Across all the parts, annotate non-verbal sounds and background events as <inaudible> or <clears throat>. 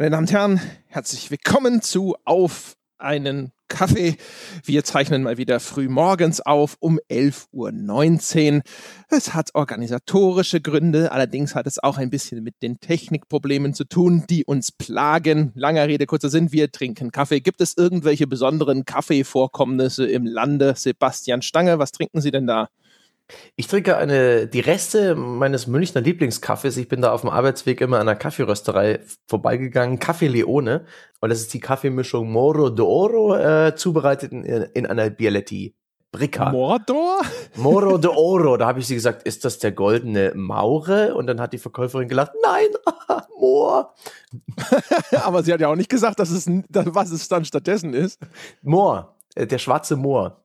Meine Damen und Herren, herzlich willkommen zu Auf einen Kaffee. Wir zeichnen mal wieder früh morgens auf um 11.19 Uhr. Es hat organisatorische Gründe, allerdings hat es auch ein bisschen mit den Technikproblemen zu tun, die uns plagen. Langer Rede, kurzer Sinn, wir trinken Kaffee. Gibt es irgendwelche besonderen Kaffeevorkommnisse im Lande? Sebastian Stange, was trinken Sie denn da? Ich trinke eine, die Reste meines Münchner Lieblingskaffees. Ich bin da auf dem Arbeitsweg immer an einer Kaffeerösterei vorbeigegangen. Kaffee Leone. Und das ist die Kaffeemischung Moro d'Oro, äh, zubereitet in, in einer Bialetti. Bricka. Mordor? Moro <laughs> d'Oro. Da habe ich sie gesagt, ist das der goldene Maure? Und dann hat die Verkäuferin gelacht, nein, <laughs> Moor. <laughs> Aber sie hat ja auch nicht gesagt, dass es, was es dann stattdessen ist. Moor. Äh, der schwarze Moor.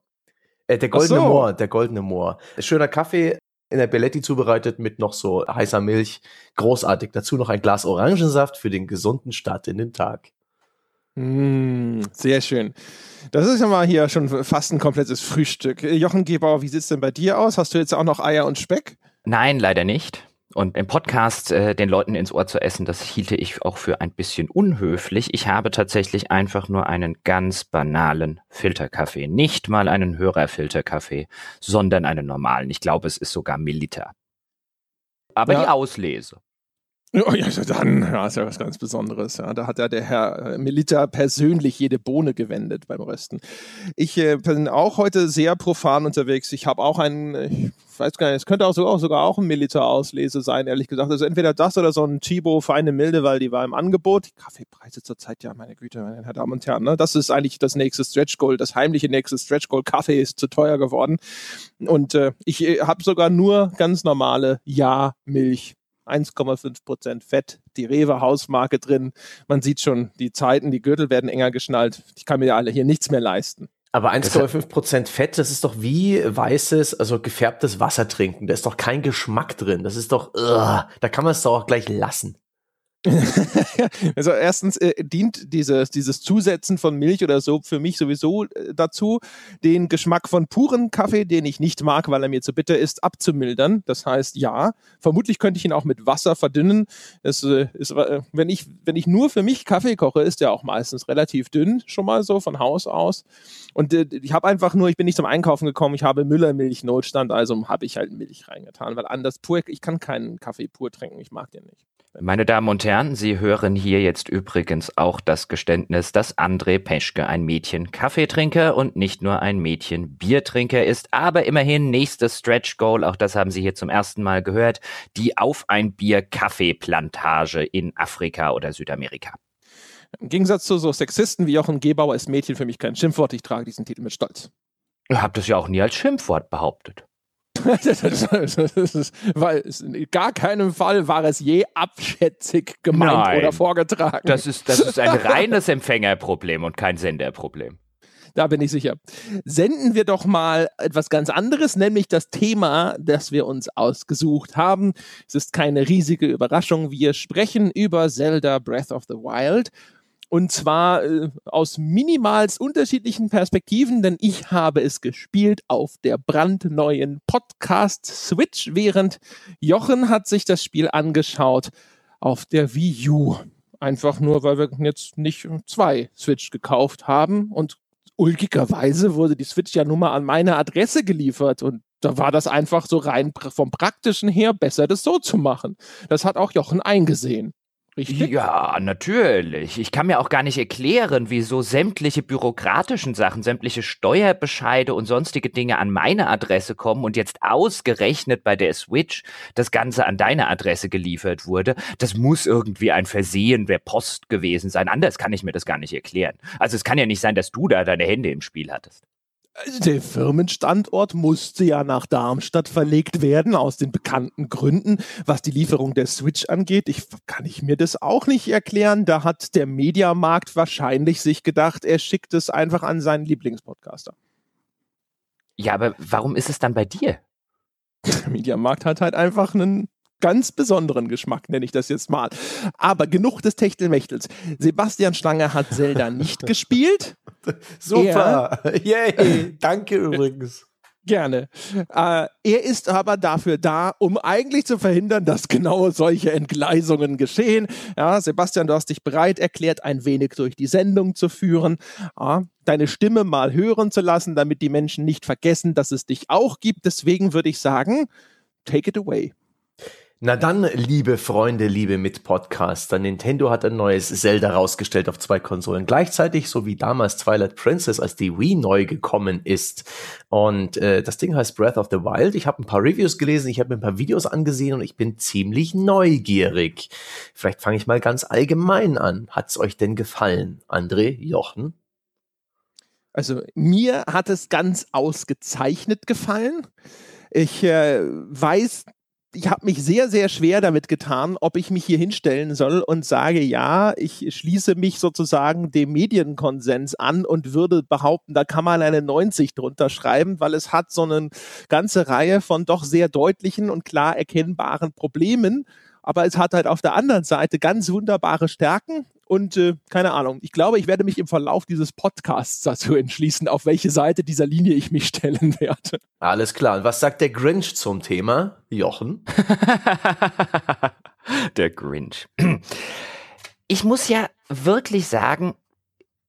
Äh, der goldene so. Moor, der goldene Moor. Schöner Kaffee in der Belletti zubereitet mit noch so heißer Milch. Großartig. Dazu noch ein Glas Orangensaft für den gesunden Start in den Tag. Mm, sehr schön. Das ist ja mal hier schon fast ein komplettes Frühstück. Jochen Gebauer, wie sieht es denn bei dir aus? Hast du jetzt auch noch Eier und Speck? Nein, leider nicht. Und im Podcast äh, den Leuten ins Ohr zu essen, das hielte ich auch für ein bisschen unhöflich. Ich habe tatsächlich einfach nur einen ganz banalen Filterkaffee. Nicht mal einen Hörerfilterkaffee, sondern einen normalen. Ich glaube, es ist sogar Milliliter. Aber ja. die Auslese. Oh ja, dann ja, ist ja was ganz Besonderes. Ja. Da hat ja der Herr äh, Milita persönlich jede Bohne gewendet beim Rösten. Ich äh, bin auch heute sehr profan unterwegs. Ich habe auch einen, ich weiß gar nicht, es könnte auch sogar, sogar auch ein Milita-Auslese sein, ehrlich gesagt. Also entweder das oder so ein Chibo feine Milde, weil die war im Angebot. Die Kaffeepreise zurzeit, ja, meine Güte, meine Damen und Herren. Ne? Das ist eigentlich das nächste Stretch Goal, das heimliche nächste Stretch Goal. Kaffee ist zu teuer geworden. Und äh, ich äh, habe sogar nur ganz normale Ja-Milch 1,5% Fett, die Rewe Hausmarke drin. Man sieht schon, die Zeiten, die Gürtel werden enger geschnallt. Ich kann mir ja alle hier nichts mehr leisten. Aber 1,5% Fett, das ist doch wie weißes, also gefärbtes Wasser trinken. Da ist doch kein Geschmack drin. Das ist doch, ugh, da kann man es doch auch gleich lassen. <laughs> also erstens äh, dient dieses, dieses Zusetzen von Milch oder so für mich sowieso äh, dazu, den Geschmack von puren Kaffee, den ich nicht mag, weil er mir zu bitter ist, abzumildern. Das heißt, ja, vermutlich könnte ich ihn auch mit Wasser verdünnen. Das äh, ist, äh, wenn ich, wenn ich nur für mich Kaffee koche, ist der auch meistens relativ dünn, schon mal so von Haus aus. Und äh, ich habe einfach nur, ich bin nicht zum Einkaufen gekommen, ich habe Müllermilch Notstand, also habe ich halt Milch reingetan, weil anders pur, ich kann keinen Kaffee pur trinken, ich mag den nicht. Meine Damen und Herren, Sie hören hier jetzt übrigens auch das Geständnis, dass André Peschke ein Mädchen Kaffeetrinker und nicht nur ein Mädchen Biertrinker ist, aber immerhin nächstes Stretch Goal, auch das haben Sie hier zum ersten Mal gehört, die auf ein Bier Kaffeeplantage in Afrika oder Südamerika. Im Gegensatz zu so Sexisten wie Jochen Gebauer ist Mädchen für mich kein Schimpfwort, ich trage diesen Titel mit Stolz. Ihr habt es ja auch nie als Schimpfwort behauptet. <laughs> weil in gar keinem Fall war es je abschätzig gemeint Nein, oder vorgetragen. Das ist, das ist ein <laughs> reines Empfängerproblem und kein Senderproblem. Da bin ich sicher. Senden wir doch mal etwas ganz anderes, nämlich das Thema, das wir uns ausgesucht haben. Es ist keine riesige Überraschung. Wir sprechen über Zelda Breath of the Wild und zwar äh, aus minimals unterschiedlichen Perspektiven, denn ich habe es gespielt auf der brandneuen Podcast Switch, während Jochen hat sich das Spiel angeschaut auf der Wii U. Einfach nur, weil wir jetzt nicht zwei Switch gekauft haben und ulkigerweise wurde die Switch ja nun mal an meine Adresse geliefert und da war das einfach so rein vom praktischen her besser, das so zu machen. Das hat auch Jochen eingesehen. Richtig? Ja, natürlich. Ich kann mir auch gar nicht erklären, wieso sämtliche bürokratischen Sachen, sämtliche Steuerbescheide und sonstige Dinge an meine Adresse kommen und jetzt ausgerechnet bei der Switch das Ganze an deine Adresse geliefert wurde. Das muss irgendwie ein Versehen der Post gewesen sein. Anders kann ich mir das gar nicht erklären. Also es kann ja nicht sein, dass du da deine Hände im Spiel hattest. Der Firmenstandort musste ja nach Darmstadt verlegt werden, aus den bekannten Gründen. Was die Lieferung der Switch angeht, ich, kann ich mir das auch nicht erklären. Da hat der Mediamarkt wahrscheinlich sich gedacht, er schickt es einfach an seinen Lieblingspodcaster. Ja, aber warum ist es dann bei dir? Der Mediamarkt hat halt einfach einen ganz besonderen Geschmack, nenne ich das jetzt mal. Aber genug des Techtelmächtels. Sebastian Stange hat Zelda nicht <laughs> gespielt. Super. Er, Yay. <laughs> Danke übrigens. Gerne. Äh, er ist aber dafür da, um eigentlich zu verhindern, dass genau solche Entgleisungen geschehen. Ja, Sebastian, du hast dich bereit erklärt, ein wenig durch die Sendung zu führen, ja, deine Stimme mal hören zu lassen, damit die Menschen nicht vergessen, dass es dich auch gibt. Deswegen würde ich sagen, take it away. Na dann, liebe Freunde, liebe Mitpodcaster, Nintendo hat ein neues Zelda rausgestellt auf zwei Konsolen gleichzeitig, so wie damals Twilight Princess, als die Wii neu gekommen ist. Und äh, das Ding heißt Breath of the Wild. Ich habe ein paar Reviews gelesen, ich habe mir ein paar Videos angesehen und ich bin ziemlich neugierig. Vielleicht fange ich mal ganz allgemein an. Hat's euch denn gefallen, André, Jochen? Also mir hat es ganz ausgezeichnet gefallen. Ich äh, weiß ich habe mich sehr, sehr schwer damit getan, ob ich mich hier hinstellen soll und sage, ja, ich schließe mich sozusagen dem Medienkonsens an und würde behaupten, da kann man eine 90 drunter schreiben, weil es hat so eine ganze Reihe von doch sehr deutlichen und klar erkennbaren Problemen. Aber es hat halt auf der anderen Seite ganz wunderbare Stärken und äh, keine Ahnung, ich glaube, ich werde mich im Verlauf dieses Podcasts dazu entschließen, auf welche Seite dieser Linie ich mich <laughs> stellen werde. Alles klar. Und was sagt der Grinch zum Thema, Jochen? <laughs> der Grinch. Ich muss ja wirklich sagen,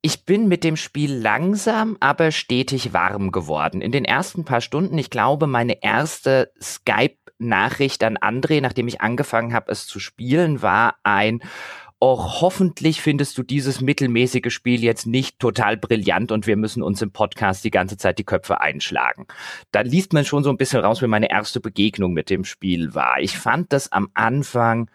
ich bin mit dem Spiel langsam, aber stetig warm geworden. In den ersten paar Stunden, ich glaube, meine erste Skype-Nachricht an André, nachdem ich angefangen habe, es zu spielen, war ein auch hoffentlich findest du dieses mittelmäßige Spiel jetzt nicht total brillant und wir müssen uns im Podcast die ganze Zeit die Köpfe einschlagen. Da liest man schon so ein bisschen raus, wie meine erste Begegnung mit dem Spiel war. Ich fand das am Anfang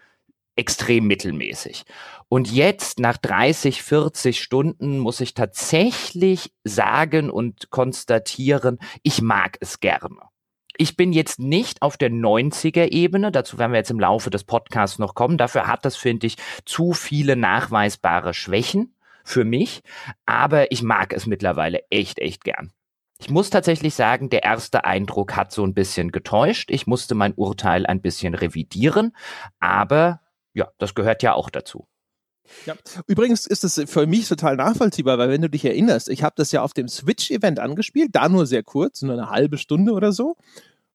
extrem mittelmäßig. Und jetzt, nach 30, 40 Stunden, muss ich tatsächlich sagen und konstatieren, ich mag es gerne ich bin jetzt nicht auf der 90er-Ebene, dazu werden wir jetzt im Laufe des Podcasts noch kommen. Dafür hat das, finde ich, zu viele nachweisbare Schwächen für mich. Aber ich mag es mittlerweile echt, echt gern. Ich muss tatsächlich sagen, der erste Eindruck hat so ein bisschen getäuscht. Ich musste mein Urteil ein bisschen revidieren. Aber ja, das gehört ja auch dazu. Ja. Übrigens ist es für mich total nachvollziehbar, weil wenn du dich erinnerst, ich habe das ja auf dem Switch-Event angespielt, da nur sehr kurz, nur eine halbe Stunde oder so.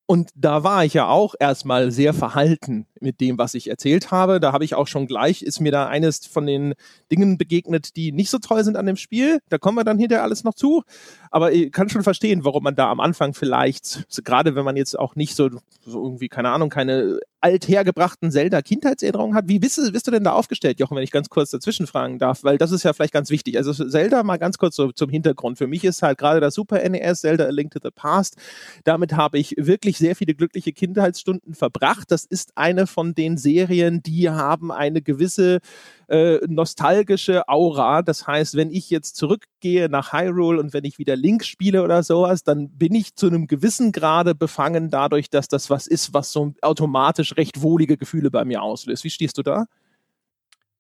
Und da war ich ja auch erstmal sehr verhalten mit dem, was ich erzählt habe. Da habe ich auch schon gleich, ist mir da eines von den Dingen begegnet, die nicht so toll sind an dem Spiel. Da kommen wir dann hinterher alles noch zu. Aber ich kann schon verstehen, warum man da am Anfang vielleicht, gerade wenn man jetzt auch nicht so, so irgendwie, keine Ahnung, keine althergebrachten Zelda-Kindheitserinnerungen hat. Wie bist du, bist du denn da aufgestellt, Jochen, wenn ich ganz kurz dazwischen fragen darf? Weil das ist ja vielleicht ganz wichtig. Also Zelda mal ganz kurz so zum Hintergrund. Für mich ist halt gerade das Super NES, Zelda A Link to the Past. Damit habe ich wirklich sehr viele glückliche Kindheitsstunden verbracht. Das ist eine von den Serien, die haben eine gewisse äh, nostalgische Aura. Das heißt, wenn ich jetzt zurückgehe nach Hyrule und wenn ich wieder Link spiele oder sowas, dann bin ich zu einem gewissen Grade befangen dadurch, dass das was ist, was so automatisch recht wohlige Gefühle bei mir auslöst. Wie stehst du da?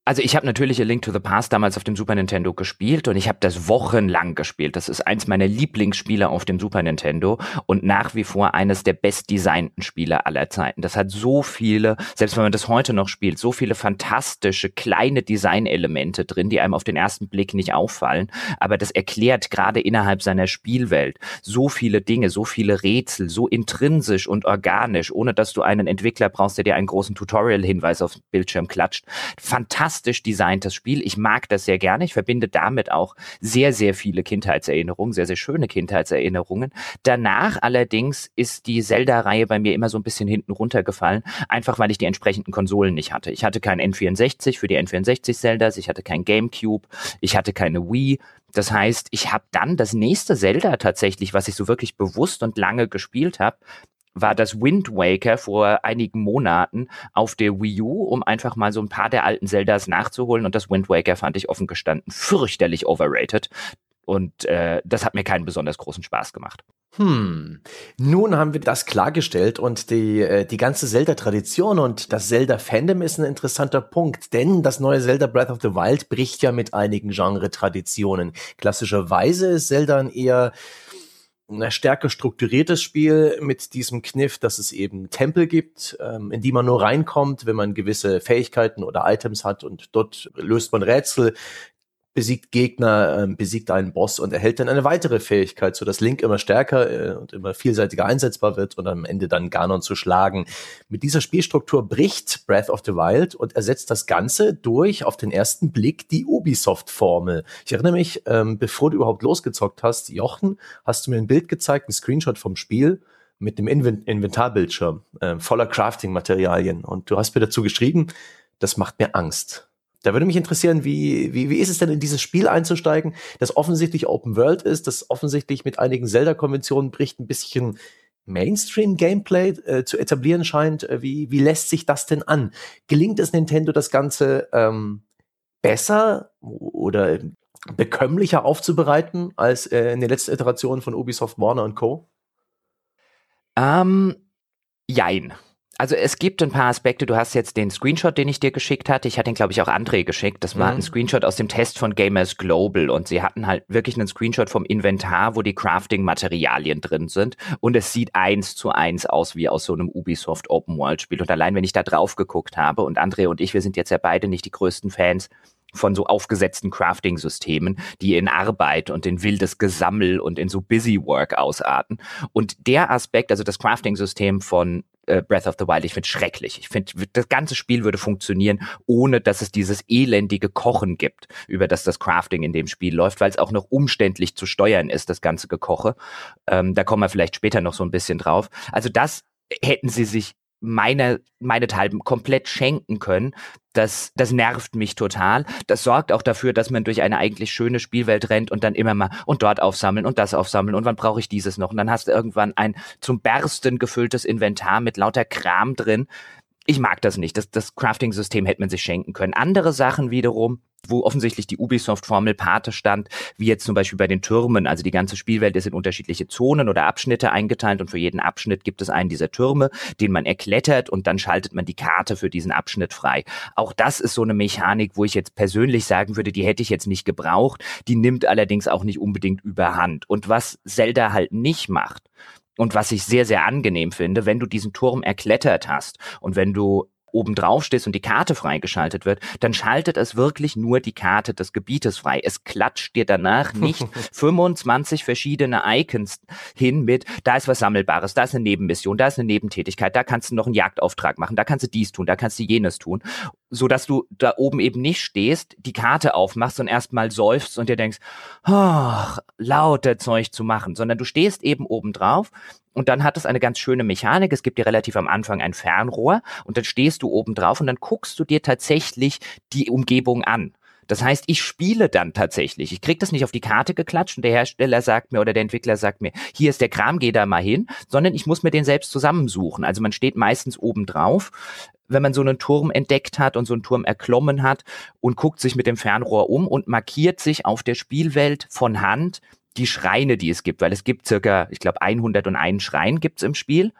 Also ich habe natürlich A Link to the Past damals auf dem Super Nintendo gespielt und ich habe das wochenlang gespielt. Das ist eins meiner Lieblingsspiele auf dem Super Nintendo und nach wie vor eines der bestdesignten Spiele aller Zeiten. Das hat so viele, selbst wenn man das heute noch spielt, so viele fantastische kleine Designelemente drin, die einem auf den ersten Blick nicht auffallen. Aber das erklärt gerade innerhalb seiner Spielwelt so viele Dinge, so viele Rätsel, so intrinsisch und organisch, ohne dass du einen Entwickler brauchst, der dir einen großen Tutorial-Hinweis auf Bildschirm klatscht. Fantastisch fantastisch designtes Spiel. Ich mag das sehr gerne. Ich verbinde damit auch sehr, sehr viele Kindheitserinnerungen, sehr, sehr schöne Kindheitserinnerungen. Danach allerdings ist die Zelda-Reihe bei mir immer so ein bisschen hinten runtergefallen, einfach weil ich die entsprechenden Konsolen nicht hatte. Ich hatte kein N64 für die N64 Zeldas, ich hatte kein GameCube, ich hatte keine Wii. Das heißt, ich habe dann das nächste Zelda tatsächlich, was ich so wirklich bewusst und lange gespielt habe, war das Wind Waker vor einigen Monaten auf der Wii U, um einfach mal so ein paar der alten Zeldas nachzuholen. Und das Wind Waker fand ich offen gestanden fürchterlich overrated. Und äh, das hat mir keinen besonders großen Spaß gemacht. Hm, nun haben wir das klargestellt und die, äh, die ganze Zelda-Tradition und das Zelda-Fandom ist ein interessanter Punkt, denn das neue Zelda Breath of the Wild bricht ja mit einigen Genre-Traditionen. Klassischerweise ist Zelda ein eher ein stärker strukturiertes Spiel mit diesem Kniff, dass es eben Tempel gibt, ähm, in die man nur reinkommt, wenn man gewisse Fähigkeiten oder Items hat und dort löst man Rätsel, besiegt Gegner, äh, besiegt einen Boss und erhält dann eine weitere Fähigkeit, so dass Link immer stärker äh, und immer vielseitiger einsetzbar wird und am Ende dann Ganon zu schlagen. Mit dieser Spielstruktur bricht Breath of the Wild und ersetzt das Ganze durch auf den ersten Blick die Ubisoft-Formel. Ich erinnere mich, ähm, bevor du überhaupt losgezockt hast, Jochen, hast du mir ein Bild gezeigt, ein Screenshot vom Spiel mit dem Invent Inventarbildschirm äh, voller Crafting-Materialien und du hast mir dazu geschrieben, das macht mir Angst. Da würde mich interessieren, wie, wie, wie ist es denn in dieses Spiel einzusteigen, das offensichtlich Open World ist, das offensichtlich mit einigen Zelda-Konventionen bricht, ein bisschen Mainstream-Gameplay äh, zu etablieren scheint. Äh, wie, wie lässt sich das denn an? Gelingt es Nintendo, das Ganze ähm, besser oder bekömmlicher aufzubereiten als äh, in den letzten Iterationen von Ubisoft, Warner und Co.? Ähm, jein. Also es gibt ein paar Aspekte. Du hast jetzt den Screenshot, den ich dir geschickt hatte. Ich hatte ihn, glaube ich, auch André geschickt. Das war mhm. ein Screenshot aus dem Test von Gamers Global und sie hatten halt wirklich einen Screenshot vom Inventar, wo die Crafting-Materialien drin sind und es sieht eins zu eins aus wie aus so einem Ubisoft Open World Spiel. Und allein wenn ich da drauf geguckt habe und André und ich, wir sind jetzt ja beide nicht die größten Fans von so aufgesetzten Crafting-Systemen, die in Arbeit und in wildes Gesammel und in so Busy Work ausarten. Und der Aspekt, also das Crafting-System von äh, Breath of the Wild. Ich finde schrecklich. Ich finde, das ganze Spiel würde funktionieren, ohne dass es dieses elendige Kochen gibt, über das das Crafting in dem Spiel läuft, weil es auch noch umständlich zu steuern ist, das ganze Gekoche. Ähm, da kommen wir vielleicht später noch so ein bisschen drauf. Also das hätten sie sich meine, meinethalben komplett schenken können. Das, das nervt mich total. Das sorgt auch dafür, dass man durch eine eigentlich schöne Spielwelt rennt und dann immer mal und dort aufsammeln und das aufsammeln und wann brauche ich dieses noch? Und dann hast du irgendwann ein zum Bersten gefülltes Inventar mit lauter Kram drin. Ich mag das nicht. Das, das Crafting-System hätte man sich schenken können. Andere Sachen wiederum, wo offensichtlich die Ubisoft-Formel Pate stand, wie jetzt zum Beispiel bei den Türmen. Also die ganze Spielwelt ist in unterschiedliche Zonen oder Abschnitte eingeteilt und für jeden Abschnitt gibt es einen dieser Türme, den man erklettert und dann schaltet man die Karte für diesen Abschnitt frei. Auch das ist so eine Mechanik, wo ich jetzt persönlich sagen würde, die hätte ich jetzt nicht gebraucht. Die nimmt allerdings auch nicht unbedingt überhand. Und was Zelda halt nicht macht, und was ich sehr, sehr angenehm finde, wenn du diesen Turm erklettert hast und wenn du oben drauf stehst und die Karte freigeschaltet wird, dann schaltet es wirklich nur die Karte des Gebietes frei. Es klatscht dir danach nicht <laughs> 25 verschiedene Icons hin mit, da ist was Sammelbares, da ist eine Nebenmission, da ist eine Nebentätigkeit, da kannst du noch einen Jagdauftrag machen, da kannst du dies tun, da kannst du jenes tun, so dass du da oben eben nicht stehst, die Karte aufmachst und erstmal seufzt und dir denkst, ach, lauter Zeug zu machen, sondern du stehst eben oben drauf und dann hat es eine ganz schöne Mechanik. Es gibt dir relativ am Anfang ein Fernrohr und dann stehst du oben drauf und dann guckst du dir tatsächlich die Umgebung an. Das heißt, ich spiele dann tatsächlich. Ich krieg das nicht auf die Karte geklatscht und der Hersteller sagt mir oder der Entwickler sagt mir, hier ist der Kram, geh da mal hin, sondern ich muss mir den selbst zusammensuchen. Also man steht meistens oben drauf, wenn man so einen Turm entdeckt hat und so einen Turm erklommen hat und guckt sich mit dem Fernrohr um und markiert sich auf der Spielwelt von Hand die Schreine, die es gibt, weil es gibt circa, ich glaube, 101 Schrein gibt's im Spiel.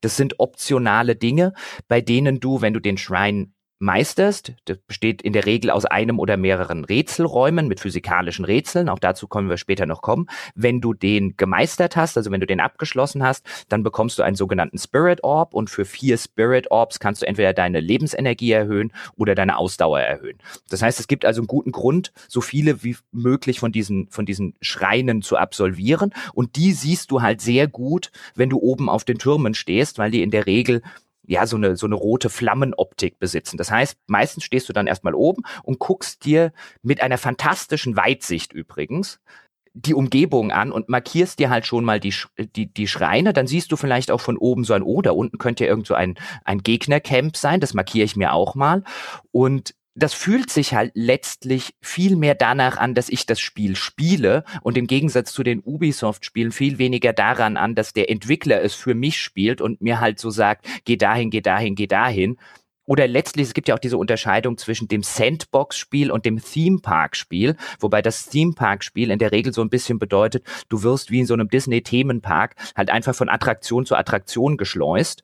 Das sind optionale Dinge, bei denen du, wenn du den Schrein meisterst. Das besteht in der Regel aus einem oder mehreren Rätselräumen mit physikalischen Rätseln. Auch dazu können wir später noch kommen. Wenn du den gemeistert hast, also wenn du den abgeschlossen hast, dann bekommst du einen sogenannten Spirit Orb und für vier Spirit Orbs kannst du entweder deine Lebensenergie erhöhen oder deine Ausdauer erhöhen. Das heißt, es gibt also einen guten Grund, so viele wie möglich von diesen, von diesen Schreinen zu absolvieren. Und die siehst du halt sehr gut, wenn du oben auf den Türmen stehst, weil die in der Regel ja, so eine, so eine rote Flammenoptik besitzen. Das heißt, meistens stehst du dann erstmal oben und guckst dir mit einer fantastischen Weitsicht übrigens die Umgebung an und markierst dir halt schon mal die, die, die Schreine, dann siehst du vielleicht auch von oben so ein O, da unten könnte ja irgend so ein, ein Gegnercamp sein, das markiere ich mir auch mal. Und das fühlt sich halt letztlich viel mehr danach an, dass ich das Spiel spiele und im Gegensatz zu den Ubisoft-Spielen viel weniger daran an, dass der Entwickler es für mich spielt und mir halt so sagt, geh dahin, geh dahin, geh dahin. Oder letztlich, es gibt ja auch diese Unterscheidung zwischen dem Sandbox-Spiel und dem Theme-Park-Spiel, wobei das Theme-Park-Spiel in der Regel so ein bisschen bedeutet, du wirst wie in so einem Disney-Themenpark halt einfach von Attraktion zu Attraktion geschleust.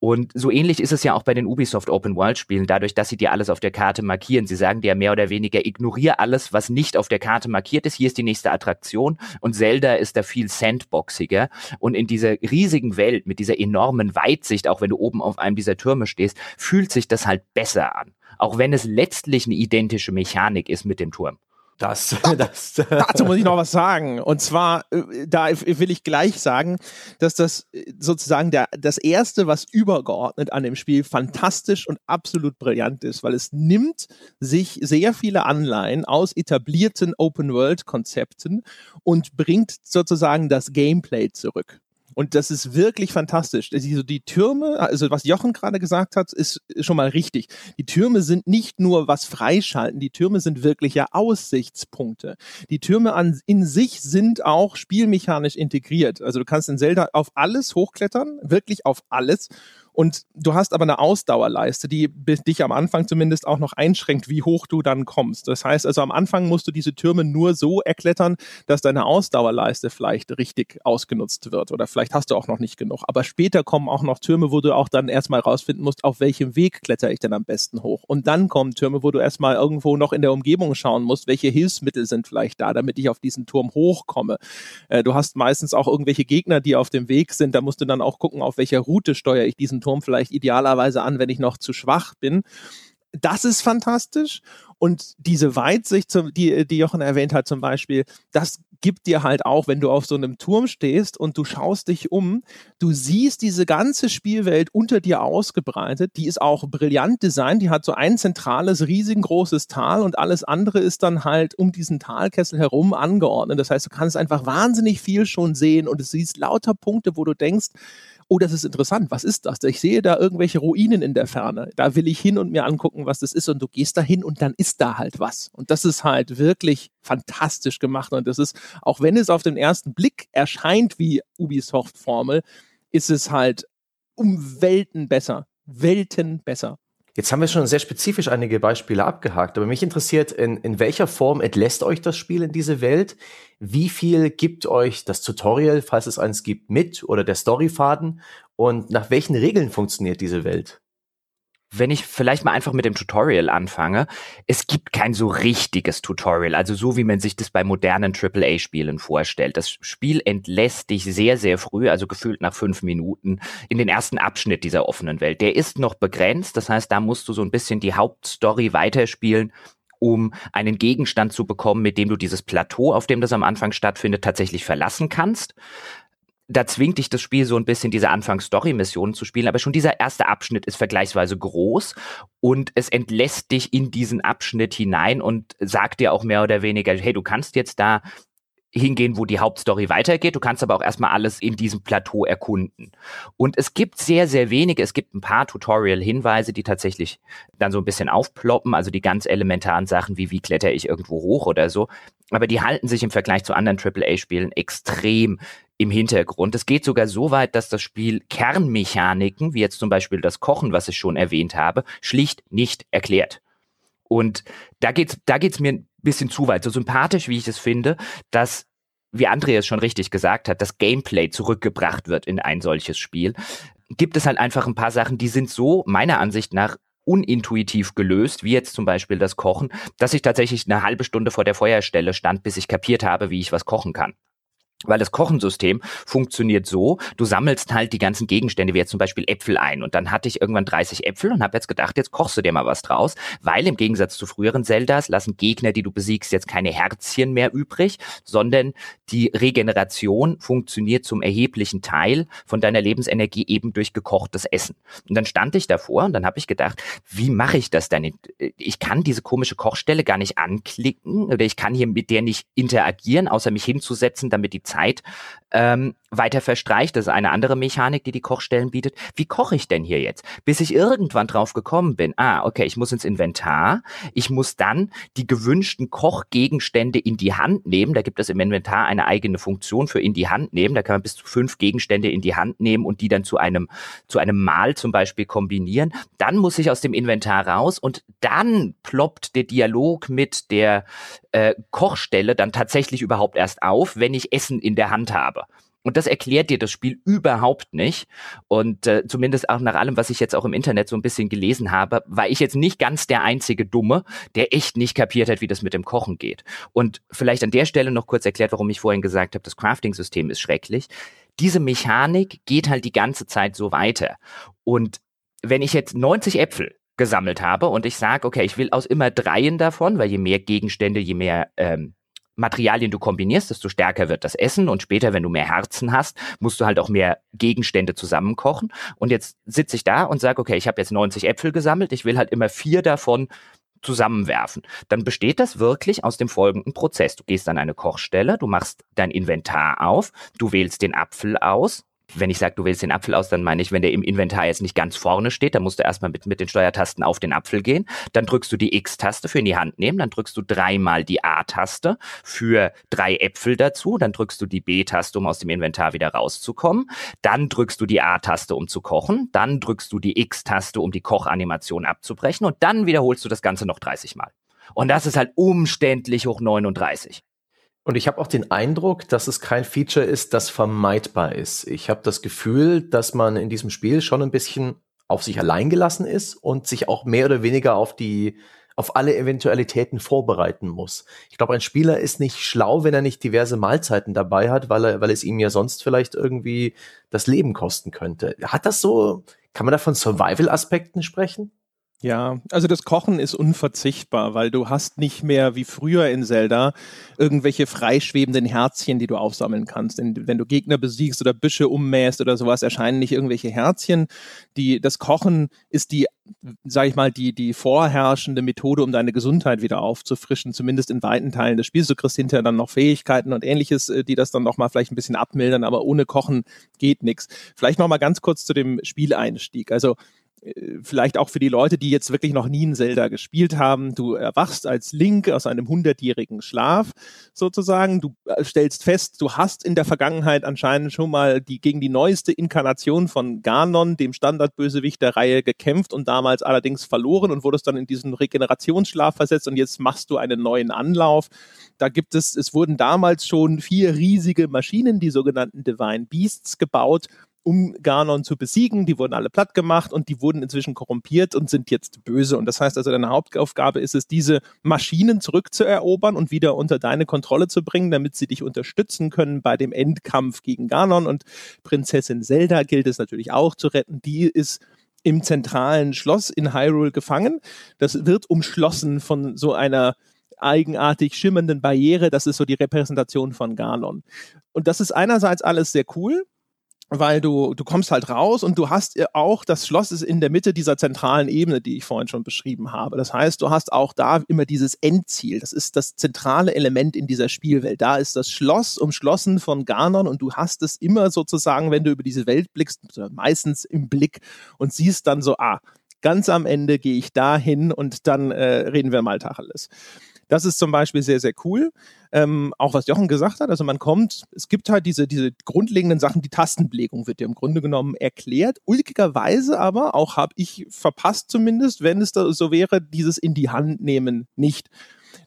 Und so ähnlich ist es ja auch bei den Ubisoft Open World Spielen, dadurch, dass sie dir alles auf der Karte markieren. Sie sagen dir mehr oder weniger, ignoriere alles, was nicht auf der Karte markiert ist. Hier ist die nächste Attraktion. Und Zelda ist da viel sandboxiger. Und in dieser riesigen Welt mit dieser enormen Weitsicht, auch wenn du oben auf einem dieser Türme stehst, fühlt sich das halt besser an. Auch wenn es letztlich eine identische Mechanik ist mit dem Turm. Das, <laughs> das, Dazu muss ich noch was sagen. Und zwar, äh, da will ich gleich sagen, dass das äh, sozusagen der, das erste, was übergeordnet an dem Spiel fantastisch und absolut brillant ist, weil es nimmt sich sehr viele Anleihen aus etablierten Open-World-Konzepten und bringt sozusagen das Gameplay zurück. Und das ist wirklich fantastisch. Also die Türme, also was Jochen gerade gesagt hat, ist schon mal richtig. Die Türme sind nicht nur was freischalten, die Türme sind wirkliche Aussichtspunkte. Die Türme an, in sich sind auch spielmechanisch integriert. Also du kannst in Zelda auf alles hochklettern, wirklich auf alles. Und du hast aber eine Ausdauerleiste, die dich am Anfang zumindest auch noch einschränkt, wie hoch du dann kommst. Das heißt also, am Anfang musst du diese Türme nur so erklettern, dass deine Ausdauerleiste vielleicht richtig ausgenutzt wird. Oder vielleicht hast du auch noch nicht genug. Aber später kommen auch noch Türme, wo du auch dann erstmal rausfinden musst, auf welchem Weg kletter ich denn am besten hoch. Und dann kommen Türme, wo du erstmal irgendwo noch in der Umgebung schauen musst, welche Hilfsmittel sind vielleicht da, damit ich auf diesen Turm hochkomme. Äh, du hast meistens auch irgendwelche Gegner, die auf dem Weg sind. Da musst du dann auch gucken, auf welcher Route steuere ich diesen Turm Turm vielleicht idealerweise an, wenn ich noch zu schwach bin. Das ist fantastisch. Und diese Weitsicht, die, die Jochen erwähnt hat zum Beispiel, das gibt dir halt auch, wenn du auf so einem Turm stehst und du schaust dich um, du siehst diese ganze Spielwelt unter dir ausgebreitet. Die ist auch brillant designt. Die hat so ein zentrales, riesengroßes Tal und alles andere ist dann halt um diesen Talkessel herum angeordnet. Das heißt, du kannst einfach wahnsinnig viel schon sehen und du siehst lauter Punkte, wo du denkst, oh, das ist interessant, was ist das? Ich sehe da irgendwelche Ruinen in der Ferne. Da will ich hin und mir angucken, was das ist. Und du gehst da hin und dann ist da halt was. Und das ist halt wirklich fantastisch gemacht. Und das ist, auch wenn es auf den ersten Blick erscheint wie Ubisoft-Formel, ist es halt um Welten besser. Welten besser. Jetzt haben wir schon sehr spezifisch einige Beispiele abgehakt, aber mich interessiert, in, in welcher Form entlässt euch das Spiel in diese Welt? Wie viel gibt euch das Tutorial, falls es eins gibt, mit oder der Storyfaden? Und nach welchen Regeln funktioniert diese Welt? Wenn ich vielleicht mal einfach mit dem Tutorial anfange, es gibt kein so richtiges Tutorial, also so wie man sich das bei modernen AAA-Spielen vorstellt. Das Spiel entlässt dich sehr, sehr früh, also gefühlt nach fünf Minuten, in den ersten Abschnitt dieser offenen Welt. Der ist noch begrenzt, das heißt, da musst du so ein bisschen die Hauptstory weiterspielen um einen Gegenstand zu bekommen, mit dem du dieses Plateau, auf dem das am Anfang stattfindet, tatsächlich verlassen kannst da zwingt dich das Spiel so ein bisschen diese Anfangs-Story-Missionen zu spielen, aber schon dieser erste Abschnitt ist vergleichsweise groß und es entlässt dich in diesen Abschnitt hinein und sagt dir auch mehr oder weniger, hey, du kannst jetzt da hingehen, wo die Hauptstory weitergeht. Du kannst aber auch erstmal alles in diesem Plateau erkunden. Und es gibt sehr, sehr wenige, es gibt ein paar Tutorial-Hinweise, die tatsächlich dann so ein bisschen aufploppen, also die ganz elementaren Sachen wie, wie kletter ich irgendwo hoch oder so. Aber die halten sich im Vergleich zu anderen AAA-Spielen extrem im Hintergrund. Es geht sogar so weit, dass das Spiel Kernmechaniken, wie jetzt zum Beispiel das Kochen, was ich schon erwähnt habe, schlicht nicht erklärt. Und da geht's, da geht's mir ein bisschen zu weit. So sympathisch, wie ich es finde, dass wie Andreas schon richtig gesagt hat, das Gameplay zurückgebracht wird in ein solches Spiel, gibt es halt einfach ein paar Sachen, die sind so meiner Ansicht nach unintuitiv gelöst, wie jetzt zum Beispiel das Kochen, dass ich tatsächlich eine halbe Stunde vor der Feuerstelle stand, bis ich kapiert habe, wie ich was kochen kann. Weil das Kochensystem funktioniert so, du sammelst halt die ganzen Gegenstände, wie jetzt zum Beispiel Äpfel ein. Und dann hatte ich irgendwann 30 Äpfel und habe jetzt gedacht, jetzt kochst du dir mal was draus. Weil im Gegensatz zu früheren Zeldas lassen Gegner, die du besiegst, jetzt keine Herzchen mehr übrig, sondern die Regeneration funktioniert zum erheblichen Teil von deiner Lebensenergie eben durch gekochtes Essen. Und dann stand ich davor und dann habe ich gedacht, wie mache ich das denn? Ich kann diese komische Kochstelle gar nicht anklicken oder ich kann hier mit der nicht interagieren, außer mich hinzusetzen, damit die Zeit. Ähm, weiter verstreicht. Das ist eine andere Mechanik, die die Kochstellen bietet. Wie koche ich denn hier jetzt? Bis ich irgendwann drauf gekommen bin, ah, okay, ich muss ins Inventar. Ich muss dann die gewünschten Kochgegenstände in die Hand nehmen. Da gibt es im Inventar eine eigene Funktion für in die Hand nehmen. Da kann man bis zu fünf Gegenstände in die Hand nehmen und die dann zu einem, zu einem Mahl zum Beispiel kombinieren. Dann muss ich aus dem Inventar raus und dann ploppt der Dialog mit der äh, Kochstelle dann tatsächlich überhaupt erst auf, wenn ich Essen in der Hand habe. Und das erklärt dir das Spiel überhaupt nicht. Und äh, zumindest auch nach allem, was ich jetzt auch im Internet so ein bisschen gelesen habe, war ich jetzt nicht ganz der einzige Dumme, der echt nicht kapiert hat, wie das mit dem Kochen geht. Und vielleicht an der Stelle noch kurz erklärt, warum ich vorhin gesagt habe, das Crafting-System ist schrecklich. Diese Mechanik geht halt die ganze Zeit so weiter. Und wenn ich jetzt 90 Äpfel gesammelt habe und ich sage, okay, ich will aus immer dreien davon, weil je mehr Gegenstände, je mehr ähm, Materialien du kombinierst, desto stärker wird das Essen und später, wenn du mehr Herzen hast, musst du halt auch mehr Gegenstände zusammenkochen. Und jetzt sitze ich da und sage, okay, ich habe jetzt 90 Äpfel gesammelt, ich will halt immer vier davon zusammenwerfen. Dann besteht das wirklich aus dem folgenden Prozess. Du gehst an eine Kochstelle, du machst dein Inventar auf, du wählst den Apfel aus, wenn ich sage, du wählst den Apfel aus, dann meine ich, wenn der im Inventar jetzt nicht ganz vorne steht, dann musst du erstmal mit, mit den Steuertasten auf den Apfel gehen. Dann drückst du die X-Taste für in die Hand nehmen. Dann drückst du dreimal die A-Taste für drei Äpfel dazu. Dann drückst du die B-Taste, um aus dem Inventar wieder rauszukommen. Dann drückst du die A-Taste, um zu kochen. Dann drückst du die X-Taste, um die Kochanimation abzubrechen. Und dann wiederholst du das Ganze noch 30 Mal. Und das ist halt umständlich hoch 39. Und ich habe auch den Eindruck, dass es kein Feature ist, das vermeidbar ist. Ich habe das Gefühl, dass man in diesem Spiel schon ein bisschen auf sich allein gelassen ist und sich auch mehr oder weniger auf die auf alle Eventualitäten vorbereiten muss. Ich glaube, ein Spieler ist nicht schlau, wenn er nicht diverse Mahlzeiten dabei hat, weil er, weil es ihm ja sonst vielleicht irgendwie das Leben kosten könnte. Hat das so, kann man da von Survival-Aspekten sprechen? Ja, also das Kochen ist unverzichtbar, weil du hast nicht mehr wie früher in Zelda irgendwelche freischwebenden Herzchen, die du aufsammeln kannst. Denn wenn du Gegner besiegst oder Büsche ummähst oder sowas, erscheinen nicht irgendwelche Herzchen. Die, das Kochen ist die, sag ich mal, die, die vorherrschende Methode, um deine Gesundheit wieder aufzufrischen, zumindest in weiten Teilen des Spiels. Du kriegst hinterher dann noch Fähigkeiten und ähnliches, äh, die das dann nochmal vielleicht ein bisschen abmildern, aber ohne Kochen geht nichts. Vielleicht nochmal ganz kurz zu dem Spieleinstieg. Also vielleicht auch für die Leute, die jetzt wirklich noch nie ein Zelda gespielt haben. Du erwachst als Link aus einem hundertjährigen Schlaf sozusagen. Du äh, stellst fest, du hast in der Vergangenheit anscheinend schon mal die, gegen die neueste Inkarnation von Ganon, dem Standardbösewicht der Reihe, gekämpft und damals allerdings verloren und wurdest dann in diesen Regenerationsschlaf versetzt und jetzt machst du einen neuen Anlauf. Da gibt es, es wurden damals schon vier riesige Maschinen, die sogenannten Divine Beasts, gebaut um Ganon zu besiegen. Die wurden alle platt gemacht und die wurden inzwischen korrumpiert und sind jetzt böse. Und das heißt also, deine Hauptaufgabe ist es, diese Maschinen zurückzuerobern und wieder unter deine Kontrolle zu bringen, damit sie dich unterstützen können bei dem Endkampf gegen Ganon. Und Prinzessin Zelda gilt es natürlich auch zu retten. Die ist im zentralen Schloss in Hyrule gefangen. Das wird umschlossen von so einer eigenartig schimmernden Barriere. Das ist so die Repräsentation von Ganon. Und das ist einerseits alles sehr cool weil du, du kommst halt raus und du hast auch, das Schloss ist in der Mitte dieser zentralen Ebene, die ich vorhin schon beschrieben habe. Das heißt, du hast auch da immer dieses Endziel. Das ist das zentrale Element in dieser Spielwelt. Da ist das Schloss umschlossen von Ganon und du hast es immer sozusagen, wenn du über diese Welt blickst, meistens im Blick und siehst dann so, ah, ganz am Ende gehe ich da hin und dann äh, reden wir mal Tacheles. Das ist zum Beispiel sehr, sehr cool. Ähm, auch was Jochen gesagt hat, also man kommt, es gibt halt diese, diese grundlegenden Sachen, die Tastenbelegung wird dir im Grunde genommen erklärt. Ulkigerweise aber, auch habe ich verpasst zumindest, wenn es da so wäre, dieses in die Hand nehmen nicht.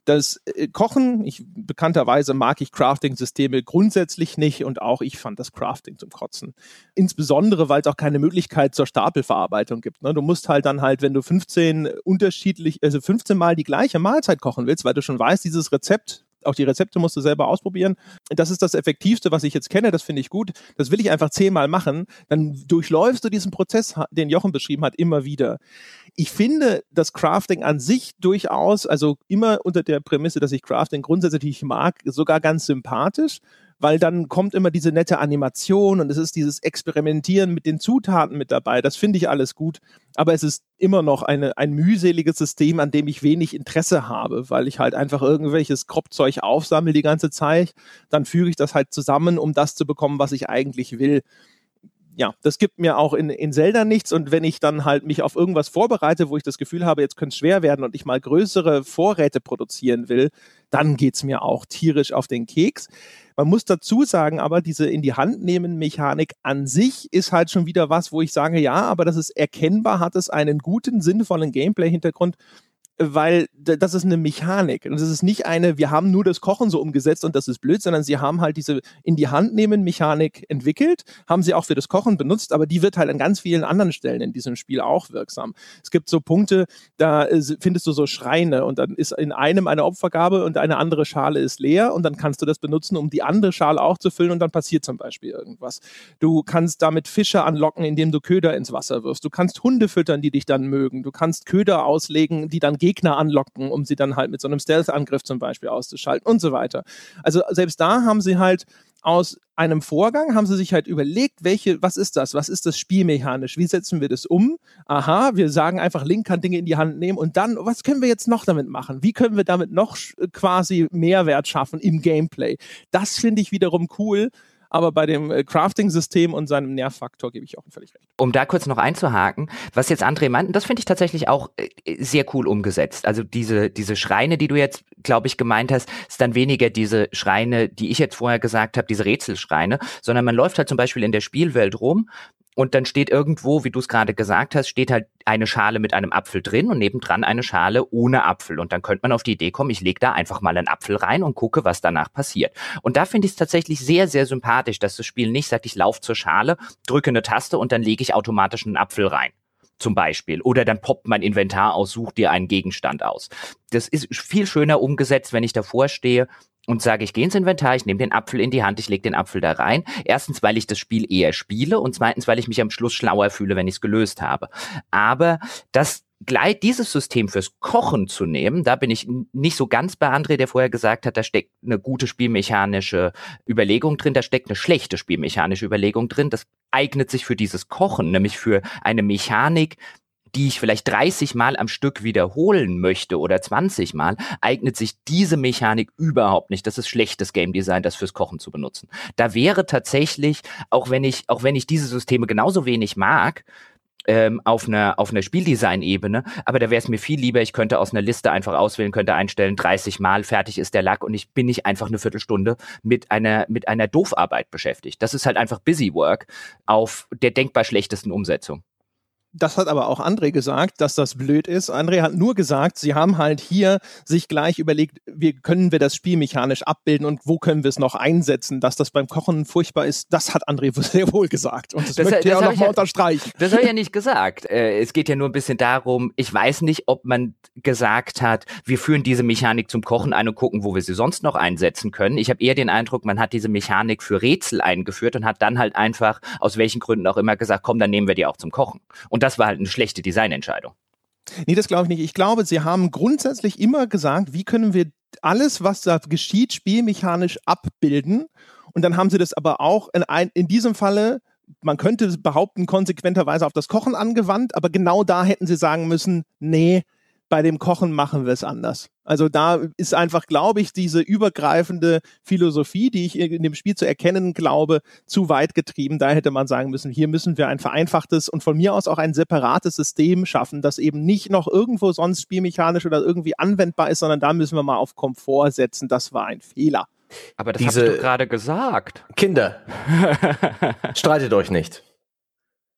Das äh, Kochen, ich, bekannterweise mag ich Crafting-Systeme grundsätzlich nicht und auch ich fand das Crafting zum Kotzen. Insbesondere, weil es auch keine Möglichkeit zur Stapelverarbeitung gibt. Ne? Du musst halt dann halt, wenn du 15 unterschiedlich, also 15 Mal die gleiche Mahlzeit kochen willst, weil du schon weißt, dieses Rezept auch die Rezepte musst du selber ausprobieren. Das ist das Effektivste, was ich jetzt kenne. Das finde ich gut. Das will ich einfach zehnmal machen. Dann durchläufst du diesen Prozess, den Jochen beschrieben hat, immer wieder. Ich finde das Crafting an sich durchaus, also immer unter der Prämisse, dass ich Crafting grundsätzlich mag, sogar ganz sympathisch weil dann kommt immer diese nette Animation und es ist dieses Experimentieren mit den Zutaten mit dabei. Das finde ich alles gut, aber es ist immer noch eine, ein mühseliges System, an dem ich wenig Interesse habe, weil ich halt einfach irgendwelches Kropfzeug aufsammle die ganze Zeit. Dann füge ich das halt zusammen, um das zu bekommen, was ich eigentlich will ja, das gibt mir auch in, in Zelda nichts. Und wenn ich dann halt mich auf irgendwas vorbereite, wo ich das Gefühl habe, jetzt könnte es schwer werden und ich mal größere Vorräte produzieren will, dann geht es mir auch tierisch auf den Keks. Man muss dazu sagen, aber diese in die Hand nehmen Mechanik an sich ist halt schon wieder was, wo ich sage, ja, aber das ist erkennbar, hat es einen guten, sinnvollen Gameplay-Hintergrund weil das ist eine Mechanik. Und das ist nicht eine, wir haben nur das Kochen so umgesetzt und das ist blöd, sondern sie haben halt diese in die Hand nehmen Mechanik entwickelt, haben sie auch für das Kochen benutzt, aber die wird halt an ganz vielen anderen Stellen in diesem Spiel auch wirksam. Es gibt so Punkte, da äh, findest du so Schreine und dann ist in einem eine Opfergabe und eine andere Schale ist leer und dann kannst du das benutzen, um die andere Schale auch zu füllen und dann passiert zum Beispiel irgendwas. Du kannst damit Fische anlocken, indem du Köder ins Wasser wirfst. Du kannst Hunde füttern, die dich dann mögen. Du kannst Köder auslegen, die dann Gegner anlocken, um sie dann halt mit so einem Stealth-Angriff zum Beispiel auszuschalten und so weiter. Also selbst da haben sie halt aus einem Vorgang haben sie sich halt überlegt, welche, was ist das? Was ist das spielmechanisch? Wie setzen wir das um? Aha, wir sagen einfach, Link kann Dinge in die Hand nehmen und dann, was können wir jetzt noch damit machen? Wie können wir damit noch quasi Mehrwert schaffen im Gameplay? Das finde ich wiederum cool, aber bei dem äh, Crafting-System und seinem Nervfaktor gebe ich auch völlig recht. Um da kurz noch einzuhaken, was jetzt André meint, das finde ich tatsächlich auch äh, sehr cool umgesetzt. Also diese, diese Schreine, die du jetzt, glaube ich, gemeint hast, ist dann weniger diese Schreine, die ich jetzt vorher gesagt habe, diese Rätselschreine, sondern man läuft halt zum Beispiel in der Spielwelt rum und dann steht irgendwo, wie du es gerade gesagt hast, steht halt eine Schale mit einem Apfel drin und nebendran eine Schale ohne Apfel. Und dann könnte man auf die Idee kommen, ich lege da einfach mal einen Apfel rein und gucke, was danach passiert. Und da finde ich es tatsächlich sehr, sehr sympathisch, dass das Spiel nicht sagt, ich laufe zur Schale, drücke eine Taste und dann lege ich automatisch einen Apfel rein zum Beispiel. Oder dann poppt mein Inventar aus, sucht dir einen Gegenstand aus. Das ist viel schöner umgesetzt, wenn ich davor stehe und sage, ich gehe ins Inventar, ich nehme den Apfel in die Hand, ich lege den Apfel da rein. Erstens, weil ich das Spiel eher spiele und zweitens, weil ich mich am Schluss schlauer fühle, wenn ich es gelöst habe. Aber das gleich dieses System fürs Kochen zu nehmen, da bin ich nicht so ganz bei André, der vorher gesagt hat, da steckt eine gute spielmechanische Überlegung drin, da steckt eine schlechte spielmechanische Überlegung drin. Das eignet sich für dieses Kochen, nämlich für eine Mechanik, die ich vielleicht 30 Mal am Stück wiederholen möchte oder 20 Mal, eignet sich diese Mechanik überhaupt nicht. Das ist schlechtes Game Design, das fürs Kochen zu benutzen. Da wäre tatsächlich, auch wenn ich, auch wenn ich diese Systeme genauso wenig mag, ähm, auf einer auf einer Spieldesign-Ebene, aber da wäre es mir viel lieber, ich könnte aus einer Liste einfach auswählen, könnte einstellen, 30 Mal, fertig ist der Lack und ich bin nicht einfach eine Viertelstunde mit einer mit einer Doofarbeit beschäftigt. Das ist halt einfach Busy Work auf der denkbar schlechtesten Umsetzung. Das hat aber auch André gesagt, dass das blöd ist. André hat nur gesagt, sie haben halt hier sich gleich überlegt, wie können wir das Spiel mechanisch abbilden und wo können wir es noch einsetzen, dass das beim Kochen furchtbar ist. Das hat André <laughs> sehr wohl gesagt. Und das, das möchte er auch nochmal ja, unterstreichen. Das habe ich ja nicht gesagt. Äh, es geht ja nur ein bisschen darum, ich weiß nicht, ob man gesagt hat, wir führen diese Mechanik zum Kochen ein und gucken, wo wir sie sonst noch einsetzen können. Ich habe eher den Eindruck, man hat diese Mechanik für Rätsel eingeführt und hat dann halt einfach, aus welchen Gründen auch immer, gesagt, komm, dann nehmen wir die auch zum Kochen. Und und das war halt eine schlechte Designentscheidung. Nee, das glaube ich nicht. Ich glaube, sie haben grundsätzlich immer gesagt, wie können wir alles, was da geschieht, spielmechanisch abbilden. Und dann haben sie das aber auch in, ein, in diesem Falle, man könnte behaupten, konsequenterweise auf das Kochen angewandt, aber genau da hätten sie sagen müssen, nee, bei dem Kochen machen wir es anders. Also da ist einfach, glaube ich, diese übergreifende Philosophie, die ich in dem Spiel zu erkennen glaube, zu weit getrieben. Da hätte man sagen müssen, hier müssen wir ein vereinfachtes und von mir aus auch ein separates System schaffen, das eben nicht noch irgendwo sonst spielmechanisch oder irgendwie anwendbar ist, sondern da müssen wir mal auf Komfort setzen. Das war ein Fehler. Aber das Diese hast du gerade gesagt. Kinder, <laughs> streitet euch nicht.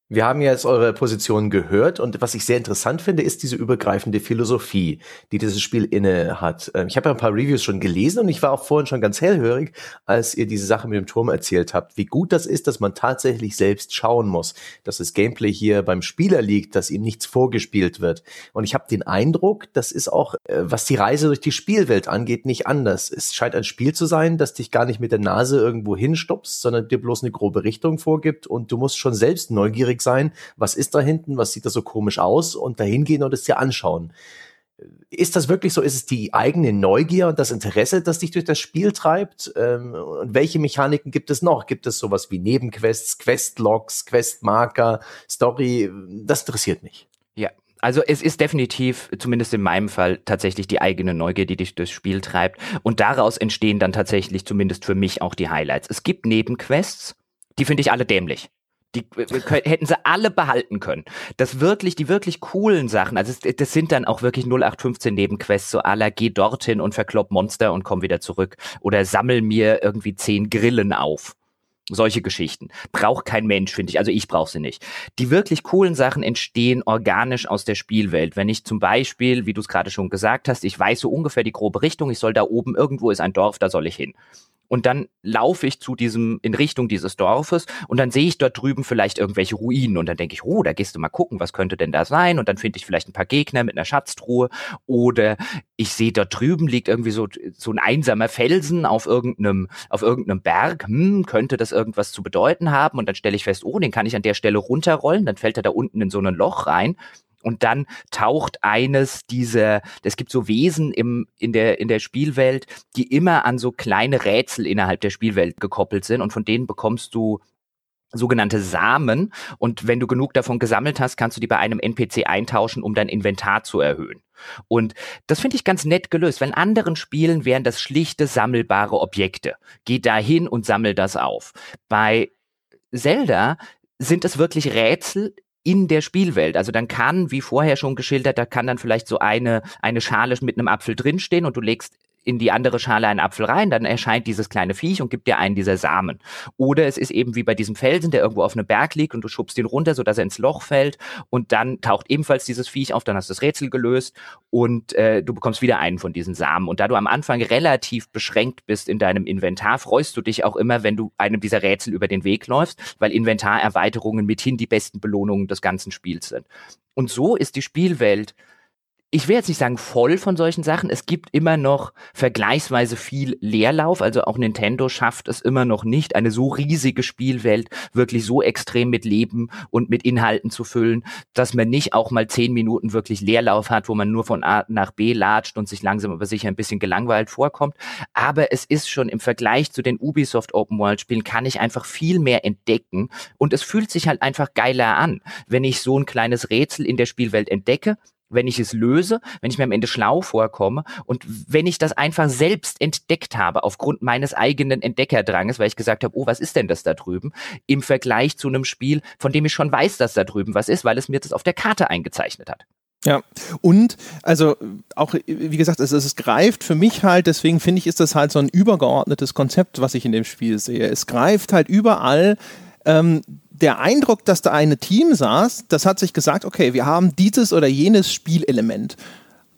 Wir haben jetzt eure Position gehört und was ich sehr interessant finde, ist diese übergreifende Philosophie, die dieses Spiel inne hat. Ähm, ich habe ja ein paar Reviews schon gelesen und ich war auch vorhin schon ganz hellhörig, als ihr diese Sache mit dem Turm erzählt habt, wie gut das ist, dass man tatsächlich selbst schauen muss, dass das Gameplay hier beim Spieler liegt, dass ihm nichts vorgespielt wird. Und ich habe den Eindruck, das ist auch, äh, was die Reise durch die Spielwelt angeht, nicht anders. Es scheint ein Spiel zu sein, das dich gar nicht mit der Nase irgendwo hinstupst, sondern dir bloß eine grobe Richtung vorgibt und du musst schon selbst neugierig sein, was ist da hinten, was sieht da so komisch aus und dahin gehen und es dir anschauen. Ist das wirklich so? Ist es die eigene Neugier und das Interesse, das dich durch das Spiel treibt? Ähm, und welche Mechaniken gibt es noch? Gibt es sowas wie Nebenquests, Questlogs, Questmarker, Story? Das interessiert mich. Ja, also es ist definitiv, zumindest in meinem Fall, tatsächlich die eigene Neugier, die dich durchs Spiel treibt. Und daraus entstehen dann tatsächlich zumindest für mich auch die Highlights. Es gibt Nebenquests, die finde ich alle dämlich. Die hätten sie alle behalten können. Das wirklich, die wirklich coolen Sachen, also das sind dann auch wirklich 0815 Nebenquests, so aller geh dorthin und verklopp Monster und komm wieder zurück. Oder sammel mir irgendwie zehn Grillen auf. Solche Geschichten. Braucht kein Mensch, finde ich. Also ich brauche sie nicht. Die wirklich coolen Sachen entstehen organisch aus der Spielwelt. Wenn ich zum Beispiel, wie du es gerade schon gesagt hast, ich weiß so ungefähr die grobe Richtung, ich soll da oben, irgendwo ist ein Dorf, da soll ich hin und dann laufe ich zu diesem, in Richtung dieses Dorfes und dann sehe ich dort drüben vielleicht irgendwelche Ruinen und dann denke ich, oh, da gehst du mal gucken, was könnte denn da sein? Und dann finde ich vielleicht ein paar Gegner mit einer Schatztruhe oder ich sehe dort drüben liegt irgendwie so, so ein einsamer Felsen auf irgendeinem, auf irgendeinem Berg, hm, könnte das irgendwas zu bedeuten haben? Und dann stelle ich fest, oh, den kann ich an der Stelle runterrollen, dann fällt er da unten in so ein Loch rein und dann taucht eines dieser, es gibt so Wesen im, in, der, in der Spielwelt, die immer an so kleine Rätsel innerhalb der Spielwelt gekoppelt sind und von denen bekommst du sogenannte Samen und wenn du genug davon gesammelt hast, kannst du die bei einem NPC eintauschen, um dein Inventar zu erhöhen. Und das finde ich ganz nett gelöst. Weil in anderen Spielen wären das schlichte sammelbare Objekte. Geh da hin und sammel das auf. Bei Zelda sind es wirklich Rätsel in der Spielwelt. Also dann kann, wie vorher schon geschildert, da kann dann vielleicht so eine, eine Schale mit einem Apfel drinstehen und du legst in die andere Schale einen Apfel rein, dann erscheint dieses kleine Viech und gibt dir einen dieser Samen. Oder es ist eben wie bei diesem Felsen, der irgendwo auf einem Berg liegt und du schubst ihn runter, sodass er ins Loch fällt und dann taucht ebenfalls dieses Viech auf, dann hast du das Rätsel gelöst und äh, du bekommst wieder einen von diesen Samen. Und da du am Anfang relativ beschränkt bist in deinem Inventar, freust du dich auch immer, wenn du einem dieser Rätsel über den Weg läufst, weil Inventarerweiterungen mithin die besten Belohnungen des ganzen Spiels sind. Und so ist die Spielwelt ich will jetzt nicht sagen voll von solchen Sachen. Es gibt immer noch vergleichsweise viel Leerlauf. Also auch Nintendo schafft es immer noch nicht, eine so riesige Spielwelt wirklich so extrem mit Leben und mit Inhalten zu füllen, dass man nicht auch mal zehn Minuten wirklich Leerlauf hat, wo man nur von A nach B latscht und sich langsam aber sicher ein bisschen gelangweilt vorkommt. Aber es ist schon im Vergleich zu den Ubisoft Open World Spielen kann ich einfach viel mehr entdecken und es fühlt sich halt einfach geiler an, wenn ich so ein kleines Rätsel in der Spielwelt entdecke wenn ich es löse, wenn ich mir am Ende schlau vorkomme und wenn ich das einfach selbst entdeckt habe aufgrund meines eigenen Entdeckerdranges, weil ich gesagt habe, oh, was ist denn das da drüben, im Vergleich zu einem Spiel, von dem ich schon weiß, dass da drüben was ist, weil es mir das auf der Karte eingezeichnet hat. Ja, und also auch, wie gesagt, es, es greift für mich halt, deswegen finde ich, ist das halt so ein übergeordnetes Konzept, was ich in dem Spiel sehe. Es greift halt überall ähm, der Eindruck, dass da eine Team saß, das hat sich gesagt, okay, wir haben dieses oder jenes Spielelement.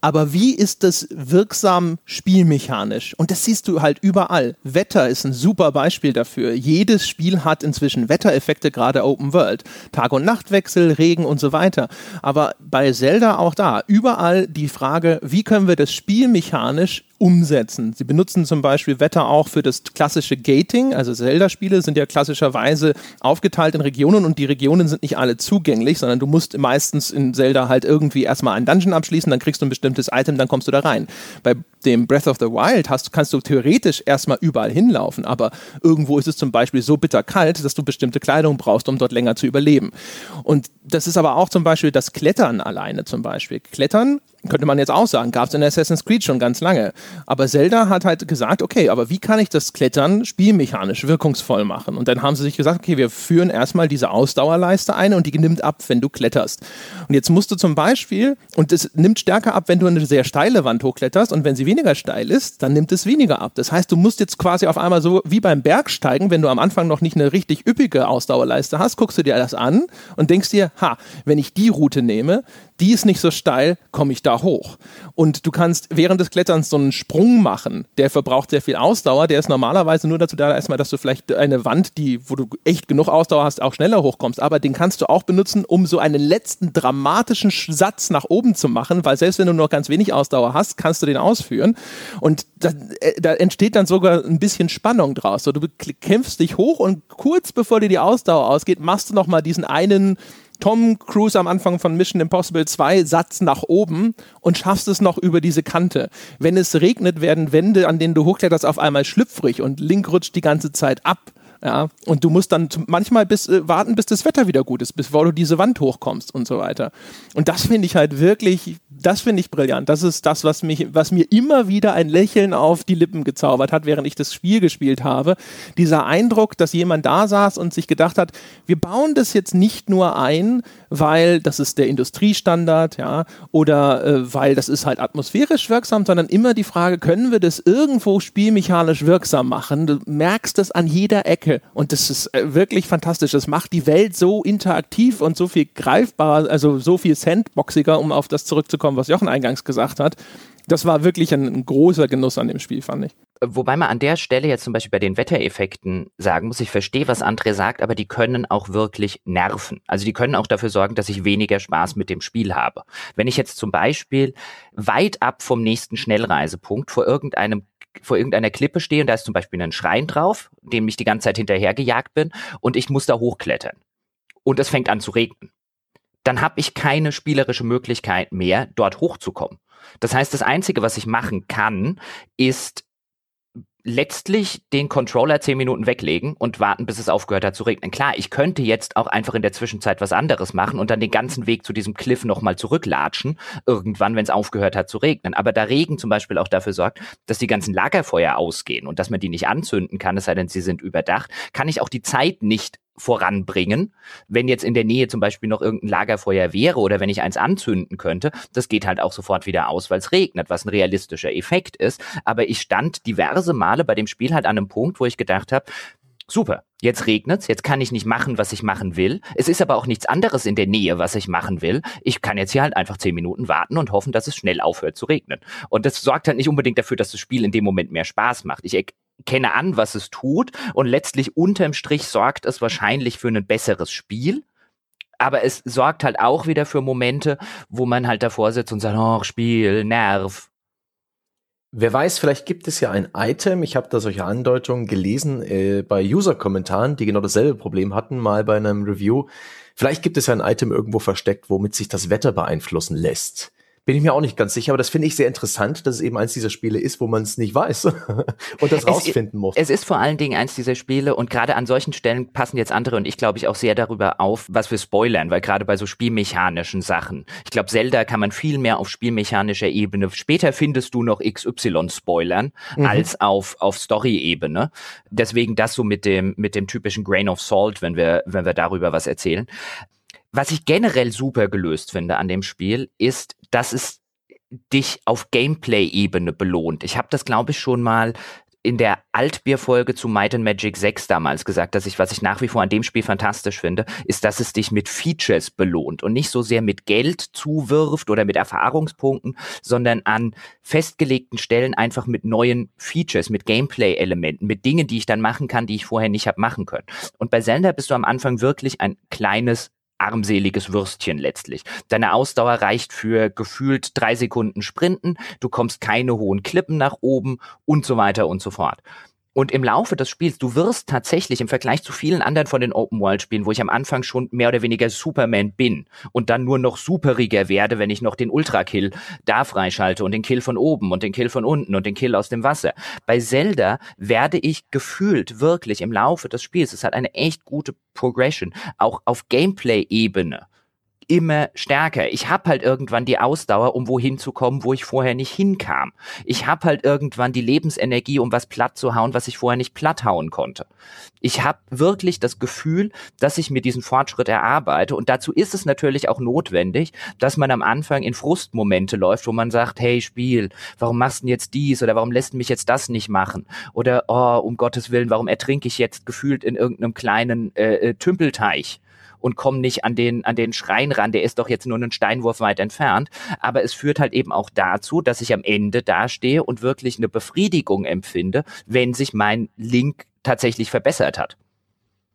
Aber wie ist das wirksam spielmechanisch? Und das siehst du halt überall. Wetter ist ein super Beispiel dafür. Jedes Spiel hat inzwischen Wettereffekte, gerade Open World. Tag- und Nachtwechsel, Regen und so weiter. Aber bei Zelda auch da. Überall die Frage, wie können wir das spielmechanisch umsetzen. Sie benutzen zum Beispiel Wetter auch für das klassische Gating. Also Zelda-Spiele sind ja klassischerweise aufgeteilt in Regionen und die Regionen sind nicht alle zugänglich, sondern du musst meistens in Zelda halt irgendwie erstmal einen Dungeon abschließen, dann kriegst du ein bestimmtes Item, dann kommst du da rein. Bei dem Breath of the Wild hast, kannst du theoretisch erstmal überall hinlaufen, aber irgendwo ist es zum Beispiel so bitterkalt, dass du bestimmte Kleidung brauchst, um dort länger zu überleben. Und das ist aber auch zum Beispiel das Klettern alleine zum Beispiel. Klettern könnte man jetzt auch sagen, gab es in Assassin's Creed schon ganz lange. Aber Zelda hat halt gesagt, okay, aber wie kann ich das Klettern spielmechanisch wirkungsvoll machen? Und dann haben sie sich gesagt, okay, wir führen erstmal diese Ausdauerleiste ein und die nimmt ab, wenn du kletterst. Und jetzt musst du zum Beispiel, und es nimmt stärker ab, wenn du eine sehr steile Wand hochkletterst und wenn sie weniger steil ist, dann nimmt es weniger ab. Das heißt, du musst jetzt quasi auf einmal so wie beim Bergsteigen, wenn du am Anfang noch nicht eine richtig üppige Ausdauerleiste hast, guckst du dir das an und denkst dir, ha, wenn ich die Route nehme, die ist nicht so steil, komme ich da hoch. Und du kannst während des Kletterns so einen Sprung machen, der verbraucht sehr viel Ausdauer, der ist normalerweise nur dazu da, erstmal, dass du vielleicht eine Wand, die, wo du echt genug Ausdauer hast, auch schneller hochkommst, aber den kannst du auch benutzen, um so einen letzten dramatischen Satz nach oben zu machen, weil selbst wenn du nur ganz wenig Ausdauer hast, kannst du den ausführen und da, äh, da entsteht dann sogar ein bisschen Spannung draus. So, du kämpfst dich hoch und kurz bevor dir die Ausdauer ausgeht, machst du nochmal diesen einen Tom Cruise am Anfang von Mission Impossible 2 Satz nach oben und schaffst es noch über diese Kante. Wenn es regnet, werden Wände, an denen du hochkletterst, auf einmal schlüpfrig und Link rutscht die ganze Zeit ab. Ja, und du musst dann manchmal bis, äh, warten, bis das Wetter wieder gut ist, bevor du diese Wand hochkommst und so weiter. Und das finde ich halt wirklich, das finde ich brillant. Das ist das, was mich, was mir immer wieder ein Lächeln auf die Lippen gezaubert hat, während ich das Spiel gespielt habe. Dieser Eindruck, dass jemand da saß und sich gedacht hat, wir bauen das jetzt nicht nur ein, weil das ist der Industriestandard, ja, oder äh, weil das ist halt atmosphärisch wirksam, sondern immer die Frage, können wir das irgendwo spielmechanisch wirksam machen? Du merkst es an jeder Ecke Und das ist äh, wirklich fantastisch. Das macht die Welt so interaktiv und so viel greifbarer, also so viel sandboxiger, um auf das zurückzukommen, was Jochen eingangs gesagt hat. Das war wirklich ein großer Genuss an dem Spiel, fand ich. Wobei man an der Stelle jetzt zum Beispiel bei den Wettereffekten sagen muss, ich verstehe, was André sagt, aber die können auch wirklich nerven. Also die können auch dafür sorgen, dass ich weniger Spaß mit dem Spiel habe. Wenn ich jetzt zum Beispiel weit ab vom nächsten Schnellreisepunkt vor irgendeinem vor irgendeiner Klippe stehe und da ist zum Beispiel ein Schrein drauf, dem ich die ganze Zeit hinterhergejagt bin und ich muss da hochklettern. Und es fängt an zu regnen. Dann habe ich keine spielerische Möglichkeit mehr, dort hochzukommen. Das heißt, das Einzige, was ich machen kann, ist letztlich den Controller zehn Minuten weglegen und warten, bis es aufgehört hat zu regnen. Klar, ich könnte jetzt auch einfach in der Zwischenzeit was anderes machen und dann den ganzen Weg zu diesem Cliff nochmal zurücklatschen, irgendwann, wenn es aufgehört hat zu regnen. Aber da Regen zum Beispiel auch dafür sorgt, dass die ganzen Lagerfeuer ausgehen und dass man die nicht anzünden kann, es sei denn, sie sind überdacht, kann ich auch die Zeit nicht voranbringen. Wenn jetzt in der Nähe zum Beispiel noch irgendein Lagerfeuer wäre oder wenn ich eins anzünden könnte, das geht halt auch sofort wieder aus, weil es regnet, was ein realistischer Effekt ist. Aber ich stand diverse Male bei dem Spiel halt an einem Punkt, wo ich gedacht habe, super, jetzt regnet's, jetzt kann ich nicht machen, was ich machen will. Es ist aber auch nichts anderes in der Nähe, was ich machen will. Ich kann jetzt hier halt einfach zehn Minuten warten und hoffen, dass es schnell aufhört zu regnen. Und das sorgt halt nicht unbedingt dafür, dass das Spiel in dem Moment mehr Spaß macht. Ich kenne an, was es tut und letztlich unterm Strich sorgt es wahrscheinlich für ein besseres Spiel. Aber es sorgt halt auch wieder für Momente, wo man halt davor sitzt und sagt, oh, Spiel, Nerv. Wer weiß, vielleicht gibt es ja ein Item, ich habe da solche Andeutungen gelesen äh, bei User-Kommentaren, die genau dasselbe Problem hatten, mal bei einem Review. Vielleicht gibt es ja ein Item irgendwo versteckt, womit sich das Wetter beeinflussen lässt. Bin ich mir auch nicht ganz sicher, aber das finde ich sehr interessant, dass es eben eins dieser Spiele ist, wo man es nicht weiß <laughs> und das rausfinden muss. Es ist vor allen Dingen eins dieser Spiele und gerade an solchen Stellen passen jetzt andere und ich glaube ich auch sehr darüber auf, was wir spoilern, weil gerade bei so spielmechanischen Sachen, ich glaube Zelda kann man viel mehr auf spielmechanischer Ebene, später findest du noch XY spoilern, mhm. als auf, auf Story-Ebene. Deswegen das so mit dem, mit dem typischen Grain of Salt, wenn wir, wenn wir darüber was erzählen. Was ich generell super gelöst finde an dem Spiel, ist, dass es dich auf Gameplay-Ebene belohnt. Ich habe das, glaube ich, schon mal in der Altbier-Folge zu Might and Magic 6 damals gesagt, dass ich, was ich nach wie vor an dem Spiel fantastisch finde, ist, dass es dich mit Features belohnt und nicht so sehr mit Geld zuwirft oder mit Erfahrungspunkten, sondern an festgelegten Stellen einfach mit neuen Features, mit Gameplay-Elementen, mit Dingen, die ich dann machen kann, die ich vorher nicht habe machen können. Und bei Zelda bist du am Anfang wirklich ein kleines armseliges Würstchen letztlich. Deine Ausdauer reicht für gefühlt drei Sekunden Sprinten, du kommst keine hohen Klippen nach oben und so weiter und so fort. Und im Laufe des Spiels, du wirst tatsächlich im Vergleich zu vielen anderen von den Open-World-Spielen, wo ich am Anfang schon mehr oder weniger Superman bin und dann nur noch superiger werde, wenn ich noch den Ultra-Kill da freischalte und den Kill von oben und den Kill von unten und den Kill aus dem Wasser. Bei Zelda werde ich gefühlt wirklich im Laufe des Spiels, es hat eine echt gute Progression, auch auf Gameplay-Ebene immer stärker. Ich habe halt irgendwann die Ausdauer, um wohin zu kommen, wo ich vorher nicht hinkam. Ich habe halt irgendwann die Lebensenergie, um was platt zu hauen, was ich vorher nicht platt hauen konnte. Ich habe wirklich das Gefühl, dass ich mir diesen Fortschritt erarbeite und dazu ist es natürlich auch notwendig, dass man am Anfang in Frustmomente läuft, wo man sagt, hey Spiel, warum machst du denn jetzt dies oder warum lässt du mich jetzt das nicht machen? Oder oh, um Gottes Willen, warum ertrinke ich jetzt gefühlt in irgendeinem kleinen äh, äh Tümpelteich? Und komme nicht an den, an den Schrein ran, der ist doch jetzt nur einen Steinwurf weit entfernt. Aber es führt halt eben auch dazu, dass ich am Ende dastehe und wirklich eine Befriedigung empfinde, wenn sich mein Link tatsächlich verbessert hat.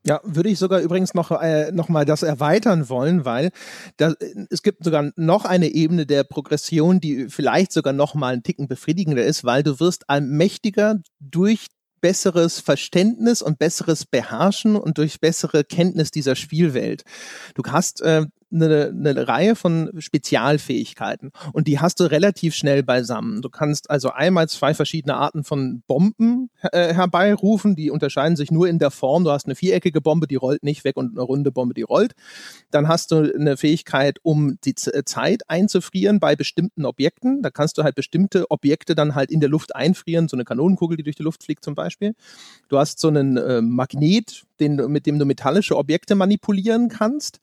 Ja, würde ich sogar übrigens noch, äh, noch mal das erweitern wollen, weil da, es gibt sogar noch eine Ebene der Progression, die vielleicht sogar noch mal einen Ticken befriedigender ist, weil du wirst allmächtiger durch besseres Verständnis und besseres Beherrschen und durch bessere Kenntnis dieser Spielwelt. Du hast äh, eine, eine Reihe von Spezialfähigkeiten und die hast du relativ schnell beisammen. Du kannst also einmal zwei verschiedene Arten von Bomben äh, herbeirufen, die unterscheiden sich nur in der Form. Du hast eine viereckige Bombe, die rollt nicht weg und eine runde Bombe, die rollt. Dann hast du eine Fähigkeit, um die Z äh, Zeit einzufrieren bei bestimmten Objekten. Da kannst du halt bestimmte Objekte dann halt in der Luft einfrieren, so eine Kanonenkugel, die durch die Luft fliegt zum Beispiel. Du hast so einen äh, Magnet, den, mit dem du metallische Objekte manipulieren kannst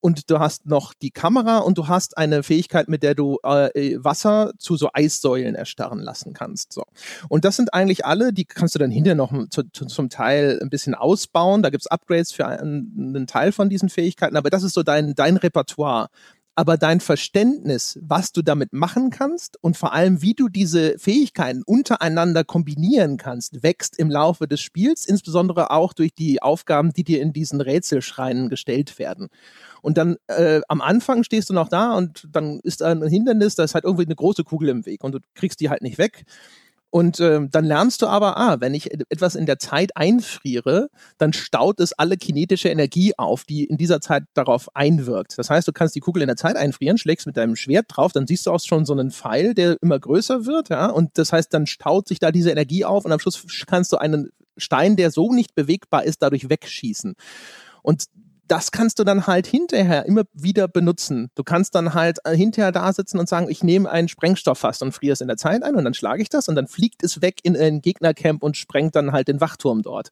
und du hast noch die Kamera und du hast eine Fähigkeit, mit der du äh, Wasser zu so Eissäulen erstarren lassen kannst. So. Und das sind eigentlich alle, die kannst du dann hinterher noch zu, zu, zum Teil ein bisschen ausbauen. Da gibt's Upgrades für einen, einen Teil von diesen Fähigkeiten, aber das ist so dein, dein Repertoire aber dein Verständnis, was du damit machen kannst und vor allem, wie du diese Fähigkeiten untereinander kombinieren kannst, wächst im Laufe des Spiels, insbesondere auch durch die Aufgaben, die dir in diesen Rätselschreinen gestellt werden. Und dann äh, am Anfang stehst du noch da und dann ist ein Hindernis, da ist halt irgendwie eine große Kugel im Weg und du kriegst die halt nicht weg. Und äh, dann lernst du aber, ah, wenn ich etwas in der Zeit einfriere, dann staut es alle kinetische Energie auf, die in dieser Zeit darauf einwirkt. Das heißt, du kannst die Kugel in der Zeit einfrieren, schlägst mit deinem Schwert drauf, dann siehst du auch schon so einen Pfeil, der immer größer wird, ja, und das heißt, dann staut sich da diese Energie auf und am Schluss kannst du einen Stein, der so nicht bewegbar ist, dadurch wegschießen. Und das kannst du dann halt hinterher immer wieder benutzen. Du kannst dann halt äh, hinterher da sitzen und sagen, ich nehme einen Sprengstoff fast und friere es in der Zeit ein und dann schlage ich das und dann fliegt es weg in ein Gegnercamp und sprengt dann halt den Wachturm dort.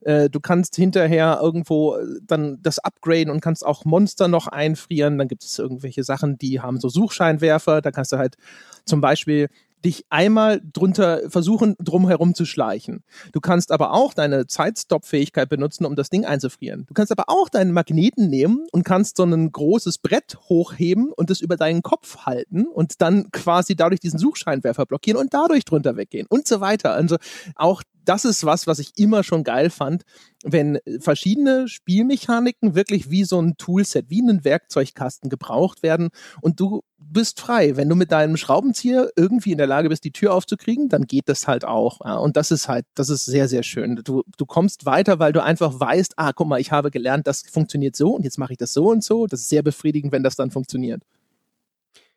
Äh, du kannst hinterher irgendwo äh, dann das upgraden und kannst auch Monster noch einfrieren. Dann gibt es irgendwelche Sachen, die haben so Suchscheinwerfer. Da kannst du halt zum Beispiel dich einmal drunter versuchen, drumherum zu schleichen. Du kannst aber auch deine Zeitstop-Fähigkeit benutzen, um das Ding einzufrieren. Du kannst aber auch deinen Magneten nehmen und kannst so ein großes Brett hochheben und es über deinen Kopf halten und dann quasi dadurch diesen Suchscheinwerfer blockieren und dadurch drunter weggehen und so weiter. Also auch das ist was, was ich immer schon geil fand, wenn verschiedene Spielmechaniken wirklich wie so ein Toolset, wie ein Werkzeugkasten gebraucht werden und du bist frei. Wenn du mit deinem Schraubenzieher irgendwie in der Lage bist, die Tür aufzukriegen, dann geht das halt auch. Ja, und das ist halt, das ist sehr, sehr schön. Du, du kommst weiter, weil du einfach weißt, ah, guck mal, ich habe gelernt, das funktioniert so und jetzt mache ich das so und so. Das ist sehr befriedigend, wenn das dann funktioniert.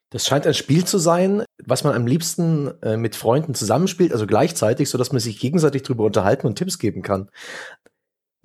Das scheint ein Spiel zu sein, was man am liebsten äh, mit Freunden zusammenspielt, also gleichzeitig, so dass man sich gegenseitig darüber unterhalten und Tipps geben kann.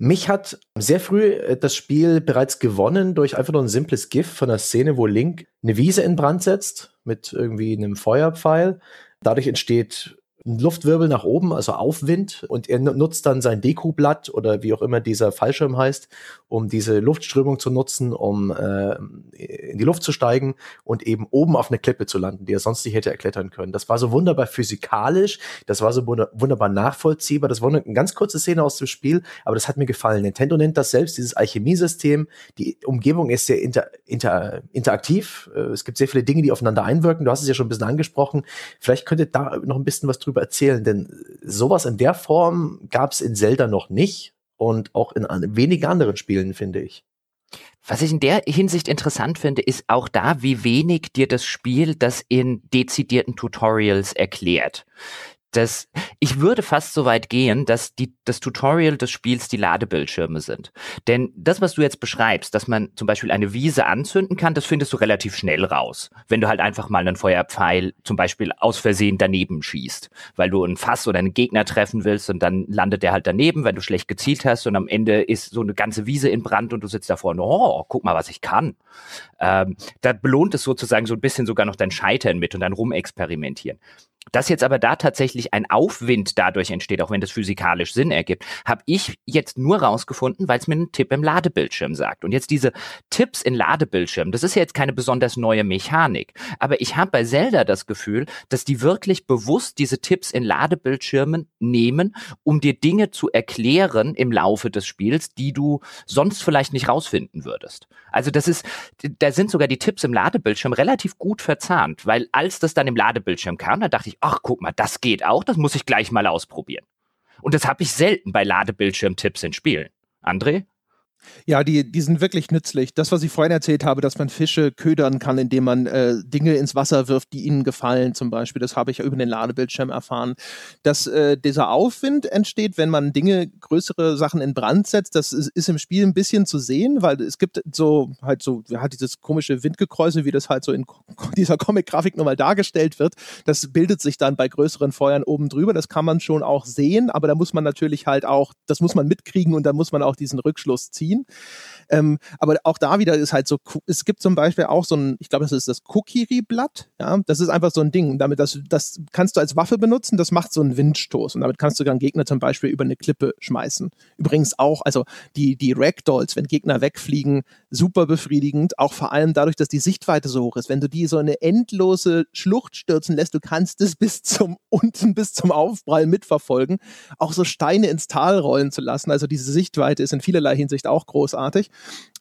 Mich hat sehr früh äh, das Spiel bereits gewonnen durch einfach nur ein simples GIF von der Szene, wo Link eine Wiese in Brand setzt mit irgendwie einem Feuerpfeil. Dadurch entsteht Luftwirbel nach oben, also Aufwind, und er nutzt dann sein Dekublatt oder wie auch immer dieser Fallschirm heißt, um diese Luftströmung zu nutzen, um äh, in die Luft zu steigen und eben oben auf eine Klippe zu landen, die er sonst nicht hätte erklettern können. Das war so wunderbar physikalisch, das war so wunderbar nachvollziehbar. Das war eine ganz kurze Szene aus dem Spiel, aber das hat mir gefallen. Nintendo nennt das selbst, dieses Alchemiesystem. Die Umgebung ist sehr inter, inter, interaktiv. Äh, es gibt sehr viele Dinge, die aufeinander einwirken. Du hast es ja schon ein bisschen angesprochen. Vielleicht könntet da noch ein bisschen was drüber drüber erzählen, denn sowas in der Form gab es in Zelda noch nicht und auch in wenigen anderen Spielen, finde ich. Was ich in der Hinsicht interessant finde, ist auch da, wie wenig dir das Spiel das in dezidierten Tutorials erklärt das, ich würde fast so weit gehen, dass die, das Tutorial des Spiels die Ladebildschirme sind. Denn das, was du jetzt beschreibst, dass man zum Beispiel eine Wiese anzünden kann, das findest du relativ schnell raus. Wenn du halt einfach mal einen Feuerpfeil zum Beispiel aus Versehen daneben schießt, weil du ein Fass oder einen Gegner treffen willst und dann landet der halt daneben, wenn du schlecht gezielt hast und am Ende ist so eine ganze Wiese in Brand und du sitzt davor und oh, guck mal, was ich kann. Ähm, da belohnt es sozusagen so ein bisschen sogar noch dein Scheitern mit und dein Rumexperimentieren. Dass jetzt aber da tatsächlich ein Aufwind dadurch entsteht, auch wenn das physikalisch Sinn ergibt, habe ich jetzt nur rausgefunden, weil es mir einen Tipp im Ladebildschirm sagt. Und jetzt diese Tipps in Ladebildschirm, das ist ja jetzt keine besonders neue Mechanik, aber ich habe bei Zelda das Gefühl, dass die wirklich bewusst diese Tipps in Ladebildschirmen nehmen, um dir Dinge zu erklären im Laufe des Spiels, die du sonst vielleicht nicht rausfinden würdest. Also das ist, da sind sogar die Tipps im Ladebildschirm relativ gut verzahnt, weil als das dann im Ladebildschirm kam, da dachte ich, ach guck mal, das geht auch, das muss ich gleich mal ausprobieren. Und das habe ich selten bei Ladebildschirmtipps in Spielen. André? Ja, die, die sind wirklich nützlich. Das, was ich vorhin erzählt habe, dass man Fische ködern kann, indem man äh, Dinge ins Wasser wirft, die ihnen gefallen, zum Beispiel, das habe ich ja über den Ladebildschirm erfahren. Dass äh, dieser Aufwind entsteht, wenn man Dinge, größere Sachen in Brand setzt, das ist, ist im Spiel ein bisschen zu sehen, weil es gibt so halt so, hat dieses komische Windgekräuse, wie das halt so in <laughs> dieser Comic-Grafik nochmal dargestellt wird. Das bildet sich dann bei größeren Feuern oben drüber. Das kann man schon auch sehen, aber da muss man natürlich halt auch, das muss man mitkriegen und da muss man auch diesen Rückschluss ziehen ziehen. Ähm, aber auch da wieder ist halt so, es gibt zum Beispiel auch so ein, ich glaube, das ist das Kokiri-Blatt. Ja, das ist einfach so ein Ding. Damit das, das kannst du als Waffe benutzen. Das macht so einen Windstoß und damit kannst du dann Gegner zum Beispiel über eine Klippe schmeißen. Übrigens auch, also die die Ragdolls, wenn Gegner wegfliegen, super befriedigend. Auch vor allem dadurch, dass die Sichtweite so hoch ist. Wenn du die so eine endlose Schlucht stürzen lässt, du kannst es bis zum <laughs> unten bis zum Aufprall mitverfolgen. Auch so Steine ins Tal rollen zu lassen. Also diese Sichtweite ist in vielerlei Hinsicht auch großartig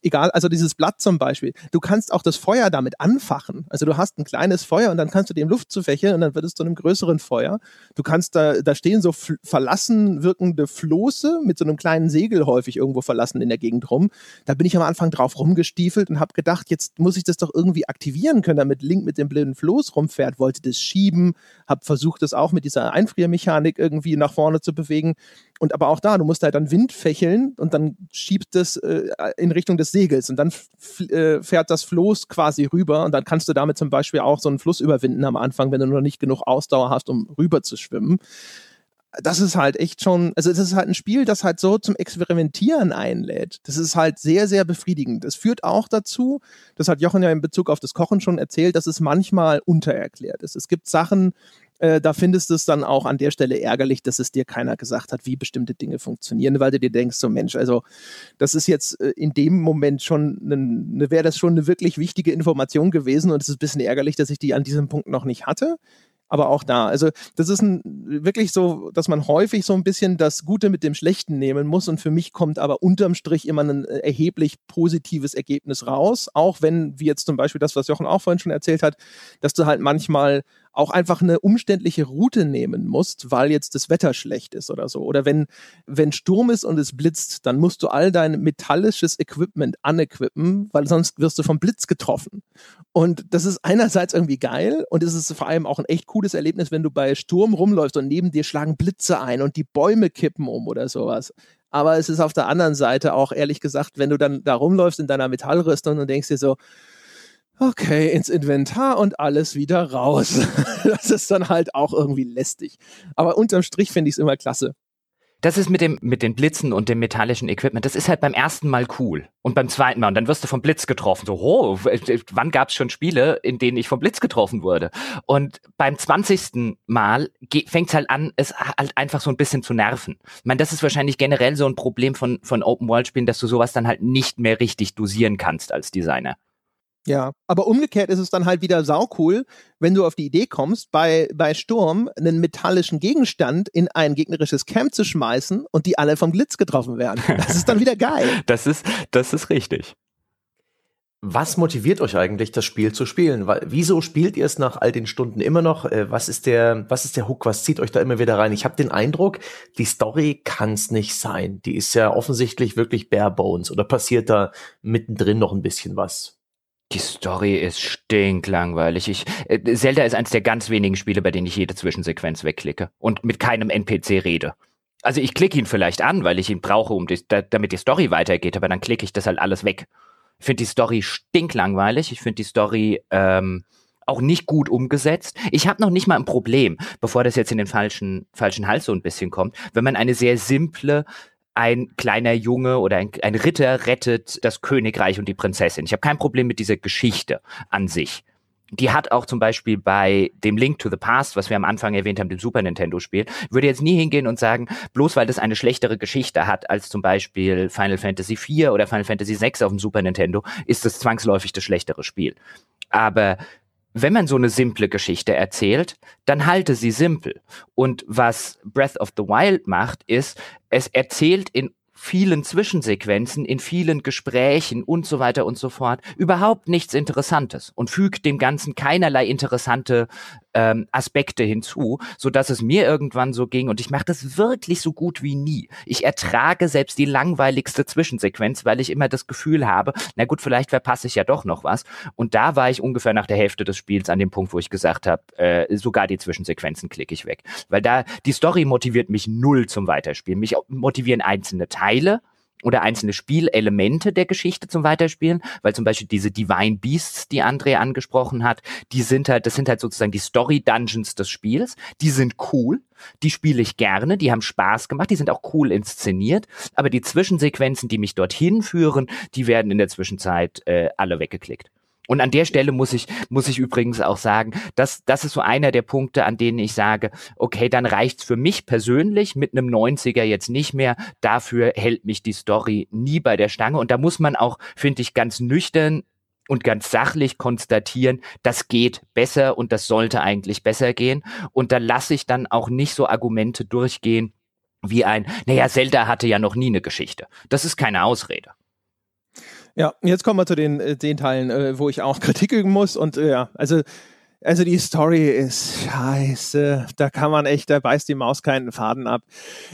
egal, also dieses Blatt zum Beispiel, du kannst auch das Feuer damit anfachen. Also du hast ein kleines Feuer und dann kannst du dem Luft zu fächeln und dann wird es zu einem größeren Feuer. Du kannst da, da stehen so verlassen wirkende Floße mit so einem kleinen Segel häufig irgendwo verlassen in der Gegend rum. Da bin ich am Anfang drauf rumgestiefelt und habe gedacht, jetzt muss ich das doch irgendwie aktivieren können, damit Link mit dem blinden Floß rumfährt, wollte das schieben, habe versucht, das auch mit dieser Einfriermechanik irgendwie nach vorne zu bewegen. Und aber auch da, du musst halt dann Wind fächeln und dann schiebt das äh, in Richtung des Segels und dann äh, fährt das Floß quasi rüber und dann kannst du damit zum Beispiel auch so einen Fluss überwinden am Anfang, wenn du noch nicht genug Ausdauer hast, um rüber zu schwimmen. Das ist halt echt schon, also das ist halt ein Spiel, das halt so zum Experimentieren einlädt. Das ist halt sehr, sehr befriedigend. Es führt auch dazu, das hat Jochen ja in Bezug auf das Kochen schon erzählt, dass es manchmal untererklärt ist. Es gibt Sachen, äh, da findest du es dann auch an der Stelle ärgerlich, dass es dir keiner gesagt hat, wie bestimmte Dinge funktionieren, weil du dir denkst, so Mensch, also das ist jetzt äh, in dem Moment schon, ne, wäre das schon eine wirklich wichtige Information gewesen und es ist ein bisschen ärgerlich, dass ich die an diesem Punkt noch nicht hatte aber auch da. Also das ist ein, wirklich so, dass man häufig so ein bisschen das Gute mit dem Schlechten nehmen muss und für mich kommt aber unterm Strich immer ein äh, erheblich positives Ergebnis raus, auch wenn, wie jetzt zum Beispiel das, was Jochen auch vorhin schon erzählt hat, dass du halt manchmal auch einfach eine umständliche Route nehmen musst, weil jetzt das Wetter schlecht ist oder so. Oder wenn, wenn Sturm ist und es blitzt, dann musst du all dein metallisches Equipment anequippen, weil sonst wirst du vom Blitz getroffen. Und das ist einerseits irgendwie geil und es ist vor allem auch ein echt cooles Erlebnis, wenn du bei Sturm rumläufst und neben dir schlagen Blitze ein und die Bäume kippen um oder sowas. Aber es ist auf der anderen Seite auch ehrlich gesagt, wenn du dann da rumläufst in deiner Metallrüstung und denkst dir so, okay, ins Inventar und alles wieder raus. <laughs> das ist dann halt auch irgendwie lästig. Aber unterm Strich finde ich es immer klasse. Das ist mit dem, mit den Blitzen und dem metallischen Equipment, das ist halt beim ersten Mal cool. Und beim zweiten Mal, und dann wirst du vom Blitz getroffen. So, oh, wann gab es schon Spiele, in denen ich vom Blitz getroffen wurde? Und beim zwanzigsten Mal fängt es halt an, es halt einfach so ein bisschen zu nerven. Ich meine, das ist wahrscheinlich generell so ein Problem von, von Open-World-Spielen, dass du sowas dann halt nicht mehr richtig dosieren kannst als Designer. Ja, aber umgekehrt ist es dann halt wieder saucool, wenn du auf die Idee kommst, bei, bei Sturm einen metallischen Gegenstand in ein gegnerisches Camp zu schmeißen und die alle vom Blitz getroffen werden. Das ist dann wieder geil. <laughs> das ist, das ist richtig. Was motiviert euch eigentlich, das Spiel zu spielen? Wieso spielt ihr es nach all den Stunden immer noch? Äh, was ist der, was ist der Hook? Was zieht euch da immer wieder rein? Ich habe den Eindruck, die Story kann es nicht sein. Die ist ja offensichtlich wirklich bare bones. Oder passiert da mittendrin noch ein bisschen was? Die Story ist stinklangweilig. Ich, äh, Zelda ist eines der ganz wenigen Spiele, bei denen ich jede Zwischensequenz wegklicke und mit keinem NPC rede. Also ich klicke ihn vielleicht an, weil ich ihn brauche, um die, damit die Story weitergeht, aber dann klicke ich das halt alles weg. Ich finde die Story stinklangweilig. Ich finde die Story ähm, auch nicht gut umgesetzt. Ich habe noch nicht mal ein Problem, bevor das jetzt in den falschen, falschen Hals so ein bisschen kommt, wenn man eine sehr simple, ein kleiner Junge oder ein, ein Ritter rettet das Königreich und die Prinzessin. Ich habe kein Problem mit dieser Geschichte an sich. Die hat auch zum Beispiel bei dem Link to the Past, was wir am Anfang erwähnt haben, dem Super Nintendo-Spiel, würde jetzt nie hingehen und sagen, bloß weil das eine schlechtere Geschichte hat als zum Beispiel Final Fantasy IV oder Final Fantasy VI auf dem Super Nintendo, ist das zwangsläufig das schlechtere Spiel. Aber wenn man so eine simple Geschichte erzählt, dann halte sie simpel. Und was Breath of the Wild macht, ist, es erzählt in vielen Zwischensequenzen, in vielen Gesprächen und so weiter und so fort überhaupt nichts Interessantes und fügt dem Ganzen keinerlei interessante ähm, Aspekte hinzu, so dass es mir irgendwann so ging und ich mache das wirklich so gut wie nie. Ich ertrage selbst die langweiligste Zwischensequenz, weil ich immer das Gefühl habe, na gut, vielleicht verpasse ich ja doch noch was. Und da war ich ungefähr nach der Hälfte des Spiels an dem Punkt, wo ich gesagt habe, äh, sogar die Zwischensequenzen klicke ich weg, weil da die Story motiviert mich null zum Weiterspielen. Mich motivieren einzelne Teile oder einzelne Spielelemente der Geschichte zum Weiterspielen, weil zum Beispiel diese Divine Beasts, die André angesprochen hat, die sind halt, das sind halt sozusagen die Story Dungeons des Spiels. Die sind cool, die spiele ich gerne, die haben Spaß gemacht, die sind auch cool inszeniert, aber die Zwischensequenzen, die mich dorthin führen, die werden in der Zwischenzeit äh, alle weggeklickt. Und an der Stelle muss ich, muss ich übrigens auch sagen, dass das ist so einer der Punkte, an denen ich sage, okay, dann reicht's für mich persönlich mit einem 90er jetzt nicht mehr. Dafür hält mich die Story nie bei der Stange. Und da muss man auch, finde ich, ganz nüchtern und ganz sachlich konstatieren, das geht besser und das sollte eigentlich besser gehen. Und da lasse ich dann auch nicht so Argumente durchgehen wie ein, naja, Zelda hatte ja noch nie eine Geschichte. Das ist keine Ausrede. Ja, jetzt kommen wir zu den, äh, den Teilen, äh, wo ich auch <laughs> Kritik üben muss. Und äh, ja, also, also die Story ist scheiße. Da kann man echt, da beißt die Maus keinen Faden ab.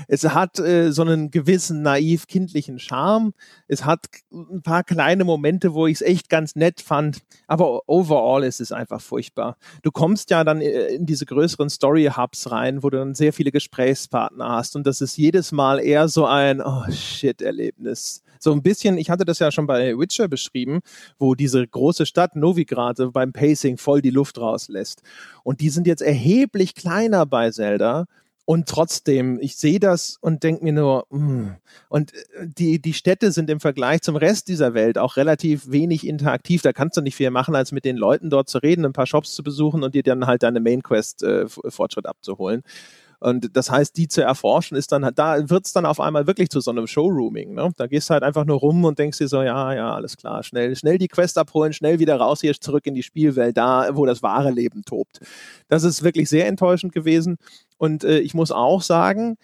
Es hat äh, so einen gewissen naiv kindlichen Charme. Es hat ein paar kleine Momente, wo ich es echt ganz nett fand. Aber overall ist es einfach furchtbar. Du kommst ja dann in diese größeren Story-Hubs rein, wo du dann sehr viele Gesprächspartner hast. Und das ist jedes Mal eher so ein Oh shit-Erlebnis so ein bisschen, ich hatte das ja schon bei Witcher beschrieben, wo diese große Stadt Novigrad beim Pacing voll die Luft rauslässt. Und die sind jetzt erheblich kleiner bei Zelda. Und trotzdem, ich sehe das und denke mir nur, mm. und äh, die, die Städte sind im Vergleich zum Rest dieser Welt auch relativ wenig interaktiv. Da kannst du nicht viel machen, als mit den Leuten dort zu reden, ein paar Shops zu besuchen und dir dann halt deine Main Quest äh, Fortschritt abzuholen. Und das heißt, die zu erforschen ist dann, da wird es dann auf einmal wirklich zu so einem Showrooming. Ne? Da gehst du halt einfach nur rum und denkst dir so, ja, ja, alles klar, schnell, schnell die Quest abholen, schnell wieder raus hier zurück in die Spielwelt, da, wo das wahre Leben tobt. Das ist wirklich sehr enttäuschend gewesen. Und äh, ich muss auch sagen,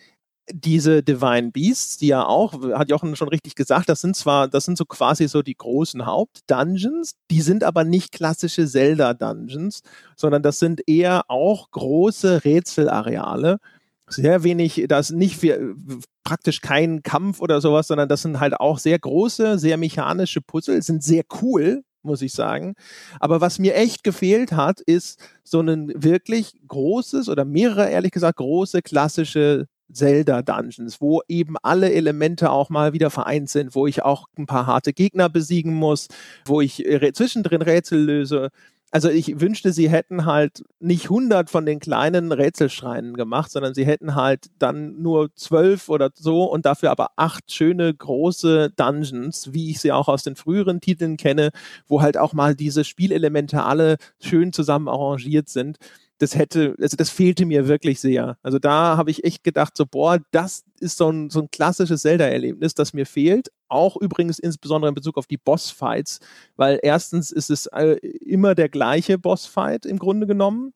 diese Divine Beasts, die ja auch, hat Jochen schon richtig gesagt, das sind zwar, das sind so quasi so die großen Hauptdungeons, die sind aber nicht klassische Zelda-Dungeons, sondern das sind eher auch große Rätselareale. Sehr wenig, da ist nicht viel, praktisch kein Kampf oder sowas, sondern das sind halt auch sehr große, sehr mechanische Puzzle, sind sehr cool, muss ich sagen. Aber was mir echt gefehlt hat, ist so ein wirklich großes oder mehrere, ehrlich gesagt, große klassische Zelda Dungeons, wo eben alle Elemente auch mal wieder vereint sind, wo ich auch ein paar harte Gegner besiegen muss, wo ich äh, zwischendrin Rätsel löse. Also ich wünschte, sie hätten halt nicht 100 von den kleinen Rätselschreinen gemacht, sondern sie hätten halt dann nur zwölf oder so und dafür aber acht schöne große Dungeons, wie ich sie auch aus den früheren Titeln kenne, wo halt auch mal diese Spielelemente alle schön zusammen arrangiert sind das hätte, also das fehlte mir wirklich sehr. Also da habe ich echt gedacht, so, boah, das ist so ein, so ein klassisches Zelda-Erlebnis, das mir fehlt. Auch übrigens insbesondere in Bezug auf die Bossfights, weil erstens ist es äh, immer der gleiche Bossfight im Grunde genommen.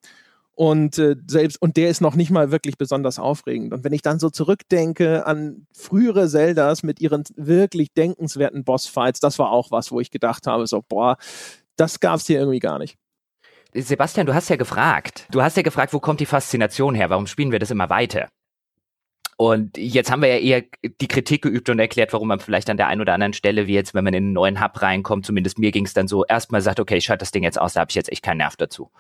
Und äh, selbst, und der ist noch nicht mal wirklich besonders aufregend. Und wenn ich dann so zurückdenke an frühere Zeldas mit ihren wirklich denkenswerten Bossfights, das war auch was, wo ich gedacht habe, so, boah, das gab es hier irgendwie gar nicht. Sebastian, du hast ja gefragt. Du hast ja gefragt, wo kommt die Faszination her? Warum spielen wir das immer weiter? Und jetzt haben wir ja eher die Kritik geübt und erklärt, warum man vielleicht an der einen oder anderen Stelle, wie jetzt, wenn man in einen neuen Hub reinkommt, zumindest mir ging es dann so, erstmal sagt, okay, ich schalte das Ding jetzt aus, da habe ich jetzt echt keinen Nerv dazu.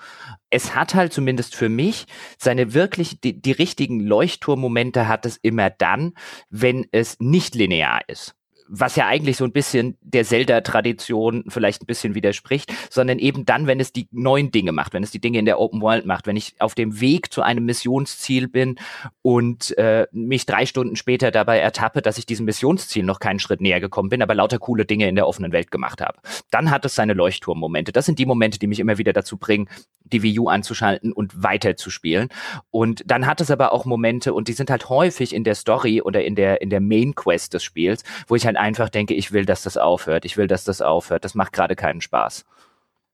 Es hat halt zumindest für mich seine wirklich, die, die richtigen Leuchtturmmomente hat es immer dann, wenn es nicht linear ist was ja eigentlich so ein bisschen der Zelda-Tradition vielleicht ein bisschen widerspricht, sondern eben dann, wenn es die neuen Dinge macht, wenn es die Dinge in der Open World macht, wenn ich auf dem Weg zu einem Missionsziel bin und äh, mich drei Stunden später dabei ertappe, dass ich diesem Missionsziel noch keinen Schritt näher gekommen bin, aber lauter coole Dinge in der offenen Welt gemacht habe. Dann hat es seine Leuchtturmmomente. Das sind die Momente, die mich immer wieder dazu bringen, die Wii U anzuschalten und weiter zu spielen. Und dann hat es aber auch Momente, und die sind halt häufig in der Story oder in der, in der Main Quest des Spiels, wo ich halt einfach denke, ich will, dass das aufhört. Ich will, dass das aufhört. Das macht gerade keinen Spaß.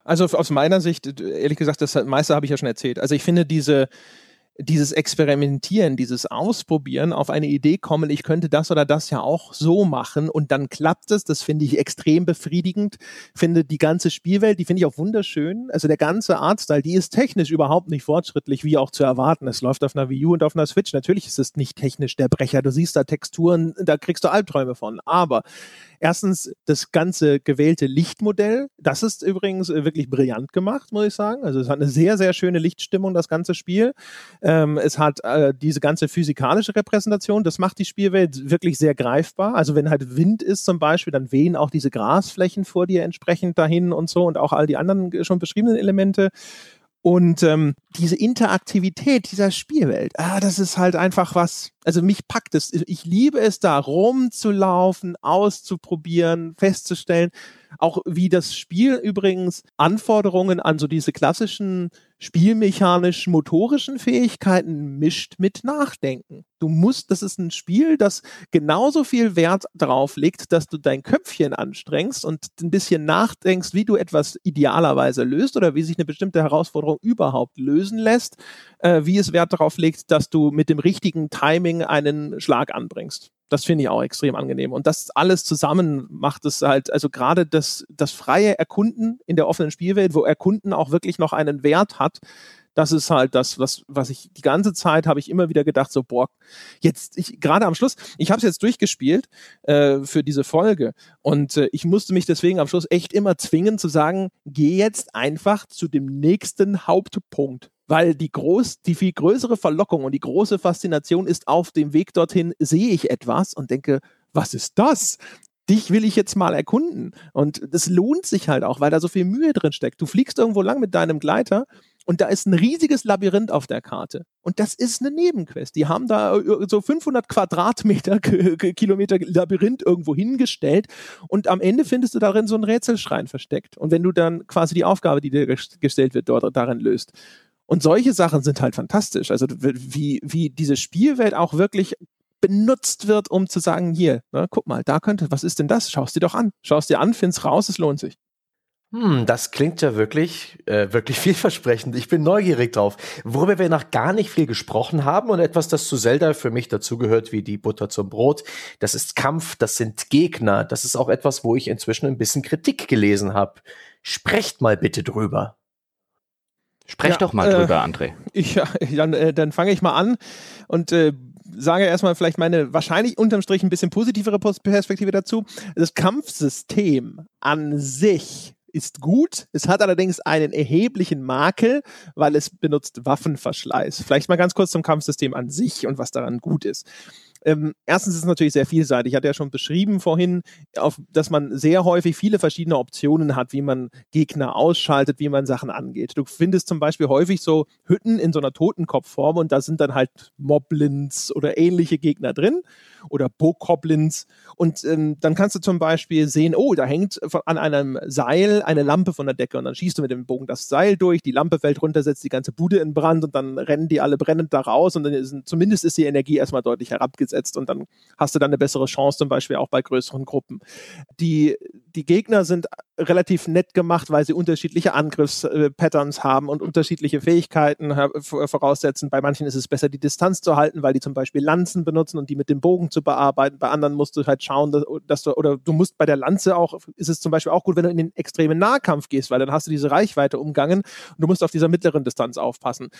Also aus meiner Sicht, ehrlich gesagt, das meiste habe ich ja schon erzählt. Also ich finde diese, dieses Experimentieren, dieses Ausprobieren, auf eine Idee kommen, ich könnte das oder das ja auch so machen und dann klappt es, das finde ich extrem befriedigend. Finde die ganze Spielwelt, die finde ich auch wunderschön. Also der ganze Artstyle, die ist technisch überhaupt nicht fortschrittlich, wie auch zu erwarten. Es läuft auf einer Wii U und auf einer Switch. Natürlich ist es nicht technisch der Brecher. Du siehst da Texturen, da kriegst du Albträume von. Aber Erstens das ganze gewählte Lichtmodell. Das ist übrigens äh, wirklich brillant gemacht, muss ich sagen. Also es hat eine sehr, sehr schöne Lichtstimmung, das ganze Spiel. Ähm, es hat äh, diese ganze physikalische Repräsentation, das macht die Spielwelt wirklich sehr greifbar. Also wenn halt Wind ist zum Beispiel, dann wehen auch diese Grasflächen vor dir entsprechend dahin und so und auch all die anderen schon beschriebenen Elemente. Und ähm, diese Interaktivität dieser Spielwelt, ah, das ist halt einfach was, also mich packt es. Ich liebe es da rumzulaufen, auszuprobieren, festzustellen, auch wie das Spiel übrigens Anforderungen an so diese klassischen spielmechanisch-motorischen Fähigkeiten mischt mit Nachdenken. Du musst, das ist ein Spiel, das genauso viel Wert darauf legt, dass du dein Köpfchen anstrengst und ein bisschen nachdenkst, wie du etwas idealerweise löst oder wie sich eine bestimmte Herausforderung überhaupt lösen lässt, äh, wie es Wert darauf legt, dass du mit dem richtigen Timing einen Schlag anbringst. Das finde ich auch extrem angenehm. Und das alles zusammen macht es halt, also gerade das, das freie Erkunden in der offenen Spielwelt, wo Erkunden auch wirklich noch einen Wert hat, das ist halt das, was, was ich die ganze Zeit habe ich immer wieder gedacht, so, boah, jetzt, ich, gerade am Schluss, ich habe es jetzt durchgespielt äh, für diese Folge und äh, ich musste mich deswegen am Schluss echt immer zwingen zu sagen, geh jetzt einfach zu dem nächsten Hauptpunkt weil die groß, die viel größere Verlockung und die große Faszination ist auf dem Weg dorthin, sehe ich etwas und denke, was ist das? Dich will ich jetzt mal erkunden. Und das lohnt sich halt auch, weil da so viel Mühe drin steckt. Du fliegst irgendwo lang mit deinem Gleiter und da ist ein riesiges Labyrinth auf der Karte. Und das ist eine Nebenquest. Die haben da äh, so 500 Quadratmeter, <laughs> Kilometer Labyrinth irgendwo hingestellt. Und am Ende findest du darin so einen Rätselschrein versteckt. Und wenn du dann quasi die Aufgabe, die dir gestellt wird, dort darin löst. Und solche Sachen sind halt fantastisch. Also wie, wie diese Spielwelt auch wirklich benutzt wird, um zu sagen, hier, ne, guck mal, da könnte, was ist denn das? Schau es dir doch an. Schau es dir an, find's raus, es lohnt sich. Hm, das klingt ja wirklich, äh, wirklich <laughs> vielversprechend. Ich bin neugierig drauf. Worüber wir noch gar nicht viel gesprochen haben und etwas, das zu Zelda für mich dazugehört wie die Butter zum Brot, das ist Kampf, das sind Gegner. Das ist auch etwas, wo ich inzwischen ein bisschen Kritik gelesen habe. Sprecht mal bitte drüber. Sprech ja, doch mal äh, drüber, André. Ich, <laughs> ja, dann, äh, dann fange ich mal an und äh, sage erstmal vielleicht meine wahrscheinlich unterm Strich ein bisschen positivere Perspektive dazu. Das Kampfsystem an sich ist gut. Es hat allerdings einen erheblichen Makel, weil es benutzt Waffenverschleiß. Vielleicht mal ganz kurz zum Kampfsystem an sich und was daran gut ist. Ähm, erstens ist es natürlich sehr vielseitig. Ich hatte ja schon beschrieben vorhin, auf, dass man sehr häufig viele verschiedene Optionen hat, wie man Gegner ausschaltet, wie man Sachen angeht. Du findest zum Beispiel häufig so Hütten in so einer Totenkopfform und da sind dann halt Moblins oder ähnliche Gegner drin oder Bokoblins. Und ähm, dann kannst du zum Beispiel sehen, oh, da hängt von, an einem Seil eine Lampe von der Decke und dann schießt du mit dem Bogen das Seil durch, die Lampe fällt runter, setzt die ganze Bude in Brand und dann rennen die alle brennend da raus und dann ist, zumindest ist die Energie erstmal deutlich herabgesetzt und dann hast du dann eine bessere Chance, zum Beispiel auch bei größeren Gruppen. Die, die Gegner sind relativ nett gemacht, weil sie unterschiedliche Angriffspatterns haben und unterschiedliche Fähigkeiten voraussetzen. Bei manchen ist es besser, die Distanz zu halten, weil die zum Beispiel Lanzen benutzen und die mit dem Bogen zu bearbeiten. Bei anderen musst du halt schauen, dass, du, oder du musst bei der Lanze auch, ist es zum Beispiel auch gut, wenn du in den extremen Nahkampf gehst, weil dann hast du diese Reichweite umgangen und du musst auf dieser mittleren Distanz aufpassen.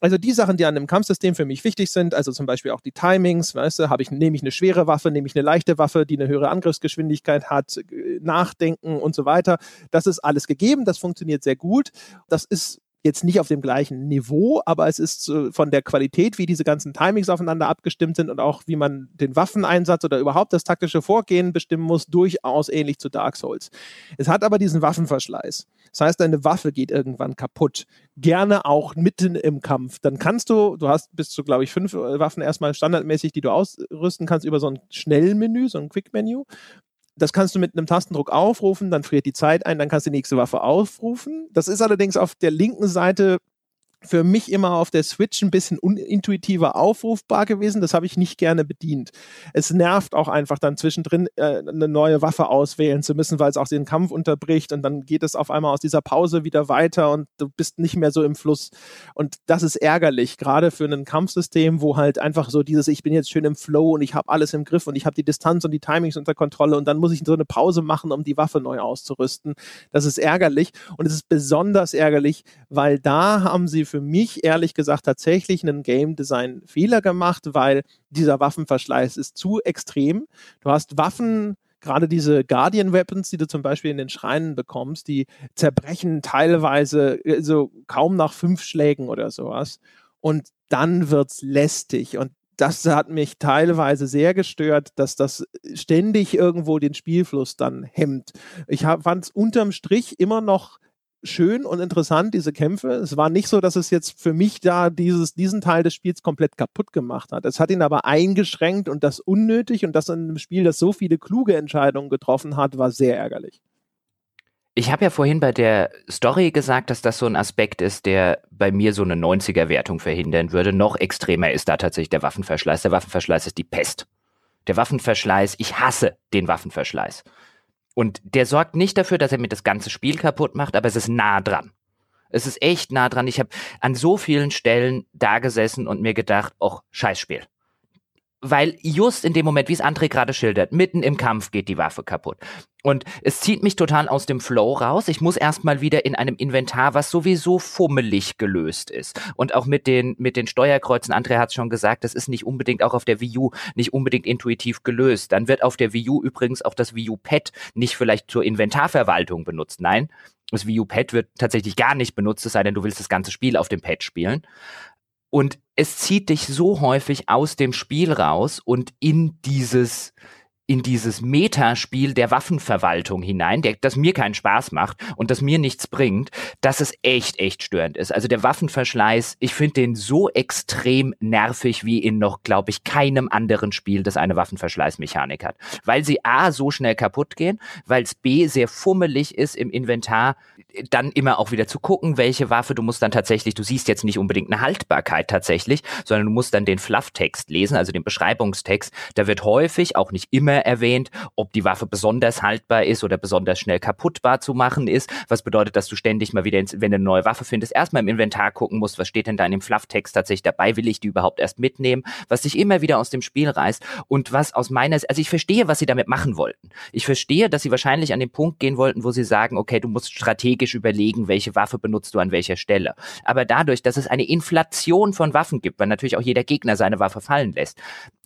Also die Sachen, die an einem Kampfsystem für mich wichtig sind, also zum Beispiel auch die Timings, weißt du, habe ich, nehme ich eine schwere Waffe, nehme ich eine leichte Waffe, die eine höhere Angriffsgeschwindigkeit hat, nachdenken und so weiter. Das ist alles gegeben, das funktioniert sehr gut. Das ist jetzt nicht auf dem gleichen Niveau, aber es ist äh, von der Qualität, wie diese ganzen Timings aufeinander abgestimmt sind und auch wie man den Waffeneinsatz oder überhaupt das taktische Vorgehen bestimmen muss, durchaus ähnlich zu Dark Souls. Es hat aber diesen Waffenverschleiß. Das heißt, deine Waffe geht irgendwann kaputt. Gerne auch mitten im Kampf. Dann kannst du, du hast bis zu, glaube ich, fünf äh, Waffen erstmal standardmäßig, die du ausrüsten kannst über so ein Schnellmenü, so ein Quick-Menü. Das kannst du mit einem Tastendruck aufrufen, dann friert die Zeit ein, dann kannst du die nächste Waffe aufrufen. Das ist allerdings auf der linken Seite für mich immer auf der Switch ein bisschen unintuitiver aufrufbar gewesen. Das habe ich nicht gerne bedient. Es nervt auch einfach dann zwischendrin äh, eine neue Waffe auswählen zu müssen, weil es auch den Kampf unterbricht und dann geht es auf einmal aus dieser Pause wieder weiter und du bist nicht mehr so im Fluss. Und das ist ärgerlich, gerade für ein Kampfsystem, wo halt einfach so dieses, ich bin jetzt schön im Flow und ich habe alles im Griff und ich habe die Distanz und die Timings unter Kontrolle und dann muss ich so eine Pause machen, um die Waffe neu auszurüsten. Das ist ärgerlich und es ist besonders ärgerlich, weil da haben sie für mich ehrlich gesagt tatsächlich einen Game Design Fehler gemacht, weil dieser Waffenverschleiß ist zu extrem. Du hast Waffen, gerade diese Guardian Weapons, die du zum Beispiel in den Schreinen bekommst, die zerbrechen teilweise äh, so kaum nach fünf Schlägen oder sowas. und dann wird's lästig und das hat mich teilweise sehr gestört, dass das ständig irgendwo den Spielfluss dann hemmt. Ich fand es unterm Strich immer noch schön und interessant, diese Kämpfe. Es war nicht so, dass es jetzt für mich da dieses, diesen Teil des Spiels komplett kaputt gemacht hat. Es hat ihn aber eingeschränkt und das unnötig und das in einem Spiel, das so viele kluge Entscheidungen getroffen hat, war sehr ärgerlich. Ich habe ja vorhin bei der Story gesagt, dass das so ein Aspekt ist, der bei mir so eine 90er-Wertung verhindern würde. Noch extremer ist da tatsächlich der Waffenverschleiß. Der Waffenverschleiß ist die Pest. Der Waffenverschleiß, ich hasse den Waffenverschleiß. Und der sorgt nicht dafür, dass er mir das ganze Spiel kaputt macht, aber es ist nah dran. Es ist echt nah dran. Ich habe an so vielen Stellen da gesessen und mir gedacht, och, Scheißspiel weil just in dem Moment, wie es André gerade schildert, mitten im Kampf geht die Waffe kaputt. Und es zieht mich total aus dem Flow raus. Ich muss erstmal wieder in einem Inventar, was sowieso fummelig gelöst ist. Und auch mit den, mit den Steuerkreuzen, André hat es schon gesagt, das ist nicht unbedingt auch auf der Wii U nicht unbedingt intuitiv gelöst. Dann wird auf der Wii U übrigens auch das Wii U Pad nicht vielleicht zur Inventarverwaltung benutzt. Nein, das Wii U Pad wird tatsächlich gar nicht benutzt, es sei denn, du willst das ganze Spiel auf dem Pad spielen. Und es zieht dich so häufig aus dem Spiel raus und in dieses in dieses Metaspiel der Waffenverwaltung hinein, der, das mir keinen Spaß macht und das mir nichts bringt, dass es echt, echt störend ist. Also der Waffenverschleiß, ich finde den so extrem nervig wie in noch, glaube ich, keinem anderen Spiel, das eine Waffenverschleißmechanik hat. Weil sie A, so schnell kaputt gehen, weil es B, sehr fummelig ist im Inventar, dann immer auch wieder zu gucken, welche Waffe, du musst dann tatsächlich, du siehst jetzt nicht unbedingt eine Haltbarkeit tatsächlich, sondern du musst dann den Flufftext lesen, also den Beschreibungstext. Da wird häufig, auch nicht immer erwähnt, ob die Waffe besonders haltbar ist oder besonders schnell kaputtbar zu machen ist. Was bedeutet, dass du ständig mal wieder, ins, wenn du eine neue Waffe findest, erstmal im Inventar gucken musst, was steht denn da in dem Flufftext tatsächlich dabei, will ich die überhaupt erst mitnehmen, was dich immer wieder aus dem Spiel reißt und was aus meiner, also ich verstehe, was sie damit machen wollten. Ich verstehe, dass sie wahrscheinlich an den Punkt gehen wollten, wo sie sagen, okay, du musst strategisch überlegen, welche Waffe benutzt du an welcher Stelle. Aber dadurch, dass es eine Inflation von Waffen gibt, weil natürlich auch jeder Gegner seine Waffe fallen lässt,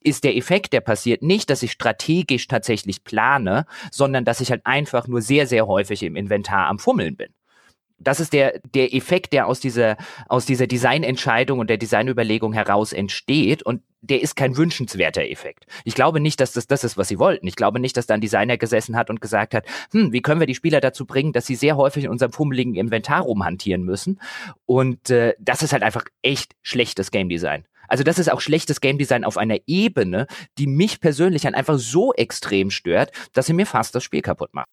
ist der Effekt, der passiert, nicht, dass ich strategisch tatsächlich plane, sondern dass ich halt einfach nur sehr, sehr häufig im Inventar am Fummeln bin. Das ist der, der Effekt, der aus dieser, aus dieser Designentscheidung und der Designüberlegung heraus entsteht. Und der ist kein wünschenswerter Effekt. Ich glaube nicht, dass das das ist, was sie wollten. Ich glaube nicht, dass da ein Designer gesessen hat und gesagt hat, hm, wie können wir die Spieler dazu bringen, dass sie sehr häufig in unserem fummeligen Inventar rumhantieren müssen. Und äh, das ist halt einfach echt schlechtes Game Design. Also das ist auch schlechtes Game Design auf einer Ebene, die mich persönlich dann einfach so extrem stört, dass sie mir fast das Spiel kaputt macht.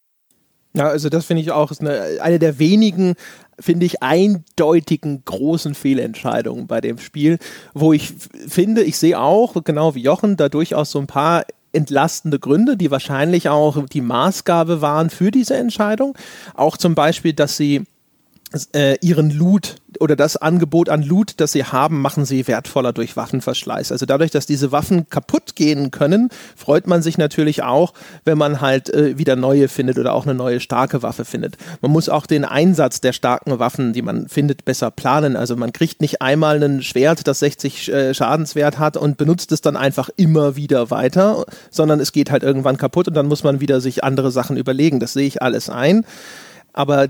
Ja, also das finde ich auch eine, eine der wenigen, finde ich, eindeutigen großen Fehlentscheidungen bei dem Spiel, wo ich finde, ich sehe auch, genau wie Jochen, da durchaus so ein paar entlastende Gründe, die wahrscheinlich auch die Maßgabe waren für diese Entscheidung. Auch zum Beispiel, dass sie äh, ihren Loot oder das Angebot an Loot, das sie haben, machen sie wertvoller durch Waffenverschleiß. Also dadurch, dass diese Waffen kaputt gehen können, freut man sich natürlich auch, wenn man halt äh, wieder neue findet oder auch eine neue starke Waffe findet. Man muss auch den Einsatz der starken Waffen, die man findet, besser planen. Also man kriegt nicht einmal ein Schwert, das 60 äh, Schadenswert hat und benutzt es dann einfach immer wieder weiter, sondern es geht halt irgendwann kaputt und dann muss man wieder sich andere Sachen überlegen. Das sehe ich alles ein. Aber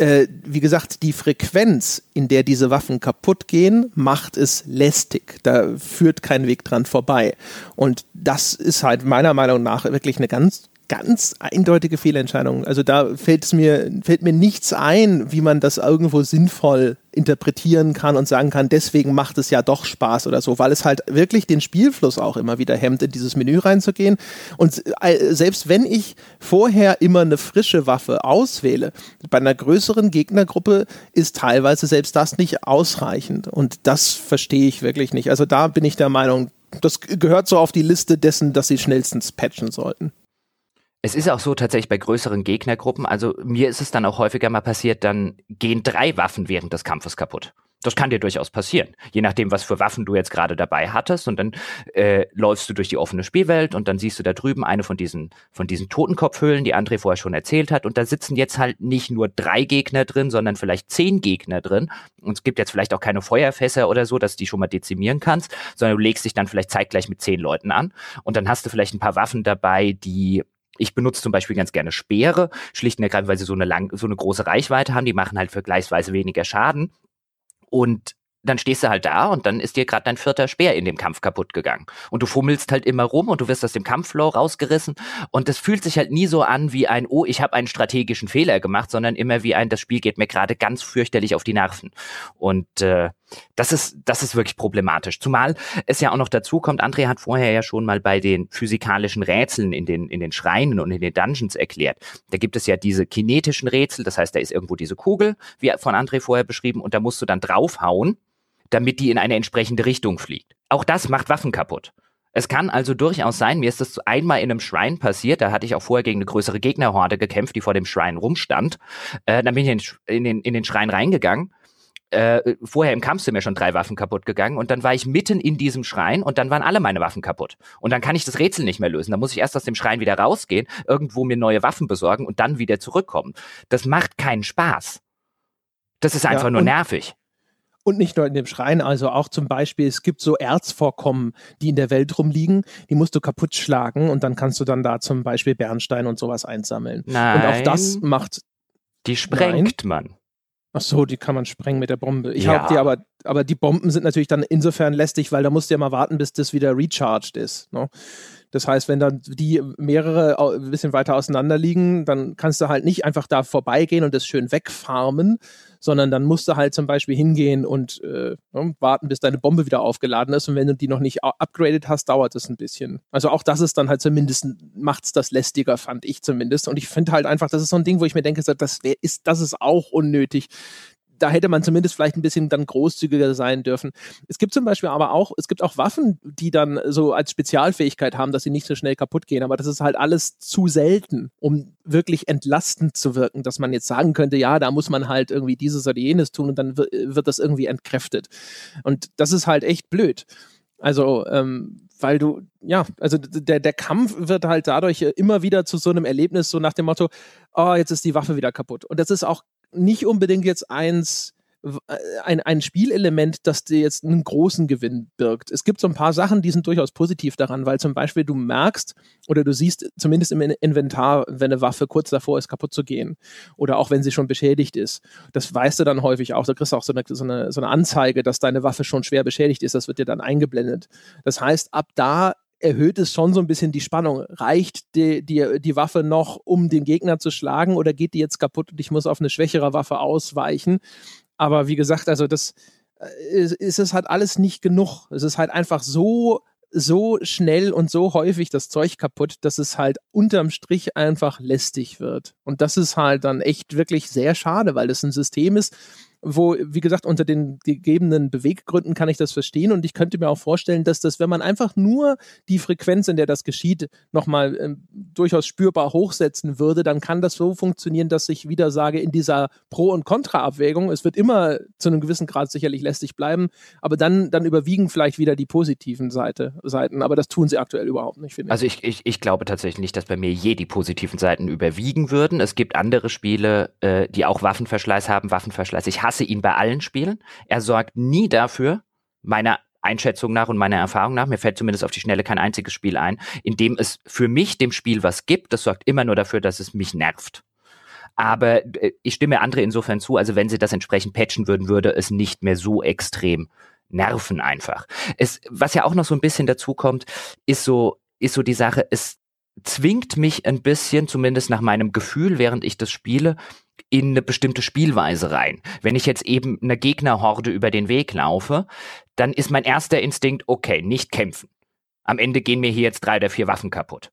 äh, wie gesagt, die Frequenz, in der diese Waffen kaputt gehen, macht es lästig. Da führt kein Weg dran vorbei. Und das ist halt meiner Meinung nach wirklich eine ganz ganz eindeutige Fehlentscheidung. Also da fällt es mir, fällt mir nichts ein, wie man das irgendwo sinnvoll interpretieren kann und sagen kann, deswegen macht es ja doch Spaß oder so, weil es halt wirklich den Spielfluss auch immer wieder hemmt, in dieses Menü reinzugehen. Und äh, selbst wenn ich vorher immer eine frische Waffe auswähle, bei einer größeren Gegnergruppe ist teilweise selbst das nicht ausreichend. Und das verstehe ich wirklich nicht. Also da bin ich der Meinung, das gehört so auf die Liste dessen, dass sie schnellstens patchen sollten. Es ist auch so tatsächlich bei größeren Gegnergruppen, also mir ist es dann auch häufiger mal passiert, dann gehen drei Waffen während des Kampfes kaputt. Das kann dir durchaus passieren, je nachdem, was für Waffen du jetzt gerade dabei hattest. Und dann äh, läufst du durch die offene Spielwelt und dann siehst du da drüben eine von diesen, von diesen Totenkopfhöhlen, die André vorher schon erzählt hat. Und da sitzen jetzt halt nicht nur drei Gegner drin, sondern vielleicht zehn Gegner drin. Und es gibt jetzt vielleicht auch keine Feuerfässer oder so, dass du die schon mal dezimieren kannst, sondern du legst dich dann vielleicht zeitgleich mit zehn Leuten an. Und dann hast du vielleicht ein paar Waffen dabei, die ich benutze zum Beispiel ganz gerne Speere, schlicht und ergreifend, weil sie so eine, lang, so eine große Reichweite haben. Die machen halt vergleichsweise weniger Schaden. Und dann stehst du halt da und dann ist dir gerade dein vierter Speer in dem Kampf kaputt gegangen. Und du fummelst halt immer rum und du wirst aus dem Kampfflow rausgerissen. Und das fühlt sich halt nie so an wie ein, oh, ich habe einen strategischen Fehler gemacht, sondern immer wie ein, das Spiel geht mir gerade ganz fürchterlich auf die Nerven. Und äh, das ist, das ist wirklich problematisch. Zumal es ja auch noch dazu kommt, André hat vorher ja schon mal bei den physikalischen Rätseln in den, in den Schreinen und in den Dungeons erklärt. Da gibt es ja diese kinetischen Rätsel, das heißt, da ist irgendwo diese Kugel, wie von André vorher beschrieben, und da musst du dann draufhauen damit die in eine entsprechende Richtung fliegt. Auch das macht Waffen kaputt. Es kann also durchaus sein, mir ist das einmal in einem Schrein passiert, da hatte ich auch vorher gegen eine größere Gegnerhorde gekämpft, die vor dem Schrein rumstand. Äh, dann bin ich in, den, in den Schrein reingegangen. Äh, vorher im Kampf sind mir schon drei Waffen kaputt gegangen und dann war ich mitten in diesem Schrein und dann waren alle meine Waffen kaputt. Und dann kann ich das Rätsel nicht mehr lösen. Dann muss ich erst aus dem Schrein wieder rausgehen, irgendwo mir neue Waffen besorgen und dann wieder zurückkommen. Das macht keinen Spaß. Das ist einfach ja, nur nervig. Und nicht nur in dem Schrein, also auch zum Beispiel, es gibt so Erzvorkommen, die in der Welt rumliegen, die musst du kaputt schlagen und dann kannst du dann da zum Beispiel Bernstein und sowas einsammeln. Nein. Und auch das macht. Die sprengt Nein. man. Ach so, die kann man sprengen mit der Bombe. Ich ja. habe die aber, aber die Bomben sind natürlich dann insofern lästig, weil da musst du ja mal warten, bis das wieder recharged ist. Ne? Das heißt, wenn dann die mehrere ein bisschen weiter auseinander liegen, dann kannst du halt nicht einfach da vorbeigehen und das schön wegfarmen, sondern dann musst du halt zum Beispiel hingehen und äh, ne, warten, bis deine Bombe wieder aufgeladen ist. Und wenn du die noch nicht upgraded hast, dauert es ein bisschen. Also auch das ist dann halt zumindest, macht es das lästiger, fand ich zumindest. Und ich finde halt einfach, das ist so ein Ding, wo ich mir denke, das, wär, ist, das ist auch unnötig da hätte man zumindest vielleicht ein bisschen dann großzügiger sein dürfen. Es gibt zum Beispiel aber auch, es gibt auch Waffen, die dann so als Spezialfähigkeit haben, dass sie nicht so schnell kaputt gehen, aber das ist halt alles zu selten, um wirklich entlastend zu wirken, dass man jetzt sagen könnte, ja, da muss man halt irgendwie dieses oder jenes tun und dann wird das irgendwie entkräftet. Und das ist halt echt blöd. Also, ähm, weil du, ja, also der, der Kampf wird halt dadurch immer wieder zu so einem Erlebnis, so nach dem Motto, oh, jetzt ist die Waffe wieder kaputt. Und das ist auch nicht unbedingt jetzt eins, äh, ein, ein Spielelement, das dir jetzt einen großen Gewinn birgt. Es gibt so ein paar Sachen, die sind durchaus positiv daran, weil zum Beispiel du merkst oder du siehst zumindest im Inventar, wenn eine Waffe kurz davor ist, kaputt zu gehen oder auch wenn sie schon beschädigt ist. Das weißt du dann häufig auch. Da kriegst du auch so eine, so eine, so eine Anzeige, dass deine Waffe schon schwer beschädigt ist. Das wird dir dann eingeblendet. Das heißt, ab da erhöht es schon so ein bisschen die Spannung. Reicht die, die, die Waffe noch, um den Gegner zu schlagen oder geht die jetzt kaputt und ich muss auf eine schwächere Waffe ausweichen? Aber wie gesagt, also das äh, ist, ist es halt alles nicht genug. Es ist halt einfach so so schnell und so häufig das Zeug kaputt, dass es halt unterm Strich einfach lästig wird. Und das ist halt dann echt wirklich sehr schade, weil das ein System ist, wo, wie gesagt, unter den gegebenen Beweggründen kann ich das verstehen und ich könnte mir auch vorstellen, dass das, wenn man einfach nur die Frequenz, in der das geschieht, nochmal äh, durchaus spürbar hochsetzen würde, dann kann das so funktionieren, dass ich wieder sage, in dieser Pro- und Kontra-Abwägung, es wird immer zu einem gewissen Grad sicherlich lästig bleiben, aber dann, dann überwiegen vielleicht wieder die positiven Seite, Seiten, aber das tun sie aktuell überhaupt nicht, finde ich. Also ich, ich, ich glaube tatsächlich nicht, dass bei mir je die positiven Seiten überwiegen würden. Es gibt andere Spiele, äh, die auch Waffenverschleiß haben, Waffenverschleiß. Ich hasse ihn bei allen Spielen. Er sorgt nie dafür, meiner Einschätzung nach und meiner Erfahrung nach, mir fällt zumindest auf die Schnelle kein einziges Spiel ein, in dem es für mich dem Spiel was gibt. Das sorgt immer nur dafür, dass es mich nervt. Aber äh, ich stimme andere insofern zu, also wenn sie das entsprechend patchen würden, würde es nicht mehr so extrem nerven einfach. Es, was ja auch noch so ein bisschen dazu kommt, ist so, ist so die Sache, es zwingt mich ein bisschen, zumindest nach meinem Gefühl, während ich das spiele, in eine bestimmte Spielweise rein. Wenn ich jetzt eben einer Gegnerhorde über den Weg laufe, dann ist mein erster Instinkt, okay, nicht kämpfen. Am Ende gehen mir hier jetzt drei oder vier Waffen kaputt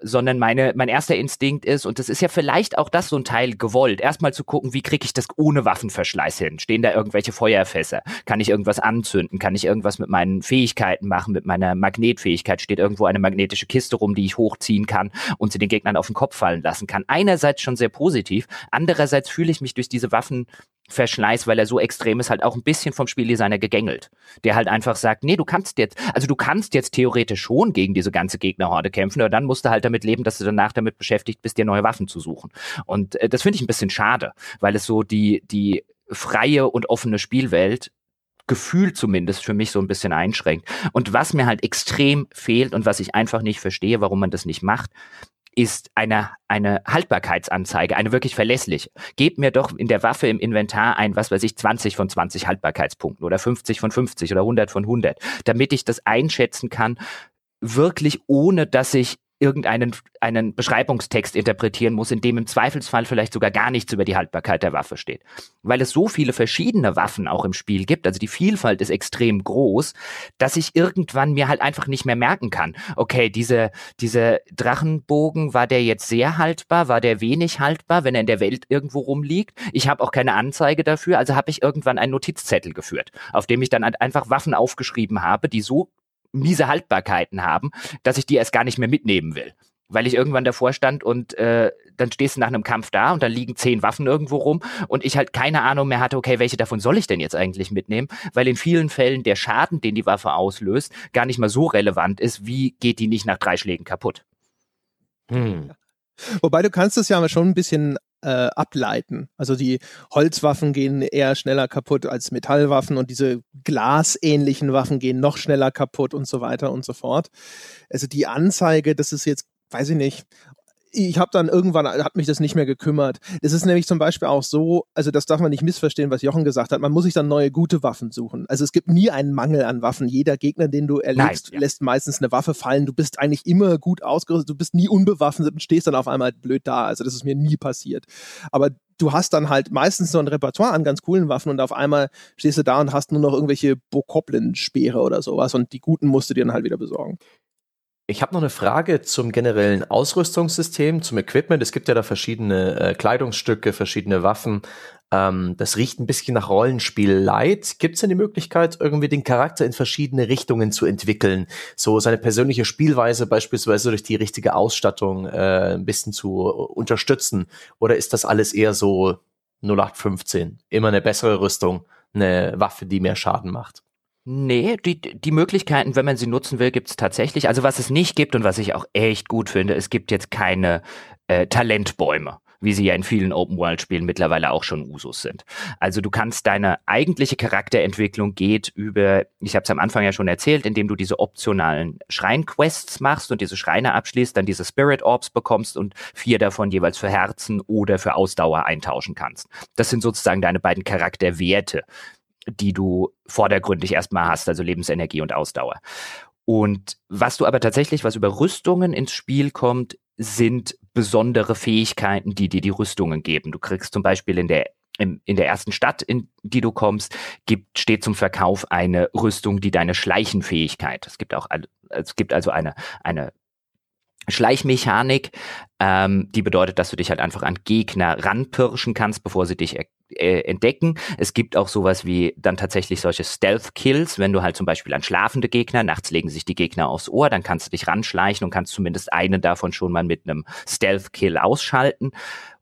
sondern meine, mein erster Instinkt ist, und das ist ja vielleicht auch das so ein Teil gewollt, erstmal zu gucken, wie kriege ich das ohne Waffenverschleiß hin? Stehen da irgendwelche Feuerfässer? Kann ich irgendwas anzünden? Kann ich irgendwas mit meinen Fähigkeiten machen, mit meiner Magnetfähigkeit? Steht irgendwo eine magnetische Kiste rum, die ich hochziehen kann und sie den Gegnern auf den Kopf fallen lassen kann? Einerseits schon sehr positiv, andererseits fühle ich mich durch diese Waffen Verschleiß, weil er so extrem ist, halt auch ein bisschen vom Spieldesigner gegängelt. Der halt einfach sagt, nee, du kannst jetzt, also du kannst jetzt theoretisch schon gegen diese ganze Gegnerhorde kämpfen, aber dann musst du halt damit leben, dass du danach damit beschäftigt bist, dir neue Waffen zu suchen. Und äh, das finde ich ein bisschen schade, weil es so die, die freie und offene Spielwelt Gefühl zumindest für mich so ein bisschen einschränkt. Und was mir halt extrem fehlt und was ich einfach nicht verstehe, warum man das nicht macht, ist eine, eine Haltbarkeitsanzeige, eine wirklich verlässliche. Gebt mir doch in der Waffe im Inventar ein, was weiß ich, 20 von 20 Haltbarkeitspunkten oder 50 von 50 oder 100 von 100, damit ich das einschätzen kann, wirklich ohne dass ich irgendeinen einen Beschreibungstext interpretieren muss, in dem im Zweifelsfall vielleicht sogar gar nichts über die Haltbarkeit der Waffe steht. Weil es so viele verschiedene Waffen auch im Spiel gibt, also die Vielfalt ist extrem groß, dass ich irgendwann mir halt einfach nicht mehr merken kann, okay, diese, diese Drachenbogen, war der jetzt sehr haltbar, war der wenig haltbar, wenn er in der Welt irgendwo rumliegt? Ich habe auch keine Anzeige dafür, also habe ich irgendwann einen Notizzettel geführt, auf dem ich dann einfach Waffen aufgeschrieben habe, die so miese Haltbarkeiten haben, dass ich die erst gar nicht mehr mitnehmen will. Weil ich irgendwann davor stand und äh, dann stehst du nach einem Kampf da und dann liegen zehn Waffen irgendwo rum und ich halt keine Ahnung mehr hatte, okay, welche davon soll ich denn jetzt eigentlich mitnehmen? Weil in vielen Fällen der Schaden, den die Waffe auslöst, gar nicht mal so relevant ist, wie geht die nicht nach drei Schlägen kaputt. Hm. Wobei du kannst es ja schon ein bisschen äh, ableiten. Also die Holzwaffen gehen eher schneller kaputt als Metallwaffen und diese glasähnlichen Waffen gehen noch schneller kaputt und so weiter und so fort. Also die Anzeige, das ist jetzt, weiß ich nicht, ich habe dann irgendwann, hat mich das nicht mehr gekümmert. Es ist nämlich zum Beispiel auch so, also das darf man nicht missverstehen, was Jochen gesagt hat, man muss sich dann neue gute Waffen suchen. Also es gibt nie einen Mangel an Waffen. Jeder Gegner, den du erlegst, Nein, ja. lässt meistens eine Waffe fallen. Du bist eigentlich immer gut ausgerüstet, du bist nie unbewaffnet und stehst dann auf einmal blöd da. Also das ist mir nie passiert. Aber du hast dann halt meistens so ein Repertoire an ganz coolen Waffen und auf einmal stehst du da und hast nur noch irgendwelche Bokoblin-Speere oder sowas und die guten musst du dir dann halt wieder besorgen. Ich habe noch eine Frage zum generellen Ausrüstungssystem, zum Equipment. Es gibt ja da verschiedene äh, Kleidungsstücke, verschiedene Waffen. Ähm, das riecht ein bisschen nach Rollenspiel light. Gibt es denn die Möglichkeit, irgendwie den Charakter in verschiedene Richtungen zu entwickeln? So seine persönliche Spielweise beispielsweise durch die richtige Ausstattung äh, ein bisschen zu unterstützen? Oder ist das alles eher so 0815? Immer eine bessere Rüstung, eine Waffe, die mehr Schaden macht? Nee, die, die Möglichkeiten, wenn man sie nutzen will, gibt es tatsächlich. Also was es nicht gibt und was ich auch echt gut finde, es gibt jetzt keine äh, Talentbäume wie sie ja in vielen Open-World-Spielen mittlerweile auch schon Usus sind. Also du kannst deine eigentliche Charakterentwicklung geht über, ich habe es am Anfang ja schon erzählt, indem du diese optionalen Schrein-Quests machst und diese Schreine abschließt, dann diese Spirit Orbs bekommst und vier davon jeweils für Herzen oder für Ausdauer eintauschen kannst. Das sind sozusagen deine beiden Charakterwerte die du vordergründig erstmal hast, also Lebensenergie und Ausdauer. Und was du aber tatsächlich, was über Rüstungen ins Spiel kommt, sind besondere Fähigkeiten, die dir die Rüstungen geben. Du kriegst zum Beispiel in der in, der ersten Stadt, in die du kommst, gibt, steht zum Verkauf eine Rüstung, die deine Schleichenfähigkeit. Es gibt auch, es gibt also eine, eine Schleichmechanik, ähm, die bedeutet, dass du dich halt einfach an Gegner ranpirschen kannst, bevor sie dich äh, entdecken. Es gibt auch sowas wie dann tatsächlich solche Stealth-Kills, wenn du halt zum Beispiel an schlafende Gegner, nachts legen sich die Gegner aufs Ohr, dann kannst du dich ranschleichen und kannst zumindest einen davon schon mal mit einem Stealth-Kill ausschalten.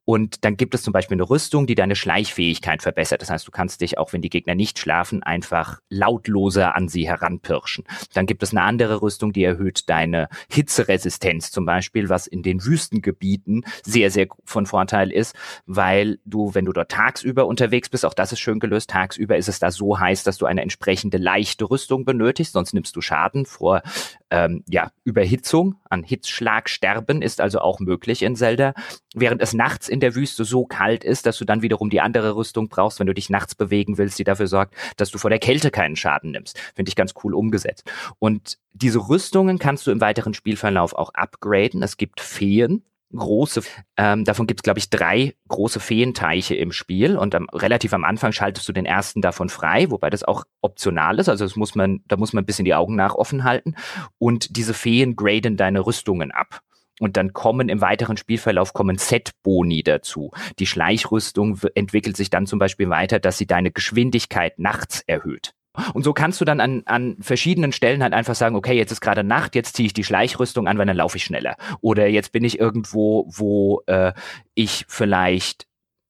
Und dann gibt es zum Beispiel eine Rüstung, die deine Schleichfähigkeit verbessert. Das heißt, du kannst dich, auch wenn die Gegner nicht schlafen, einfach lautloser an sie heranpirschen. Dann gibt es eine andere Rüstung, die erhöht deine Hitzeresistenz zum Beispiel, was in den Wüstengebieten sehr, sehr von Vorteil ist, weil du, wenn du dort tagsüber unterwegs bist, auch das ist schön gelöst, tagsüber ist es da so heiß, dass du eine entsprechende leichte Rüstung benötigst, sonst nimmst du Schaden vor ähm, ja, Überhitzung, an Hitzschlag sterben ist also auch möglich in Zelda, während es nachts in der Wüste so kalt ist, dass du dann wiederum die andere Rüstung brauchst, wenn du dich nachts bewegen willst, die dafür sorgt, dass du vor der Kälte keinen Schaden nimmst. Finde ich ganz cool umgesetzt. Und diese Rüstungen kannst du im weiteren Spielverlauf auch upgraden. Es gibt Feen, große, ähm, davon gibt es, glaube ich, drei große Feenteiche im Spiel und am, relativ am Anfang schaltest du den ersten davon frei, wobei das auch optional ist, also das muss man, da muss man ein bisschen die Augen nach offen halten und diese Feen graden deine Rüstungen ab. Und dann kommen im weiteren Spielverlauf kommen Set-Boni dazu. Die Schleichrüstung entwickelt sich dann zum Beispiel weiter, dass sie deine Geschwindigkeit nachts erhöht. Und so kannst du dann an, an verschiedenen Stellen halt einfach sagen, okay, jetzt ist gerade Nacht, jetzt ziehe ich die Schleichrüstung an, weil dann laufe ich schneller. Oder jetzt bin ich irgendwo, wo äh, ich vielleicht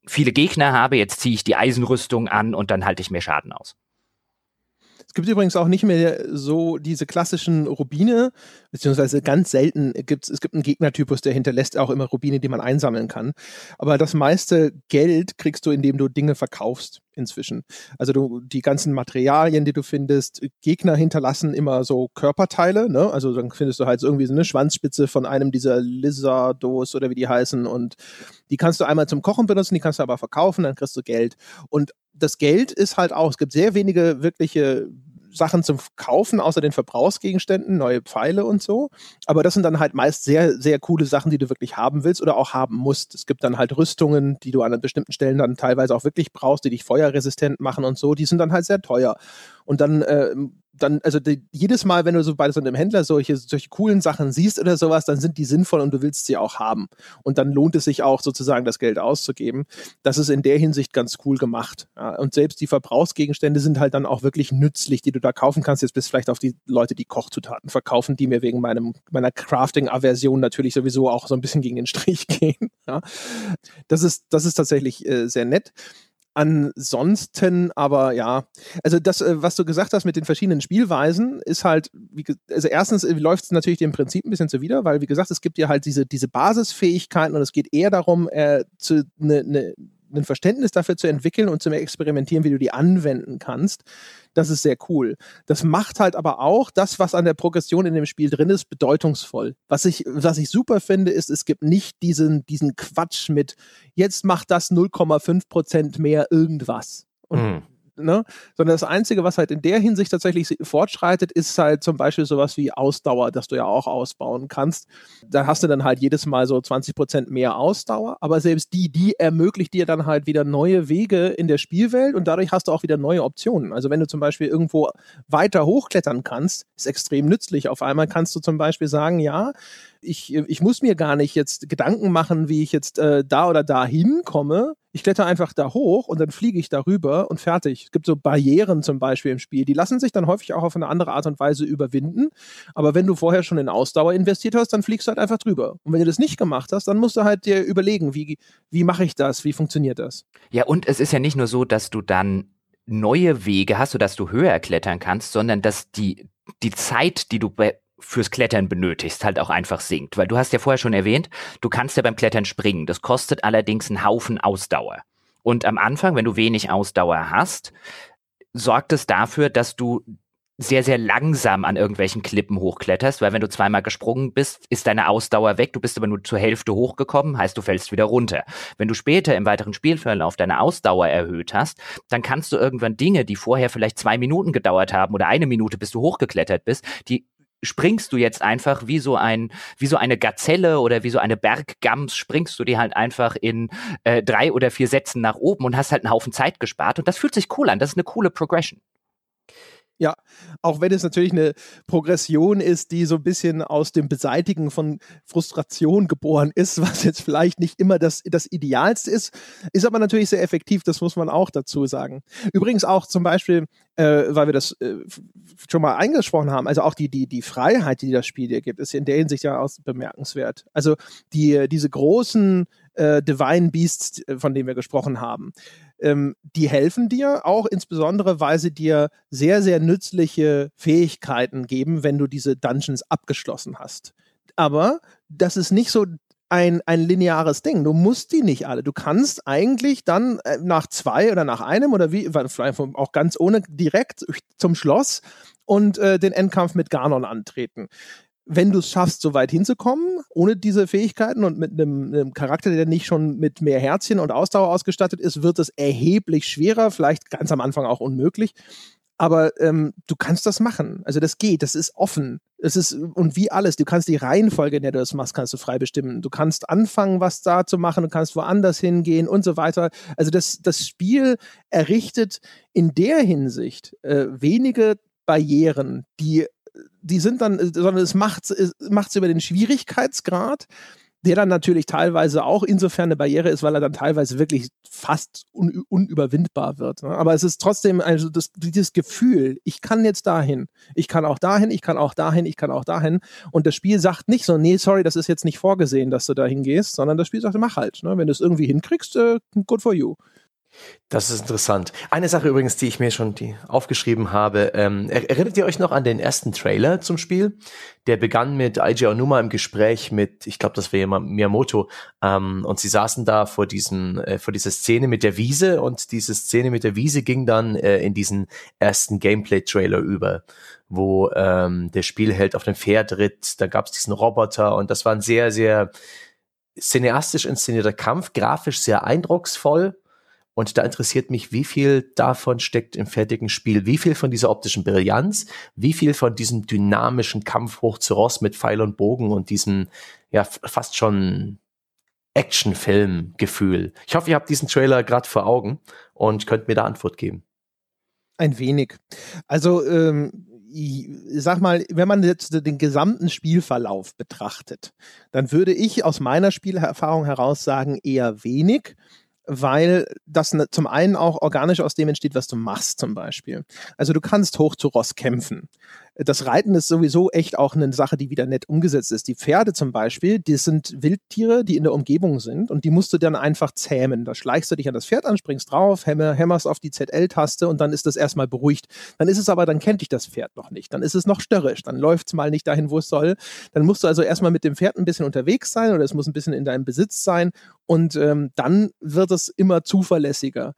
viele Gegner habe, jetzt ziehe ich die Eisenrüstung an und dann halte ich mehr Schaden aus. Es gibt übrigens auch nicht mehr so diese klassischen Rubine, beziehungsweise ganz selten gibt es, es gibt einen Gegnertypus, der hinterlässt auch immer Rubine, die man einsammeln kann. Aber das meiste Geld kriegst du, indem du Dinge verkaufst inzwischen. Also du, die ganzen Materialien, die du findest, Gegner hinterlassen immer so Körperteile, ne? Also dann findest du halt irgendwie so eine Schwanzspitze von einem dieser Lizardos oder wie die heißen und die kannst du einmal zum Kochen benutzen, die kannst du aber verkaufen, dann kriegst du Geld. Und das Geld ist halt auch, es gibt sehr wenige wirkliche Sachen zum Kaufen, außer den Verbrauchsgegenständen, neue Pfeile und so. Aber das sind dann halt meist sehr, sehr coole Sachen, die du wirklich haben willst oder auch haben musst. Es gibt dann halt Rüstungen, die du an bestimmten Stellen dann teilweise auch wirklich brauchst, die dich feuerresistent machen und so. Die sind dann halt sehr teuer. Und dann äh, dann, also die, jedes Mal, wenn du so bei so einem Händler solche, solche coolen Sachen siehst oder sowas, dann sind die sinnvoll und du willst sie auch haben. Und dann lohnt es sich auch sozusagen, das Geld auszugeben. Das ist in der Hinsicht ganz cool gemacht. Ja, und selbst die Verbrauchsgegenstände sind halt dann auch wirklich nützlich, die du da kaufen kannst. Jetzt bist du vielleicht auf die Leute, die Kochzutaten verkaufen, die mir wegen meinem, meiner Crafting-Aversion natürlich sowieso auch so ein bisschen gegen den Strich <laughs> gehen. Ja. Das ist, das ist tatsächlich äh, sehr nett. Ansonsten aber ja, also das, äh, was du gesagt hast mit den verschiedenen Spielweisen, ist halt, wie, also erstens äh, läuft es natürlich dem Prinzip ein bisschen zuwider, weil wie gesagt, es gibt ja halt diese, diese Basisfähigkeiten und es geht eher darum, äh, zu, ne, ne, ein Verständnis dafür zu entwickeln und zu experimentieren, wie du die anwenden kannst. Das ist sehr cool. Das macht halt aber auch das, was an der Progression in dem Spiel drin ist, bedeutungsvoll. Was ich, was ich super finde, ist, es gibt nicht diesen, diesen Quatsch mit, jetzt macht das 0,5 Prozent mehr irgendwas. Und mhm ne? Sondern das Einzige, was halt in der Hinsicht tatsächlich fortschreitet, ist halt zum Beispiel sowas wie Ausdauer, das du ja auch ausbauen kannst. Da hast du dann halt jedes Mal so 20 Prozent mehr Ausdauer, aber selbst die, die ermöglicht dir dann halt wieder neue Wege in der Spielwelt und dadurch hast du auch wieder neue Optionen. Also wenn du zum Beispiel irgendwo weiter hochklettern kannst, ist extrem nützlich. Auf einmal kannst du zum Beispiel sagen, ja, ich, ich muss mir gar nicht jetzt Gedanken machen, wie ich jetzt äh, da oder da hinkomme. Ich kletter einfach da hoch und dann fliege ich darüber und fertig. Es gibt so Barrieren zum Beispiel im Spiel, die lassen sich dann häufig auch auf eine andere Art und Weise überwinden. Aber wenn du vorher schon in Ausdauer investiert hast, dann fliegst du halt einfach drüber. Und wenn du das nicht gemacht hast, dann musst du halt dir überlegen, wie, wie mache ich das, wie funktioniert das. Ja, und es ist ja nicht nur so, dass du dann neue Wege hast, sodass du höher klettern kannst, sondern dass die, die Zeit, die du bei fürs Klettern benötigst, halt auch einfach sinkt. Weil du hast ja vorher schon erwähnt, du kannst ja beim Klettern springen. Das kostet allerdings einen Haufen Ausdauer. Und am Anfang, wenn du wenig Ausdauer hast, sorgt es dafür, dass du sehr, sehr langsam an irgendwelchen Klippen hochkletterst, weil wenn du zweimal gesprungen bist, ist deine Ausdauer weg, du bist aber nur zur Hälfte hochgekommen, heißt du fällst wieder runter. Wenn du später im weiteren Spielverlauf deine Ausdauer erhöht hast, dann kannst du irgendwann Dinge, die vorher vielleicht zwei Minuten gedauert haben oder eine Minute, bis du hochgeklettert bist, die springst du jetzt einfach wie so ein, wie so eine Gazelle oder wie so eine Berggams, springst du dir halt einfach in äh, drei oder vier Sätzen nach oben und hast halt einen Haufen Zeit gespart. Und das fühlt sich cool an. Das ist eine coole Progression. Ja, auch wenn es natürlich eine Progression ist, die so ein bisschen aus dem Beseitigen von Frustration geboren ist, <laughs> was jetzt vielleicht nicht immer das, das Idealste ist, ist aber natürlich sehr effektiv, das muss man auch dazu sagen. Übrigens auch zum Beispiel, äh, weil wir das äh, schon mal eingesprochen haben, also auch die, die, die Freiheit, die das Spiel dir gibt, ist in der Hinsicht ja auch bemerkenswert. Also die, diese großen äh, Divine Beasts, äh, von denen wir gesprochen haben, ähm, die helfen dir auch insbesondere, weil sie dir sehr, sehr nützliche Fähigkeiten geben, wenn du diese Dungeons abgeschlossen hast. Aber das ist nicht so ein, ein lineares Ding. Du musst die nicht alle. Du kannst eigentlich dann äh, nach zwei oder nach einem oder wie, vielleicht auch ganz ohne direkt zum Schloss und äh, den Endkampf mit Ganon antreten wenn du es schaffst, so weit hinzukommen, ohne diese Fähigkeiten und mit einem, einem, Charakter, der nicht schon mit mehr Herzchen und Ausdauer ausgestattet ist, wird es erheblich schwerer, vielleicht ganz am Anfang auch unmöglich. Aber ähm, du kannst das machen. Also das geht, das ist offen. Es ist, und wie alles, du kannst die Reihenfolge, in der du das machst, kannst du frei bestimmen. Du kannst anfangen, was da zu machen, du kannst woanders hingehen und so weiter. Also das, das Spiel errichtet in der Hinsicht äh, wenige Barrieren, die die sind dann, sondern es macht es über den Schwierigkeitsgrad, der dann natürlich teilweise auch insofern eine Barriere ist, weil er dann teilweise wirklich fast un, unüberwindbar wird. Ne? Aber es ist trotzdem also das, dieses Gefühl, ich kann jetzt dahin, ich kann auch dahin, ich kann auch dahin, ich kann auch dahin. Und das Spiel sagt nicht so, nee, sorry, das ist jetzt nicht vorgesehen, dass du dahin gehst, sondern das Spiel sagt, mach halt. Ne? Wenn du es irgendwie hinkriegst, äh, good for you. Das ist interessant. Eine Sache übrigens, die ich mir schon die aufgeschrieben habe. Ähm, erinnert ihr euch noch an den ersten Trailer zum Spiel? Der begann mit Eiji Onuma im Gespräch mit, ich glaube, das wäre Miyamoto, ähm, und sie saßen da vor diesem, äh, vor dieser Szene mit der Wiese und diese Szene mit der Wiese ging dann äh, in diesen ersten Gameplay-Trailer über, wo ähm, der Spielheld auf dem Pferd ritt. Da gab es diesen Roboter und das war ein sehr, sehr cineastisch inszenierter Kampf, grafisch sehr eindrucksvoll und da interessiert mich, wie viel davon steckt im fertigen Spiel, wie viel von dieser optischen Brillanz, wie viel von diesem dynamischen Kampf hoch zu Ross mit Pfeil und Bogen und diesem, ja, fast schon Actionfilm-Gefühl. Ich hoffe, ihr habt diesen Trailer gerade vor Augen und könnt mir da Antwort geben. Ein wenig. Also, ähm, ich sag mal, wenn man jetzt den gesamten Spielverlauf betrachtet, dann würde ich aus meiner Spielerfahrung heraus sagen, eher wenig weil das ne, zum einen auch organisch aus dem entsteht, was du machst zum Beispiel. Also du kannst hoch zu Ross kämpfen das Reiten ist sowieso echt auch eine Sache, die wieder nett umgesetzt ist. Die Pferde zum Beispiel, die sind Wildtiere, die in der Umgebung sind und die musst du dann einfach zähmen. Da schleichst du dich an das Pferd an, springst drauf, hämmerst auf die ZL-Taste und dann ist das erstmal beruhigt. Dann ist es aber, dann kennt dich das Pferd noch nicht. Dann ist es noch störrisch. Dann läuft es mal nicht dahin, wo es soll. Dann musst du also erstmal mit dem Pferd ein bisschen unterwegs sein oder es muss ein bisschen in deinem Besitz sein und ähm, dann wird es immer zuverlässiger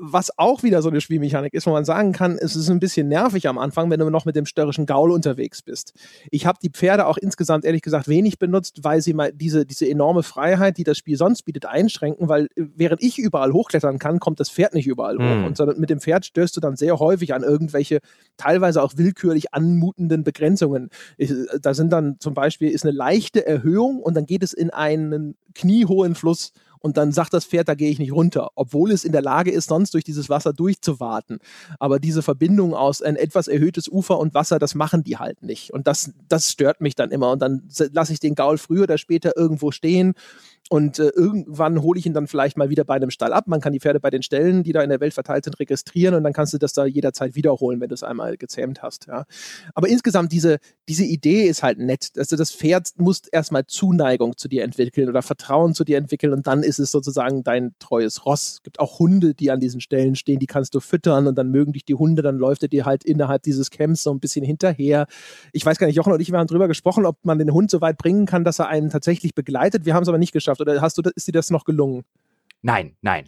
was auch wieder so eine Spielmechanik ist, wo man sagen kann, es ist ein bisschen nervig am Anfang, wenn du noch mit dem störrischen Gaul unterwegs bist. Ich habe die Pferde auch insgesamt ehrlich gesagt wenig benutzt, weil sie mal diese, diese enorme Freiheit, die das Spiel sonst bietet, einschränken, weil äh, während ich überall hochklettern kann, kommt das Pferd nicht überall hoch. Mhm. Und mit dem Pferd stößt du dann sehr häufig an irgendwelche teilweise auch willkürlich anmutenden Begrenzungen. Ich, äh, da sind dann zum Beispiel ist eine leichte Erhöhung und dann geht es in einen kniehohen Fluss und dann sagt das Pferd, da gehe ich nicht runter, obwohl es in der Lage ist, sonst durch dieses Wasser durchzuwarten. Aber diese Verbindung aus ein etwas erhöhtes Ufer und Wasser, das machen die halt nicht. Und das, das stört mich dann immer. Und dann lasse ich den Gaul früher oder später irgendwo stehen und äh, irgendwann hole ich ihn dann vielleicht mal wieder bei einem Stall ab. Man kann die Pferde bei den Stellen, die da in der Welt verteilt sind, registrieren und dann kannst du das da jederzeit wiederholen, wenn du es einmal gezähmt hast. Ja. Aber insgesamt diese, diese Idee ist halt nett. Also das Pferd muss erstmal Zuneigung zu dir entwickeln oder Vertrauen zu dir entwickeln und dann ist es sozusagen dein treues Ross. Es gibt auch Hunde, die an diesen Stellen stehen, die kannst du füttern und dann mögen dich die Hunde, dann läuft er dir halt innerhalb dieses Camps so ein bisschen hinterher. Ich weiß gar nicht, Jochen und ich, wir haben drüber gesprochen, ob man den Hund so weit bringen kann, dass er einen tatsächlich begleitet. Wir haben es aber nicht geschafft. Oder hast du, ist dir das noch gelungen? Nein, nein.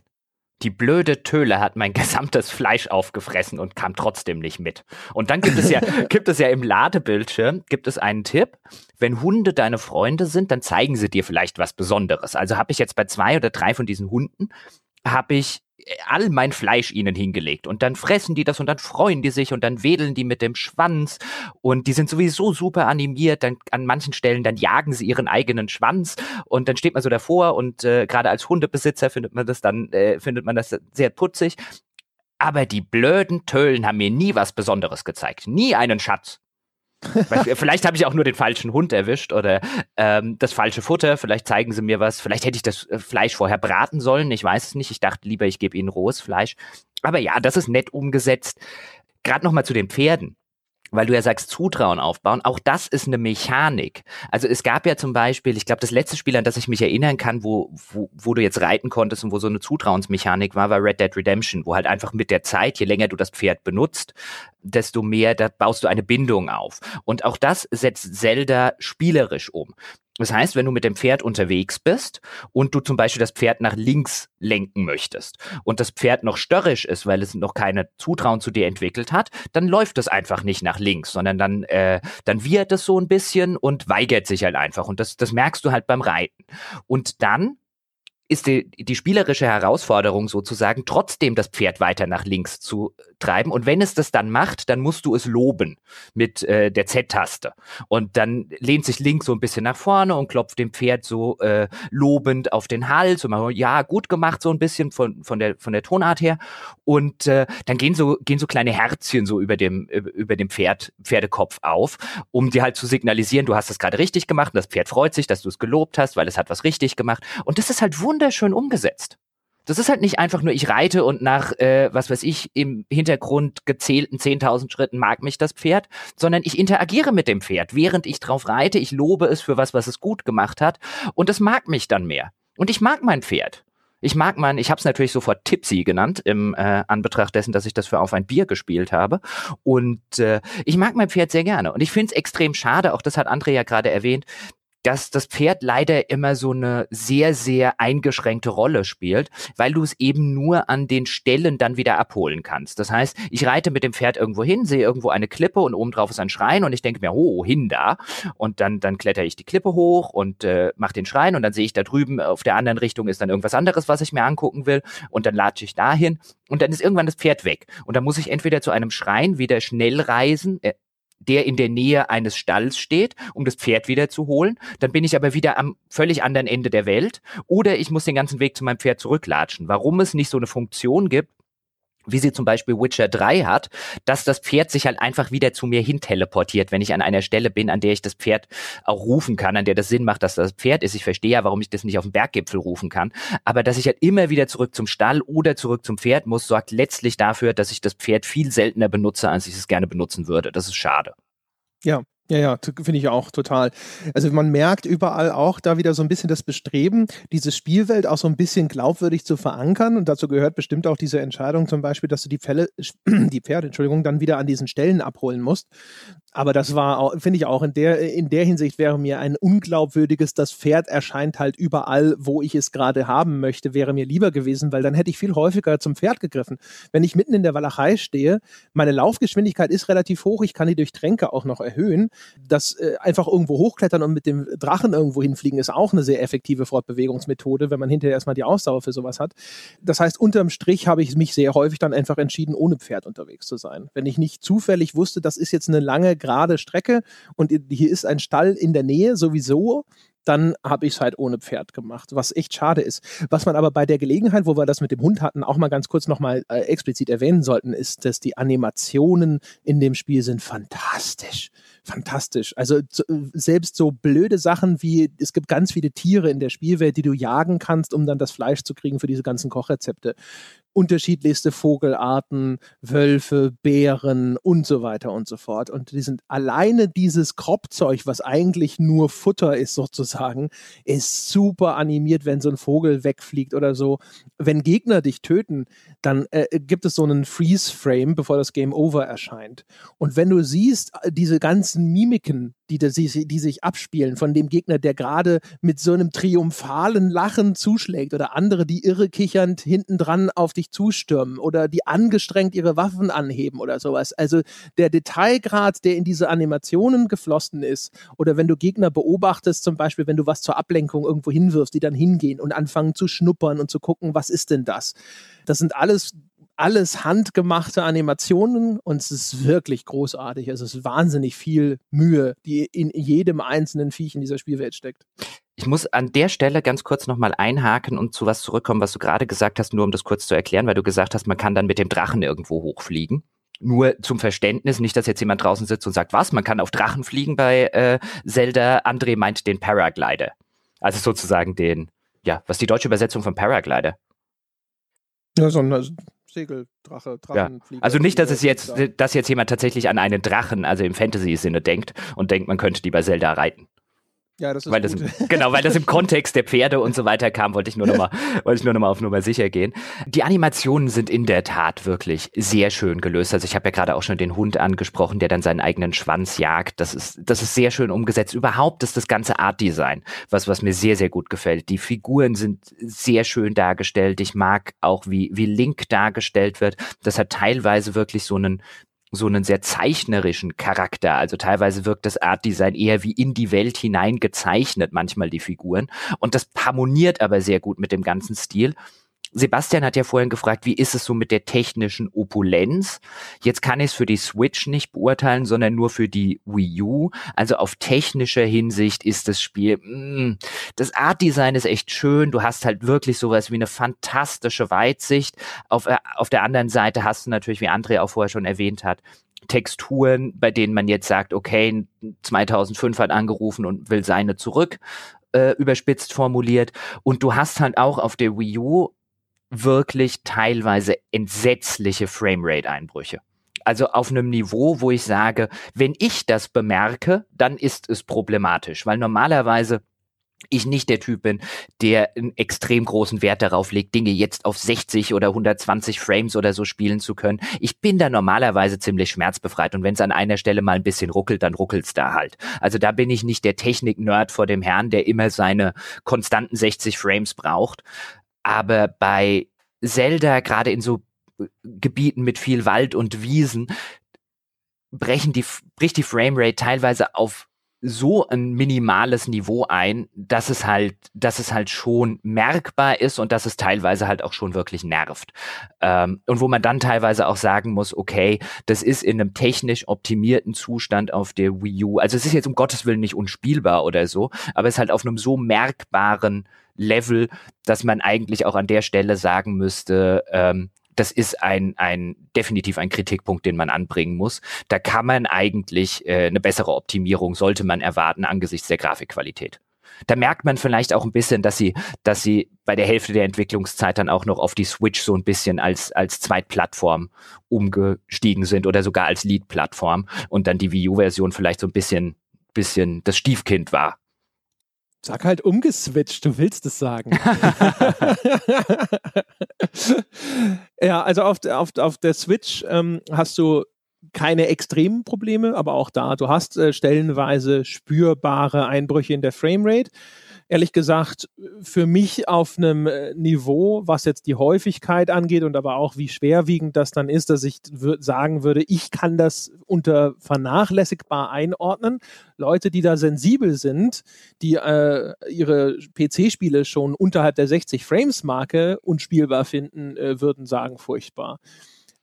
Die blöde Töle hat mein <laughs> gesamtes Fleisch aufgefressen und kam trotzdem nicht mit. Und dann gibt es ja, <laughs> gibt es ja im Ladebildschirm, gibt es einen Tipp. Wenn Hunde deine Freunde sind, dann zeigen sie dir vielleicht was Besonderes. Also habe ich jetzt bei zwei oder drei von diesen Hunden, habe ich all mein Fleisch ihnen hingelegt. Und dann fressen die das und dann freuen die sich und dann wedeln die mit dem Schwanz. Und die sind sowieso super animiert, dann an manchen Stellen dann jagen sie ihren eigenen Schwanz. Und dann steht man so davor und äh, gerade als Hundebesitzer findet man das dann äh, findet man das sehr putzig. Aber die blöden Töllen haben mir nie was Besonderes gezeigt, nie einen Schatz. Vielleicht habe ich auch nur den falschen Hund erwischt oder ähm, das falsche Futter. Vielleicht zeigen sie mir was. Vielleicht hätte ich das äh, Fleisch vorher braten sollen. Ich weiß es nicht. Ich dachte lieber, ich gebe ihnen rohes Fleisch. Aber ja, das ist nett umgesetzt. Gerade noch mal zu den Pferden weil du ja sagst, Zutrauen aufbauen, auch das ist eine Mechanik. Also es gab ja zum Beispiel, ich glaube, das letzte Spiel, an das ich mich erinnern kann, wo, wo, wo du jetzt reiten konntest und wo so eine Zutrauensmechanik war, war Red Dead Redemption, wo halt einfach mit der Zeit, je länger du das Pferd benutzt, desto mehr, da baust du eine Bindung auf. Und auch das setzt Zelda spielerisch um. Das heißt, wenn du mit dem Pferd unterwegs bist und du zum Beispiel das Pferd nach links lenken möchtest und das Pferd noch störrisch ist, weil es noch keine Zutrauen zu dir entwickelt hat, dann läuft es einfach nicht nach links, sondern dann, äh, dann wiehert es so ein bisschen und weigert sich halt einfach. Und das, das merkst du halt beim Reiten. Und dann ist die, die spielerische Herausforderung sozusagen, trotzdem das Pferd weiter nach links zu treiben. Und wenn es das dann macht, dann musst du es loben mit äh, der Z-Taste. Und dann lehnt sich links so ein bisschen nach vorne und klopft dem Pferd so äh, lobend auf den Hals und man, ja, gut gemacht, so ein bisschen von, von, der, von der Tonart her. Und äh, dann gehen so, gehen so kleine Herzchen so über dem, über dem Pferd, Pferdekopf auf, um dir halt zu signalisieren, du hast das gerade richtig gemacht und das Pferd freut sich, dass du es gelobt hast, weil es hat was richtig gemacht. Und das ist halt wunderbar wunderschön umgesetzt. Das ist halt nicht einfach nur, ich reite und nach, äh, was weiß ich, im Hintergrund gezählten 10.000 Schritten mag mich das Pferd, sondern ich interagiere mit dem Pferd, während ich drauf reite. Ich lobe es für was, was es gut gemacht hat und es mag mich dann mehr. Und ich mag mein Pferd. Ich mag man, ich habe es natürlich sofort Tipsy genannt im äh, Anbetracht dessen, dass ich das für auf ein Bier gespielt habe. Und äh, ich mag mein Pferd sehr gerne. Und ich finde es extrem schade, auch das hat André ja gerade erwähnt, dass das Pferd leider immer so eine sehr, sehr eingeschränkte Rolle spielt, weil du es eben nur an den Stellen dann wieder abholen kannst. Das heißt, ich reite mit dem Pferd irgendwo hin, sehe irgendwo eine Klippe und obendrauf ist ein Schrein und ich denke mir, oh, hin da. Und dann, dann kletter ich die Klippe hoch und äh, mache den Schrein und dann sehe ich da drüben auf der anderen Richtung ist dann irgendwas anderes, was ich mir angucken will und dann latsche ich dahin und dann ist irgendwann das Pferd weg. Und dann muss ich entweder zu einem Schrein wieder schnell reisen, äh, der in der Nähe eines Stalls steht, um das Pferd wieder zu holen. Dann bin ich aber wieder am völlig anderen Ende der Welt. Oder ich muss den ganzen Weg zu meinem Pferd zurücklatschen. Warum es nicht so eine Funktion gibt, wie sie zum Beispiel Witcher 3 hat, dass das Pferd sich halt einfach wieder zu mir hin teleportiert, wenn ich an einer Stelle bin, an der ich das Pferd auch rufen kann, an der das Sinn macht, dass das Pferd ist. Ich verstehe ja, warum ich das nicht auf dem Berggipfel rufen kann. Aber dass ich halt immer wieder zurück zum Stall oder zurück zum Pferd muss, sorgt letztlich dafür, dass ich das Pferd viel seltener benutze, als ich es gerne benutzen würde. Das ist schade. Ja, ja, ja, finde ich auch total. Also man merkt überall auch da wieder so ein bisschen das Bestreben, diese Spielwelt auch so ein bisschen glaubwürdig zu verankern. Und dazu gehört bestimmt auch diese Entscheidung zum Beispiel, dass du die Fälle, <clears throat> die Pferde, Entschuldigung, dann wieder an diesen Stellen abholen musst. Aber das war, finde ich auch, in der, in der Hinsicht wäre mir ein unglaubwürdiges, das Pferd erscheint halt überall, wo ich es gerade haben möchte, wäre mir lieber gewesen, weil dann hätte ich viel häufiger zum Pferd gegriffen. Wenn ich mitten in der Walachei stehe, meine Laufgeschwindigkeit ist relativ hoch, ich kann die durch Tränke auch noch erhöhen. Das äh, einfach irgendwo hochklettern und mit dem Drachen irgendwo hinfliegen ist auch eine sehr effektive Fortbewegungsmethode, wenn man hinterher erstmal die Ausdauer für sowas hat. Das heißt, unterm Strich habe ich mich sehr häufig dann einfach entschieden, ohne Pferd unterwegs zu sein. Wenn ich nicht zufällig wusste, das ist jetzt eine lange gerade Strecke und hier ist ein Stall in der Nähe sowieso, dann habe ich es halt ohne Pferd gemacht, was echt schade ist. Was man aber bei der Gelegenheit, wo wir das mit dem Hund hatten, auch mal ganz kurz nochmal äh, explizit erwähnen sollten, ist, dass die Animationen in dem Spiel sind fantastisch. Fantastisch. Also selbst so blöde Sachen wie, es gibt ganz viele Tiere in der Spielwelt, die du jagen kannst, um dann das Fleisch zu kriegen für diese ganzen Kochrezepte unterschiedlichste Vogelarten, Wölfe, Bären und so weiter und so fort. Und die sind alleine dieses Kropfzeug, was eigentlich nur Futter ist sozusagen, ist super animiert, wenn so ein Vogel wegfliegt oder so. Wenn Gegner dich töten, dann äh, gibt es so einen Freeze-Frame, bevor das Game Over erscheint. Und wenn du siehst, äh, diese ganzen Mimiken, die, die, die sich abspielen von dem Gegner, der gerade mit so einem triumphalen Lachen zuschlägt oder andere, die irre kichernd hinten dran auf dich zustürmen oder die angestrengt ihre Waffen anheben oder sowas. Also der Detailgrad, der in diese Animationen geflossen ist oder wenn du Gegner beobachtest, zum Beispiel, wenn du was zur Ablenkung irgendwo hinwirfst, die dann hingehen und anfangen zu schnuppern und zu gucken, was ist denn das? Das sind alles alles handgemachte Animationen und es ist wirklich großartig. Es ist wahnsinnig viel Mühe, die in jedem einzelnen Viech in dieser Spielwelt steckt. Ich muss an der Stelle ganz kurz nochmal einhaken und zu was zurückkommen, was du gerade gesagt hast, nur um das kurz zu erklären, weil du gesagt hast, man kann dann mit dem Drachen irgendwo hochfliegen. Nur zum Verständnis, nicht, dass jetzt jemand draußen sitzt und sagt, was, man kann auf Drachen fliegen bei äh, Zelda. André meint den Paraglider. Also sozusagen den, ja, was ist die deutsche Übersetzung von Paraglider? Ja, so ein also Segeldrache, Drachenflieger. Ja. Also nicht, dass es jetzt, dass jetzt jemand tatsächlich an einen Drachen, also im Fantasy-Sinne denkt und denkt, man könnte die bei Zelda reiten. Ja, das ist weil das im, <laughs> genau, weil das im <laughs> Kontext der Pferde und so weiter kam, wollte ich nur nochmal, wollte ich nur nochmal auf Nummer sicher gehen. Die Animationen sind in der Tat wirklich sehr schön gelöst. Also ich habe ja gerade auch schon den Hund angesprochen, der dann seinen eigenen Schwanz jagt. Das ist, das ist sehr schön umgesetzt. Überhaupt ist das ganze Art Design, was, was mir sehr, sehr gut gefällt. Die Figuren sind sehr schön dargestellt. Ich mag auch, wie, wie Link dargestellt wird. Das hat teilweise wirklich so einen, so einen sehr zeichnerischen Charakter. Also teilweise wirkt das Art Design eher wie in die Welt hinein gezeichnet, manchmal die Figuren. Und das harmoniert aber sehr gut mit dem ganzen Stil. Sebastian hat ja vorhin gefragt, wie ist es so mit der technischen Opulenz? Jetzt kann ich es für die Switch nicht beurteilen, sondern nur für die Wii U. Also auf technischer Hinsicht ist das Spiel, mh, mm, das Art Design ist echt schön. Du hast halt wirklich sowas wie eine fantastische Weitsicht. Auf, äh, auf der anderen Seite hast du natürlich, wie André auch vorher schon erwähnt hat, Texturen, bei denen man jetzt sagt, okay, 2005 hat angerufen und will seine zurück, äh, überspitzt formuliert. Und du hast halt auch auf der Wii U wirklich teilweise entsetzliche Framerate-Einbrüche. Also auf einem Niveau, wo ich sage, wenn ich das bemerke, dann ist es problematisch, weil normalerweise ich nicht der Typ bin, der einen extrem großen Wert darauf legt, Dinge jetzt auf 60 oder 120 Frames oder so spielen zu können. Ich bin da normalerweise ziemlich schmerzbefreit und wenn es an einer Stelle mal ein bisschen ruckelt, dann ruckelt's da halt. Also da bin ich nicht der Technik-Nerd vor dem Herrn, der immer seine konstanten 60 Frames braucht. Aber bei Zelda, gerade in so äh, Gebieten mit viel Wald und Wiesen, brechen die, bricht die Framerate teilweise auf so ein minimales Niveau ein, dass es halt, dass es halt schon merkbar ist und dass es teilweise halt auch schon wirklich nervt. Ähm, und wo man dann teilweise auch sagen muss, okay, das ist in einem technisch optimierten Zustand auf der Wii U. Also es ist jetzt um Gottes Willen nicht unspielbar oder so, aber es ist halt auf einem so merkbaren Level, dass man eigentlich auch an der Stelle sagen müsste, ähm, das ist ein, ein definitiv ein Kritikpunkt, den man anbringen muss. Da kann man eigentlich äh, eine bessere Optimierung sollte man erwarten angesichts der Grafikqualität. Da merkt man vielleicht auch ein bisschen, dass sie, dass sie bei der Hälfte der Entwicklungszeit dann auch noch auf die Switch so ein bisschen als, als Zweitplattform umgestiegen sind oder sogar als Lead-Plattform und dann die Wii U-Version vielleicht so ein bisschen, bisschen das Stiefkind war Sag halt umgeswitcht, du willst es sagen. <laughs> ja, also auf, auf, auf der Switch ähm, hast du keine extremen Probleme, aber auch da, du hast äh, stellenweise spürbare Einbrüche in der Framerate ehrlich gesagt für mich auf einem äh, Niveau, was jetzt die Häufigkeit angeht und aber auch wie schwerwiegend das dann ist, dass ich sagen würde, ich kann das unter vernachlässigbar einordnen. Leute, die da sensibel sind, die äh, ihre PC-Spiele schon unterhalb der 60 Frames-Marke unspielbar finden, äh, würden sagen, furchtbar.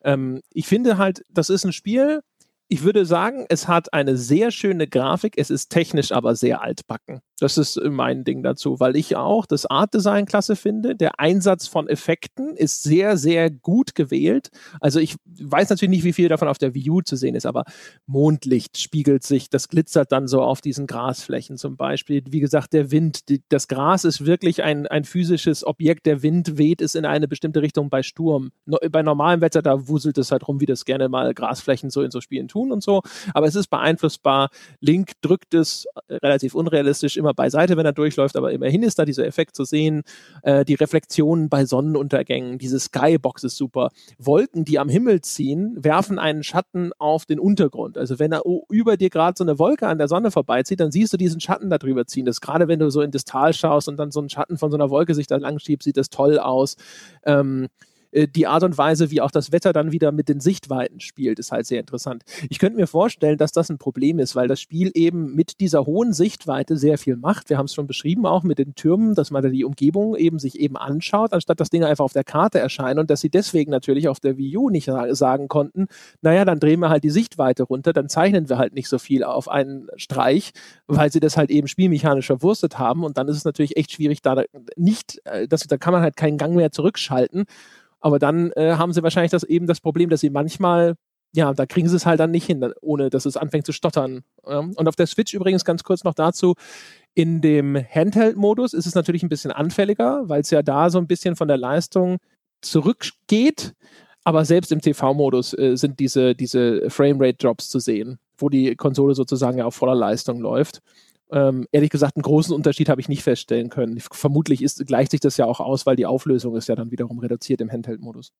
Ähm, ich finde halt, das ist ein Spiel, ich würde sagen, es hat eine sehr schöne Grafik, es ist technisch aber sehr altbacken. Das ist mein Ding dazu, weil ich auch das Art Design klasse finde. Der Einsatz von Effekten ist sehr, sehr gut gewählt. Also ich weiß natürlich nicht, wie viel davon auf der View zu sehen ist, aber Mondlicht spiegelt sich, das glitzert dann so auf diesen Grasflächen zum Beispiel. Wie gesagt, der Wind, die, das Gras ist wirklich ein, ein physisches Objekt. Der Wind weht es in eine bestimmte Richtung bei Sturm. No, bei normalem Wetter, da wuselt es halt rum, wie das gerne mal Grasflächen so in so Spielen tun tun und so, aber es ist beeinflussbar. Link drückt es äh, relativ unrealistisch immer beiseite, wenn er durchläuft, aber immerhin ist da dieser Effekt zu sehen. Äh, die Reflexionen bei Sonnenuntergängen, diese Skybox ist super. Wolken, die am Himmel ziehen, werfen einen Schatten auf den Untergrund. Also wenn er über dir gerade so eine Wolke an der Sonne vorbeizieht, dann siehst du diesen Schatten da drüber ziehen. Das gerade wenn du so in das Tal schaust und dann so ein Schatten von so einer Wolke sich da lang schiebt, sieht das toll aus. Ähm, äh, die Art und Weise, wie auch das Wetter dann wieder mit den Sichtweiten spielt, ist halt sehr interessant. Ich könnte mir vorstellen, dass das ein Problem ist, weil das Spiel eben mit dieser hohen Sichtweite sehr viel macht. Wir haben es schon beschrieben, auch mit den Türmen, dass man da die Umgebung eben sich eben anschaut, anstatt dass Dinge einfach auf der Karte erscheinen und dass sie deswegen natürlich auf der Wii U nicht sagen konnten, naja, dann drehen wir halt die Sichtweite runter, dann zeichnen wir halt nicht so viel auf einen Streich, weil sie das halt eben spielmechanisch verwurstet haben und dann ist es natürlich echt schwierig, da nicht, äh, das, da kann man halt keinen Gang mehr zurückschalten aber dann äh, haben sie wahrscheinlich das eben das Problem, dass sie manchmal, ja, da kriegen sie es halt dann nicht hin, ohne dass es anfängt zu stottern. Ja? Und auf der Switch übrigens ganz kurz noch dazu, in dem Handheld-Modus ist es natürlich ein bisschen anfälliger, weil es ja da so ein bisschen von der Leistung zurückgeht. Aber selbst im TV-Modus äh, sind diese, diese Framerate-Drops zu sehen, wo die Konsole sozusagen ja auf voller Leistung läuft. Ähm, ehrlich gesagt, einen großen Unterschied habe ich nicht feststellen können. Vermutlich ist, gleicht sich das ja auch aus, weil die Auflösung ist ja dann wiederum reduziert im Handheld-Modus.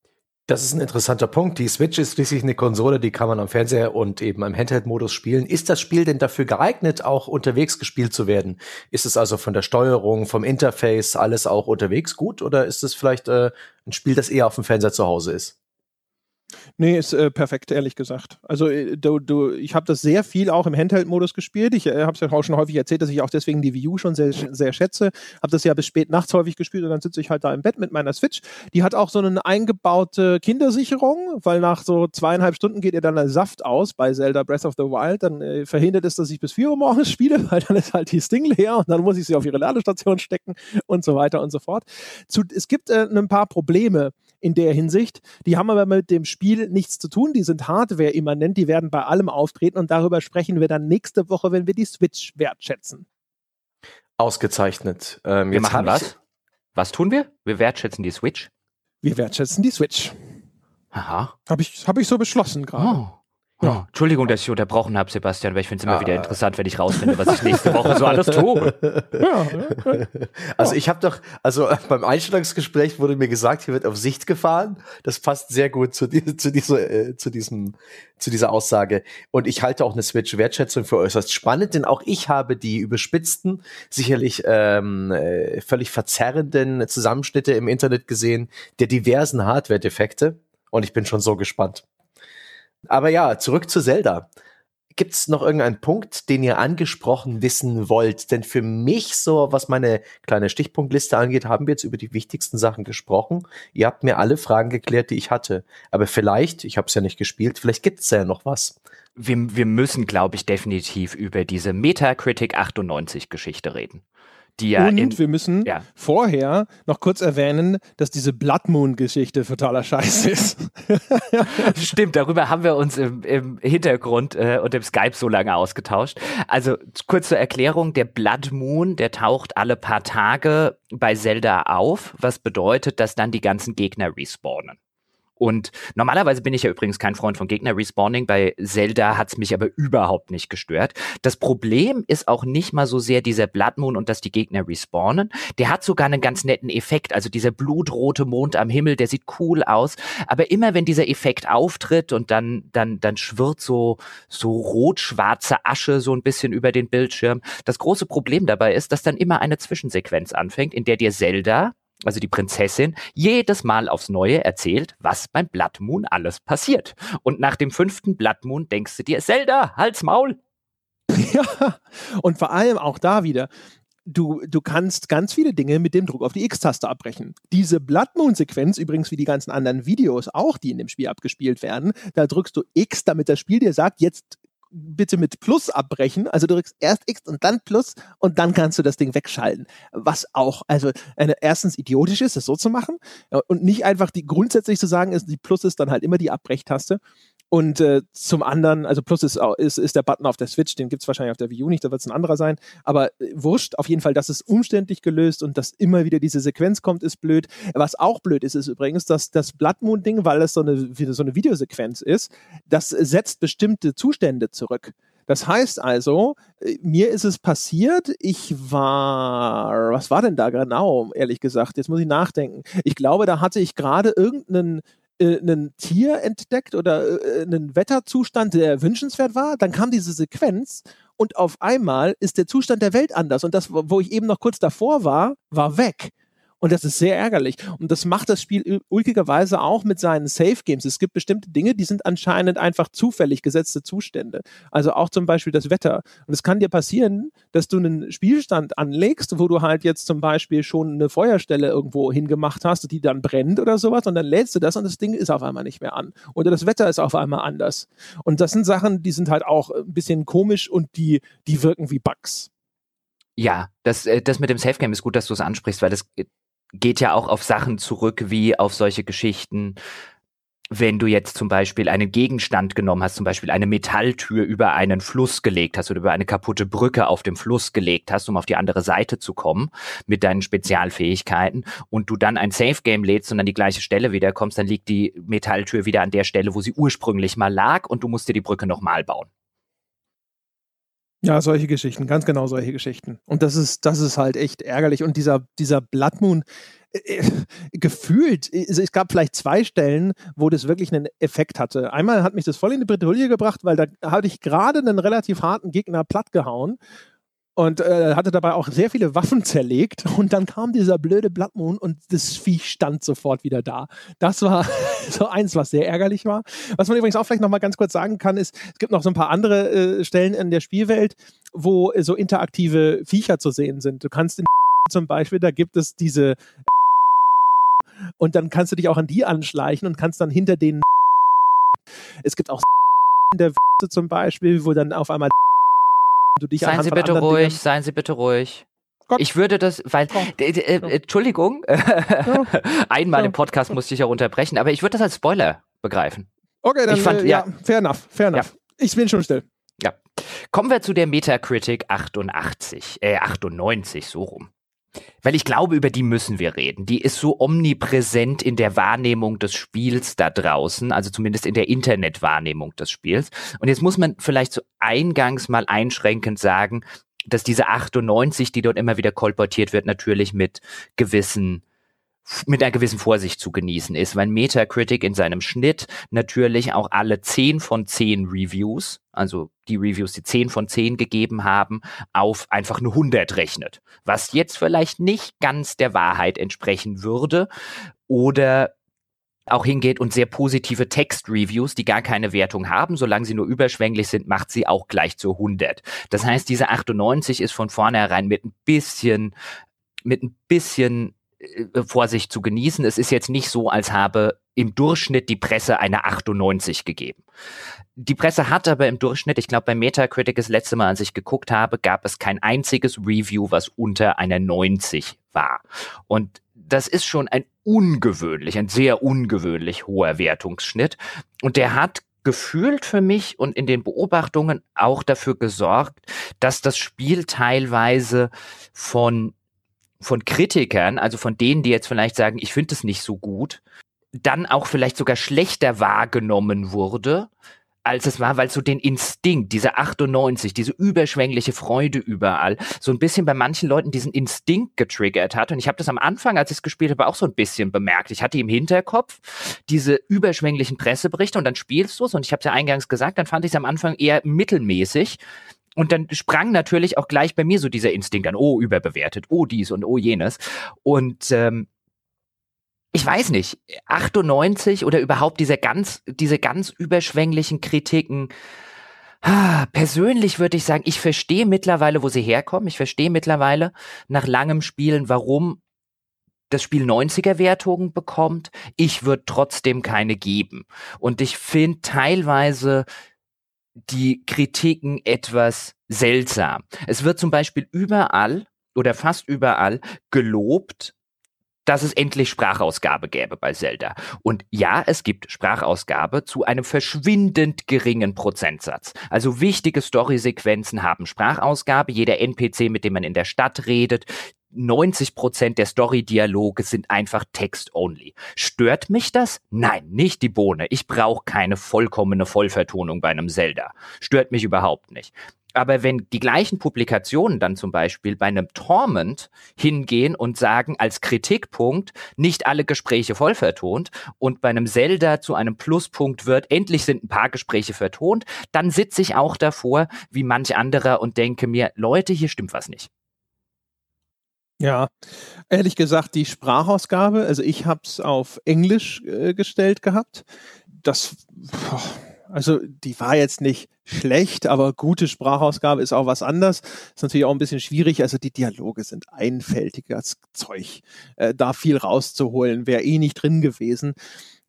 Das ist ein interessanter Punkt. Die Switch ist schließlich eine Konsole, die kann man am Fernseher und eben im Handheld-Modus spielen. Ist das Spiel denn dafür geeignet, auch unterwegs gespielt zu werden? Ist es also von der Steuerung, vom Interface alles auch unterwegs gut oder ist es vielleicht äh, ein Spiel, das eher auf dem Fernseher zu Hause ist? Nee, ist äh, perfekt, ehrlich gesagt. Also äh, du, du, ich habe das sehr viel auch im Handheld-Modus gespielt. Ich äh, habe es ja auch schon häufig erzählt, dass ich auch deswegen die Wii U schon sehr, sehr schätze. Habe das ja bis spät nachts häufig gespielt und dann sitze ich halt da im Bett mit meiner Switch. Die hat auch so eine eingebaute Kindersicherung, weil nach so zweieinhalb Stunden geht ihr dann der Saft aus bei Zelda Breath of the Wild. Dann äh, verhindert es, dass ich bis vier Uhr morgens <laughs> spiele, weil dann ist halt die Sting leer und dann muss ich sie auf ihre Ladestation stecken und so weiter und so fort. Zu, es gibt äh, ein paar Probleme in der Hinsicht. Die haben aber mit dem Spiel nichts zu tun. Die sind Hardware-immanent, die werden bei allem auftreten und darüber sprechen wir dann nächste Woche, wenn wir die Switch wertschätzen. Ausgezeichnet. Ähm, wir machen was? Was tun wir? Wir wertschätzen die Switch? Wir wertschätzen die Switch. Aha. Habe ich, hab ich so beschlossen gerade. Oh. Oh, Entschuldigung, dass ich unterbrochen habe, Sebastian, weil ich finde es immer ah. wieder interessant, wenn ich rausfinde, was ich nächste Woche so alles tue. <laughs> Ja, ja. Also ich habe doch, also beim Einstellungsgespräch wurde mir gesagt, hier wird auf Sicht gefahren. Das passt sehr gut zu, die, zu, dieser, äh, zu, diesem, zu dieser Aussage. Und ich halte auch eine Switch-Wertschätzung für äußerst spannend, denn auch ich habe die überspitzten, sicherlich ähm, äh, völlig verzerrenden Zusammenschnitte im Internet gesehen der diversen Hardware-Defekte. Und ich bin schon so gespannt. Aber ja, zurück zu Zelda. Gibt es noch irgendeinen Punkt, den ihr angesprochen wissen wollt? Denn für mich, so was meine kleine Stichpunktliste angeht, haben wir jetzt über die wichtigsten Sachen gesprochen. Ihr habt mir alle Fragen geklärt, die ich hatte. Aber vielleicht, ich habe es ja nicht gespielt, vielleicht gibt es ja noch was. Wir, wir müssen, glaube ich, definitiv über diese Metacritic 98 Geschichte reden ja. Und wir müssen ja. vorher noch kurz erwähnen, dass diese Blood Moon-Geschichte totaler Scheiß ist. <laughs> Stimmt, darüber haben wir uns im, im Hintergrund äh, und im Skype so lange ausgetauscht. Also kurz zur Erklärung, der Blood Moon, der taucht alle paar Tage bei Zelda auf, was bedeutet, dass dann die ganzen Gegner respawnen. Und normalerweise bin ich ja übrigens kein Freund von Gegner-Respawning. Bei Zelda hat's mich aber überhaupt nicht gestört. Das Problem ist auch nicht mal so sehr dieser Blood Moon und dass die Gegner respawnen. Der hat sogar einen ganz netten Effekt. Also dieser blutrote Mond am Himmel, der sieht cool aus. Aber immer wenn dieser Effekt auftritt und dann, dann, dann schwirrt so, so rot-schwarze Asche so ein bisschen über den Bildschirm. Das große Problem dabei ist, dass dann immer eine Zwischensequenz anfängt, in der dir Zelda also die Prinzessin, jedes Mal aufs Neue erzählt, was beim Blood Moon alles passiert. Und nach dem fünften Blood Moon denkst du dir, Zelda, halt's Maul. <laughs> Ja, und vor allem auch da wieder, du, du kannst ganz viele Dinge mit dem Druck auf die X-Taste abbrechen. Diese Blood Moon-Sequenz, übrigens wie die ganzen anderen Videos auch, die in dem Spiel abgespielt werden, da drückst du X, damit das Spiel dir sagt, jetzt bitte mit Plus abbrechen. Also du drückst erst X und dann Plus und dann kannst du das Ding wegschalten. Was auch, also eine, erstens idiotisch ist, das so zu machen und nicht einfach die grundsätzlich zu sagen, ist, die Plus ist dann halt immer die Abbrechtaste. Und äh, zum anderen, also Plus ist, ist, ist der Button auf der Switch, den gibt es wahrscheinlich auf der Wii U nicht, da wird es ein anderer sein. Aber äh, wurscht, auf jeden Fall, das ist umständlich gelöst und dass immer wieder diese Sequenz kommt, ist blöd. Was auch blöd ist, ist übrigens, dass das Blood Moon-Ding, weil es so eine, so eine Videosequenz ist, das setzt bestimmte Zustände zurück. Das heißt also, äh, mir ist es passiert, ich war, was war denn da genau, ehrlich gesagt? Jetzt muss ich nachdenken. Ich glaube, da hatte ich gerade irgendeinen äh, ein Tier entdeckt oder äh, einen Wetterzustand, der wünschenswert war. Dann kam diese Sequenz und auf einmal ist der Zustand der Welt anders. Und das, wo ich eben noch kurz davor war, war weg. Und das ist sehr ärgerlich. Und das macht das Spiel ulkigerweise auch mit seinen Safe Games. Es gibt bestimmte Dinge, die sind anscheinend einfach zufällig gesetzte Zustände. Also auch zum Beispiel das Wetter. Und es kann dir passieren, dass du einen Spielstand anlegst, wo du halt jetzt zum Beispiel schon eine Feuerstelle irgendwo hingemacht hast, die dann brennt oder sowas. Und dann lädst du das und das Ding ist auf einmal nicht mehr an. Oder das Wetter ist auf einmal anders. Und das sind Sachen, die sind halt auch ein bisschen komisch und die, die wirken wie Bugs. Ja, das, äh, das mit dem Safe Game ist gut, dass du es ansprichst, weil das geht ja auch auf Sachen zurück, wie auf solche Geschichten, wenn du jetzt zum Beispiel einen Gegenstand genommen hast, zum Beispiel eine Metalltür über einen Fluss gelegt hast oder über eine kaputte Brücke auf dem Fluss gelegt hast, um auf die andere Seite zu kommen mit deinen Spezialfähigkeiten und du dann ein Safe Game lädst und an die gleiche Stelle wieder kommst, dann liegt die Metalltür wieder an der Stelle, wo sie ursprünglich mal lag und du musst dir die Brücke nochmal bauen. Ja, solche Geschichten, ganz genau solche Geschichten. Und das ist, das ist halt echt ärgerlich. Und dieser, dieser Blood Moon, äh, äh gefühlt, also es gab vielleicht zwei Stellen, wo das wirklich einen Effekt hatte. Einmal hat mich das voll in die Bredouille gebracht, weil da hatte ich gerade einen relativ harten Gegner plattgehauen und äh, hatte dabei auch sehr viele Waffen zerlegt und dann kam dieser blöde Blood Moon und das Viech stand sofort wieder da. Das war <laughs> so eins, was sehr ärgerlich war. Was man übrigens auch vielleicht noch mal ganz kurz sagen kann, ist, es gibt noch so ein paar andere äh, Stellen in der Spielwelt, wo äh, so interaktive Viecher zu sehen sind. Du kannst in <laughs> zum Beispiel, da gibt es diese <laughs> und dann kannst du dich auch an die anschleichen und kannst dann hinter denen es gibt auch in der zum Beispiel, wo dann auf einmal du dich Seien Sie bitte ruhig, Dingen seien Sie bitte ruhig. Gott. Ich würde das, weil, äh, äh, Entschuldigung, <laughs> ja. einmal ja. im Podcast musste ich ja unterbrechen, aber ich würde das als Spoiler begreifen. Okay, dann, ich fand, äh, ja, fair enough, fair enough. Ich bin schon still. Ja. Kommen wir zu der Metacritic 88, äh, 98, so rum. Weil ich glaube, über die müssen wir reden. Die ist so omnipräsent in der Wahrnehmung des Spiels da draußen, also zumindest in der Internetwahrnehmung des Spiels. Und jetzt muss man vielleicht so eingangs mal einschränkend sagen, dass diese 98, die dort immer wieder kolportiert wird, natürlich mit gewissen mit einer gewissen Vorsicht zu genießen ist, weil Metacritic in seinem Schnitt natürlich auch alle 10 von 10 Reviews, also die Reviews, die 10 von 10 gegeben haben, auf einfach eine 100 rechnet. Was jetzt vielleicht nicht ganz der Wahrheit entsprechen würde oder auch hingeht und sehr positive Text-Reviews, die gar keine Wertung haben, solange sie nur überschwänglich sind, macht sie auch gleich zu 100. Das heißt, diese 98 ist von vornherein mit ein bisschen, mit ein bisschen Vorsicht zu genießen. Es ist jetzt nicht so, als habe im Durchschnitt die Presse eine 98 gegeben. Die Presse hat aber im Durchschnitt, ich glaube bei Metacritic das letzte Mal, als ich geguckt habe, gab es kein einziges Review, was unter einer 90 war. Und das ist schon ein ungewöhnlich, ein sehr ungewöhnlich hoher Wertungsschnitt. Und der hat gefühlt für mich und in den Beobachtungen auch dafür gesorgt, dass das Spiel teilweise von von Kritikern, also von denen, die jetzt vielleicht sagen, ich finde es nicht so gut, dann auch vielleicht sogar schlechter wahrgenommen wurde, als es war, weil so den Instinkt, diese 98, diese überschwängliche Freude überall, so ein bisschen bei manchen Leuten diesen Instinkt getriggert hat. Und ich habe das am Anfang, als ich es gespielt habe, auch so ein bisschen bemerkt. Ich hatte im Hinterkopf diese überschwänglichen Presseberichte und dann spielst du es und ich habe es ja eingangs gesagt, dann fand ich es am Anfang eher mittelmäßig. Und dann sprang natürlich auch gleich bei mir so dieser Instinkt an, oh, überbewertet, oh dies und oh jenes. Und ähm, ich weiß nicht, 98 oder überhaupt diese ganz, diese ganz überschwänglichen Kritiken. Ah, persönlich würde ich sagen, ich verstehe mittlerweile, wo sie herkommen. Ich verstehe mittlerweile nach langem Spielen, warum das Spiel 90er Wertungen bekommt. Ich würde trotzdem keine geben. Und ich finde teilweise die Kritiken etwas seltsam. Es wird zum Beispiel überall oder fast überall gelobt, dass es endlich Sprachausgabe gäbe bei Zelda. Und ja, es gibt Sprachausgabe zu einem verschwindend geringen Prozentsatz. Also wichtige Storysequenzen haben Sprachausgabe. Jeder NPC, mit dem man in der Stadt redet, 90 Prozent der Story-Dialoge sind einfach Text-only. Stört mich das? Nein, nicht die Bohne. Ich brauche keine vollkommene Vollvertonung bei einem Zelda. Stört mich überhaupt nicht. Aber wenn die gleichen Publikationen dann zum Beispiel bei einem Torment hingehen und sagen als Kritikpunkt, nicht alle Gespräche voll vertont und bei einem Zelda zu einem Pluspunkt wird, endlich sind ein paar Gespräche vertont, dann sitze ich auch davor wie manch anderer und denke mir, Leute, hier stimmt was nicht. Ja, ehrlich gesagt, die Sprachausgabe, also ich habe es auf Englisch äh, gestellt gehabt. Das, also die war jetzt nicht schlecht, aber gute Sprachausgabe ist auch was anderes. Ist natürlich auch ein bisschen schwierig. Also die Dialoge sind einfältiges Zeug. Äh, da viel rauszuholen, wäre eh nicht drin gewesen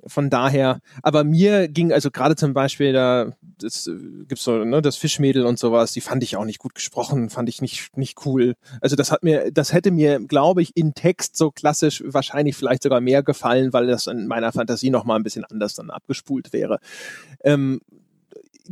von daher, aber mir ging also gerade zum Beispiel da, das äh, gibt's so, ne, das Fischmädel und sowas, die fand ich auch nicht gut gesprochen, fand ich nicht, nicht cool. Also das hat mir, das hätte mir, glaube ich, in Text so klassisch wahrscheinlich vielleicht sogar mehr gefallen, weil das in meiner Fantasie nochmal ein bisschen anders dann abgespult wäre. Ähm,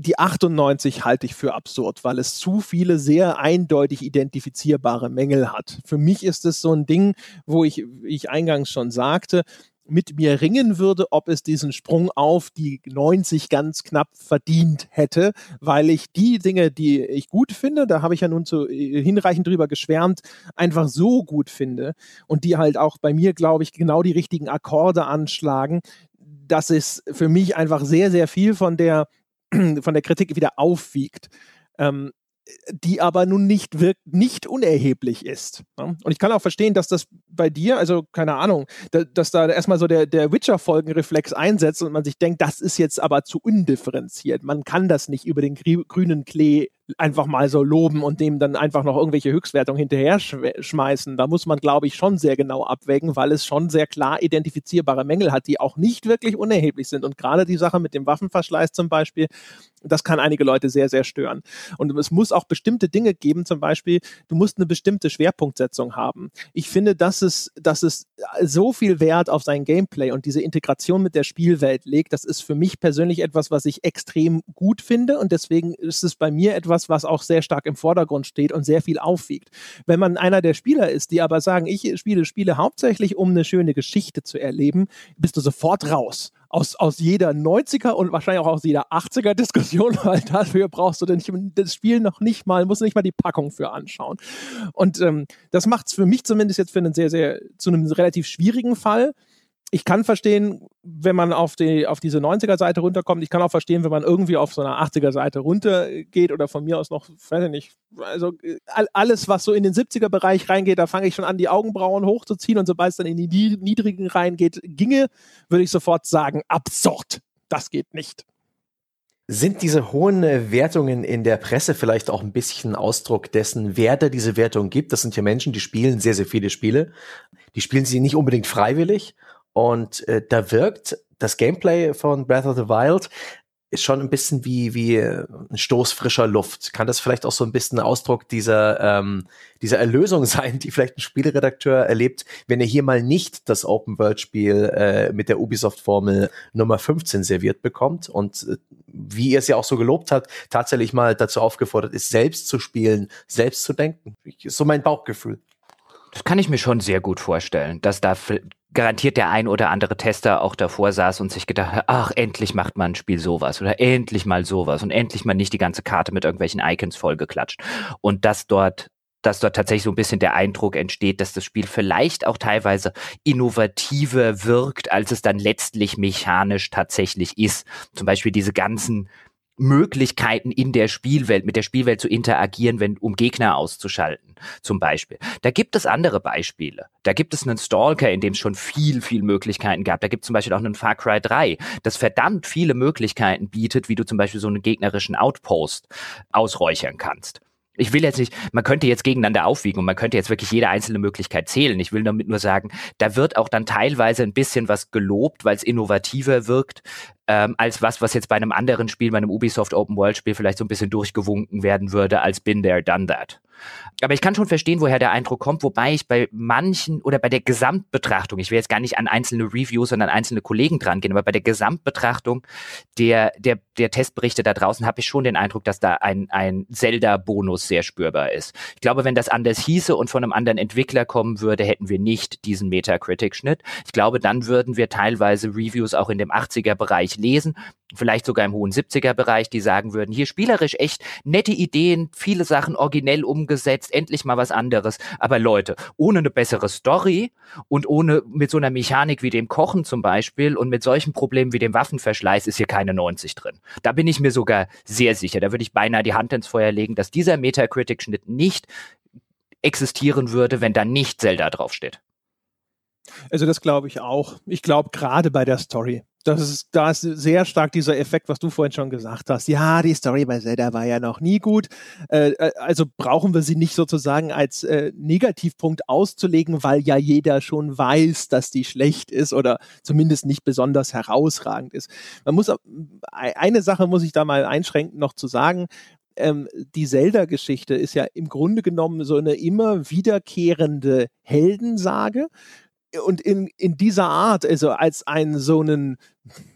die 98 halte ich für absurd, weil es zu viele sehr eindeutig identifizierbare Mängel hat. Für mich ist es so ein Ding, wo ich, wie ich eingangs schon sagte, mit mir ringen würde, ob es diesen Sprung auf die 90 ganz knapp verdient hätte, weil ich die Dinge, die ich gut finde, da habe ich ja nun zu, äh, hinreichend drüber geschwärmt, einfach so gut finde und die halt auch bei mir, glaube ich, genau die richtigen Akkorde anschlagen, dass es für mich einfach sehr, sehr viel von der, <clears throat> von der Kritik wieder aufwiegt. Ähm, die aber nun nicht wirkt, nicht unerheblich ist. Ne? Und ich kann auch verstehen, dass das bei dir, also keine Ahnung, da, dass da erstmal so der, der Witcher-Folgenreflex einsetzt und man sich denkt, das ist jetzt aber zu undifferenziert. Man kann das nicht über den grünen Klee einfach mal so loben und dem dann einfach noch irgendwelche Höchstwertungen hinterher schmeißen. Da muss man, glaube ich, schon sehr genau abwägen, weil es schon sehr klar identifizierbare Mängel hat, die auch nicht wirklich unerheblich sind. Und gerade die Sache mit dem Waffenverschleiß zum Beispiel, das kann einige Leute sehr, sehr stören. Und es muss auch bestimmte Dinge geben, zum Beispiel, du musst eine bestimmte Schwerpunktsetzung haben. Ich finde, dass es, dass es so viel Wert auf sein Gameplay und diese Integration mit der Spielwelt legt, das ist für mich persönlich etwas, was ich extrem gut finde. Und deswegen ist es bei mir etwas, etwas, was auch sehr stark im Vordergrund steht und sehr viel aufwiegt. Wenn man einer der Spieler ist, die aber sagen, ich spiele Spiele hauptsächlich, um eine schöne Geschichte zu erleben, bist du sofort raus aus, aus jeder 90er und wahrscheinlich auch aus jeder 80er Diskussion, <laughs> weil dafür brauchst du denn das Spiel noch nicht mal, musst du nicht mal die Packung für anschauen. Und ähm, das macht es für mich zumindest jetzt für einen sehr, sehr, zu einem relativ schwierigen Fall ich kann verstehen, wenn man auf, die, auf diese 90er-Seite runterkommt. Ich kann auch verstehen, wenn man irgendwie auf so einer 80er-Seite runtergeht oder von mir aus noch, weiß ich nicht, also alles, was so in den 70er-Bereich reingeht, da fange ich schon an, die Augenbrauen hochzuziehen und sobald es dann in die niedrigen reingeht, ginge, würde ich sofort sagen, absurd. Das geht nicht. Sind diese hohen Wertungen in der Presse vielleicht auch ein bisschen Ausdruck dessen, wer da diese Wertung gibt? Das sind ja Menschen, die spielen sehr, sehr viele Spiele. Die spielen sie nicht unbedingt freiwillig und äh, da wirkt das Gameplay von Breath of the Wild ist schon ein bisschen wie, wie äh, ein Stoß frischer Luft. Kann das vielleicht auch so ein bisschen Ausdruck dieser, ähm, dieser Erlösung <laughs> sein, die vielleicht ein Spieleredakteur erlebt, wenn er hier mal nicht das Open-World-Spiel äh, mit der Ubisoft-Formel Nummer 15 serviert bekommt und äh, wie er es ja auch so gelobt hat, tatsächlich mal dazu aufgefordert ist, selbst zu spielen, selbst zu denken. So mein Bauchgefühl. Das kann ich mir schon sehr gut vorstellen, dass da garantiert der ein oder andere Tester auch davor saß und sich gedacht hat, ach, endlich macht man ein Spiel sowas oder endlich mal sowas und endlich mal nicht die ganze Karte mit irgendwelchen Icons vollgeklatscht. Und dass dort dass dort tatsächlich so ein bisschen der Eindruck entsteht, dass das Spiel vielleicht auch teilweise innovativer wirkt, als es dann letztlich mechanisch tatsächlich ist. Zum Beispiel diese ganzen Möglichkeiten in der Spielwelt, mit der Spielwelt zu interagieren, wenn, um Gegner auszuschalten, zum Beispiel. Da gibt es andere Beispiele. Da gibt es einen Stalker, in dem es schon viel, viel Möglichkeiten gab. Da gibt es zum Beispiel auch einen Far Cry 3, das verdammt viele Möglichkeiten bietet, wie du zum Beispiel so einen gegnerischen Outpost ausräuchern kannst ich will jetzt nicht, man könnte jetzt gegeneinander aufwiegen und man könnte jetzt wirklich jede einzelne Möglichkeit zählen. Ich will damit nur sagen, da wird auch dann teilweise ein bisschen was gelobt, weil es innovativer wirkt, ähm, als was, was jetzt bei einem anderen Spiel, bei einem Ubisoft Open World Spiel vielleicht so ein bisschen durchgewunken werden würde, als Been there, done that. Aber ich kann schon verstehen, woher der Eindruck kommt, wobei ich bei manchen oder bei der Gesamtbetrachtung, ich will jetzt gar nicht an einzelne Reviews, sondern an einzelne Kollegen dran gehen, aber bei der Gesamtbetrachtung der, der, der Testberichte da draußen habe ich schon den Eindruck, dass da ein, ein Zelda-Bonus sehr spürbar ist. Ich glaube, wenn das anders hieße und von einem anderen Entwickler kommen würde, hätten wir nicht diesen Metacritic-Schnitt. Ich glaube, dann würden wir teilweise Reviews auch in dem 80er-Bereich lesen, vielleicht sogar im hohen 70er-Bereich, die sagen würden, hier spielerisch echt nette Ideen, viele Sachen originell umgesetzt, endlich mal was anderes. Aber Leute, ohne eine bessere Story und ohne mit so einer Mechanik wie dem Kochen zum Beispiel und mit solchen Problemen wie dem Waffenverschleiß ist hier keine 90 drin. Da bin ich mir sogar sehr sicher. Da würde ich beinahe die Hand ins Feuer legen, dass dieser Metacritic-Schnitt nicht existieren würde, wenn da nicht Zelda draufsteht. Also das glaube ich auch. Ich glaube gerade bei der Story. Das ist, da ist sehr stark dieser Effekt, was du vorhin schon gesagt hast. Ja, die Story bei Zelda war ja noch nie gut. Äh, äh, also brauchen wir sie nicht sozusagen als äh, Negativpunkt auszulegen, weil ja jeder schon weiß, dass die schlecht ist oder zumindest nicht besonders herausragend ist. Man muss eine Sache muss ich da mal einschränken noch zu sagen. Ähm, die Zelda-Geschichte ist ja im Grunde genommen so eine immer wiederkehrende Heldensage und in, in dieser Art, also als ein so einen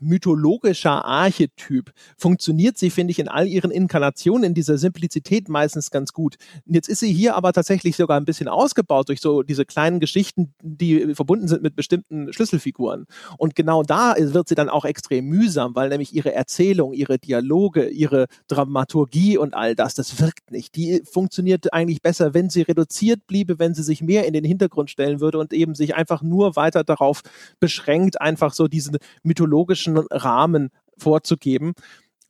mythologischer Archetyp funktioniert sie, finde ich, in all ihren Inkarnationen in dieser Simplizität meistens ganz gut. Jetzt ist sie hier aber tatsächlich sogar ein bisschen ausgebaut durch so diese kleinen Geschichten, die verbunden sind mit bestimmten Schlüsselfiguren. Und genau da wird sie dann auch extrem mühsam, weil nämlich ihre Erzählung, ihre Dialoge, ihre Dramaturgie und all das, das wirkt nicht. Die funktioniert eigentlich besser, wenn sie reduziert bliebe, wenn sie sich mehr in den Hintergrund stellen würde und eben sich einfach nur weiter darauf beschränkt, einfach so diesen mythologischen chronologischen Rahmen vorzugeben.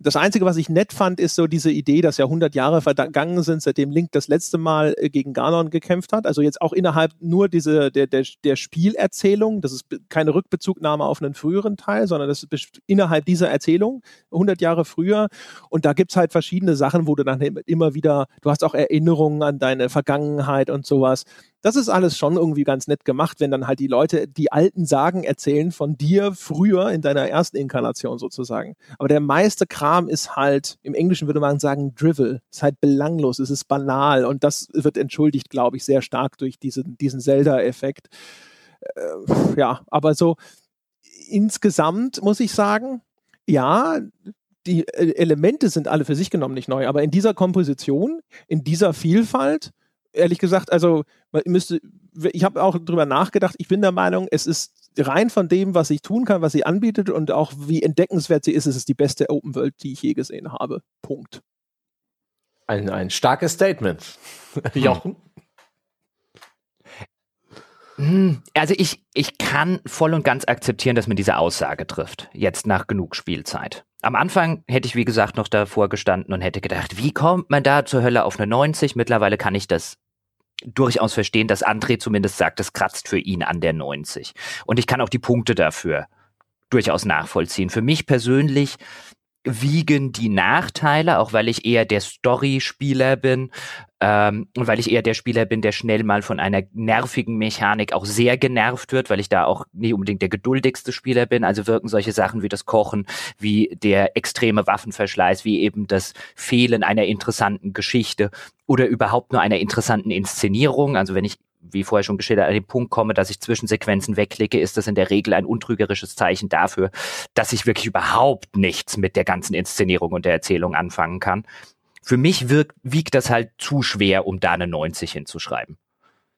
Das Einzige, was ich nett fand, ist so diese Idee, dass ja 100 Jahre vergangen sind, seitdem Link das letzte Mal äh, gegen Ganon gekämpft hat. Also jetzt auch innerhalb nur diese, der, der, der Spielerzählung. Das ist keine Rückbezugnahme auf einen früheren Teil, sondern das ist innerhalb dieser Erzählung 100 Jahre früher. Und da gibt es halt verschiedene Sachen, wo du dann immer wieder, du hast auch Erinnerungen an deine Vergangenheit und sowas. Das ist alles schon irgendwie ganz nett gemacht, wenn dann halt die Leute die alten Sagen erzählen von dir früher in deiner ersten Inkarnation sozusagen. Aber der meiste Kram ist halt, im Englischen würde man sagen, drivel. Ist halt belanglos, es ist banal und das wird entschuldigt, glaube ich, sehr stark durch diesen, diesen Zelda-Effekt. Äh, ja, aber so insgesamt muss ich sagen, ja, die äh, Elemente sind alle für sich genommen nicht neu, aber in dieser Komposition, in dieser Vielfalt, ehrlich gesagt, also müsste, ich habe auch drüber nachgedacht, ich bin der Meinung, es ist rein von dem, was ich tun kann, was sie anbietet und auch wie entdeckenswert sie ist, es ist die beste Open World, die ich je gesehen habe. Punkt. Ein, ein starkes Statement. <laughs> Jochen? Hm, also ich, ich kann voll und ganz akzeptieren, dass man diese Aussage trifft, jetzt nach genug Spielzeit. Am Anfang hätte ich, wie gesagt, noch davor gestanden und hätte gedacht, wie kommt man da zur Hölle auf eine 90? Mittlerweile kann ich das durchaus verstehen, dass André zumindest sagt, es kratzt für ihn an der 90. Und ich kann auch die Punkte dafür durchaus nachvollziehen. Für mich persönlich wiegen die Nachteile, auch weil ich eher der Story-Spieler bin ähm, und weil ich eher der Spieler bin, der schnell mal von einer nervigen Mechanik auch sehr genervt wird, weil ich da auch nicht unbedingt der geduldigste Spieler bin. Also wirken solche Sachen wie das Kochen, wie der extreme Waffenverschleiß, wie eben das Fehlen einer interessanten Geschichte oder überhaupt nur einer interessanten Inszenierung. Also wenn ich wie vorher schon geschildert, an den Punkt komme, dass ich Zwischensequenzen wegklicke, ist das in der Regel ein untrügerisches Zeichen dafür, dass ich wirklich überhaupt nichts mit der ganzen Inszenierung und der Erzählung anfangen kann. Für mich wirkt, wiegt das halt zu schwer, um da eine 90 hinzuschreiben.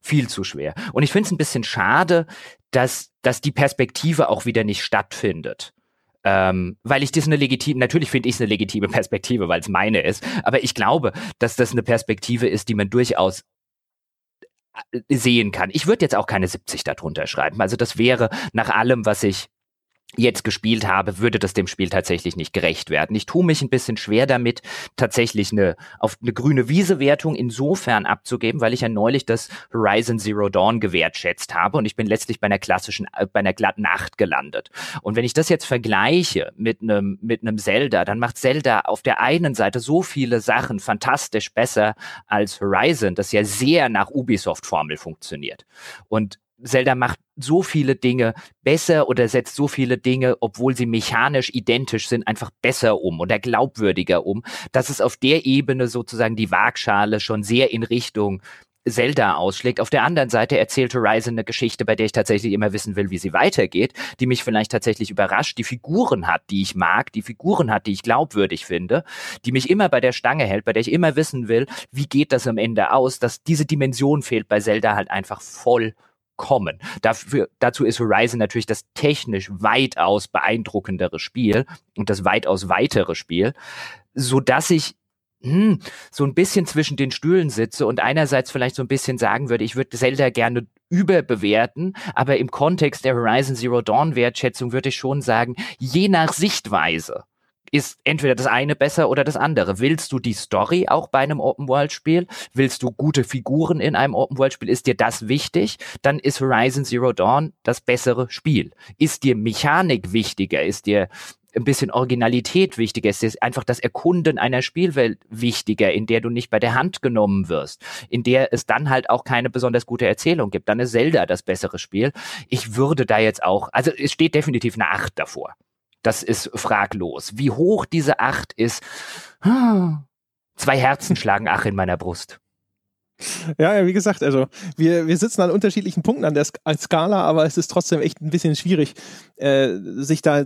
Viel zu schwer. Und ich finde es ein bisschen schade, dass, dass die Perspektive auch wieder nicht stattfindet. Ähm, weil ich das eine legitime, natürlich finde ich es eine legitime <laughs> Perspektive, weil es meine ist, aber ich glaube, dass das eine Perspektive ist, die man durchaus sehen kann. Ich würde jetzt auch keine 70 darunter schreiben. Also das wäre nach allem, was ich jetzt gespielt habe, würde das dem Spiel tatsächlich nicht gerecht werden. Ich tue mich ein bisschen schwer damit, tatsächlich eine auf eine grüne Wiese-Wertung insofern abzugeben, weil ich ja neulich das Horizon Zero Dawn gewertschätzt habe und ich bin letztlich bei einer klassischen, äh, bei einer glatten Acht gelandet. Und wenn ich das jetzt vergleiche mit einem mit einem Zelda, dann macht Zelda auf der einen Seite so viele Sachen fantastisch besser als Horizon, das ja sehr nach Ubisoft-Formel funktioniert. Und Zelda macht so viele Dinge besser oder setzt so viele Dinge, obwohl sie mechanisch identisch sind, einfach besser um oder glaubwürdiger um, dass es auf der Ebene sozusagen die Waagschale schon sehr in Richtung Zelda ausschlägt. Auf der anderen Seite erzählt Horizon eine Geschichte, bei der ich tatsächlich immer wissen will, wie sie weitergeht, die mich vielleicht tatsächlich überrascht, die Figuren hat, die ich mag, die Figuren hat, die ich glaubwürdig finde, die mich immer bei der Stange hält, bei der ich immer wissen will, wie geht das am Ende aus, dass diese Dimension fehlt bei Zelda halt einfach voll kommen. Dafür, dazu ist Horizon natürlich das technisch weitaus beeindruckendere Spiel und das weitaus weitere Spiel, so dass ich hm, so ein bisschen zwischen den Stühlen sitze und einerseits vielleicht so ein bisschen sagen würde, ich würde Zelda gerne überbewerten, aber im Kontext der Horizon Zero Dawn Wertschätzung würde ich schon sagen, je nach Sichtweise ist entweder das eine besser oder das andere. Willst du die Story auch bei einem Open-World-Spiel? Willst du gute Figuren in einem Open-World-Spiel? Ist dir das wichtig? Dann ist Horizon Zero Dawn das bessere Spiel. Ist dir Mechanik wichtiger? Ist dir ein bisschen Originalität wichtiger? Ist dir einfach das Erkunden einer Spielwelt wichtiger, in der du nicht bei der Hand genommen wirst, in der es dann halt auch keine besonders gute Erzählung gibt? Dann ist Zelda das bessere Spiel. Ich würde da jetzt auch, also es steht definitiv eine Acht davor. Das ist fraglos. Wie hoch diese Acht ist, zwei Herzen schlagen ach in meiner Brust. Ja, ja, wie gesagt, also wir, wir sitzen an unterschiedlichen Punkten an der Skala, aber es ist trotzdem echt ein bisschen schwierig, äh, sich da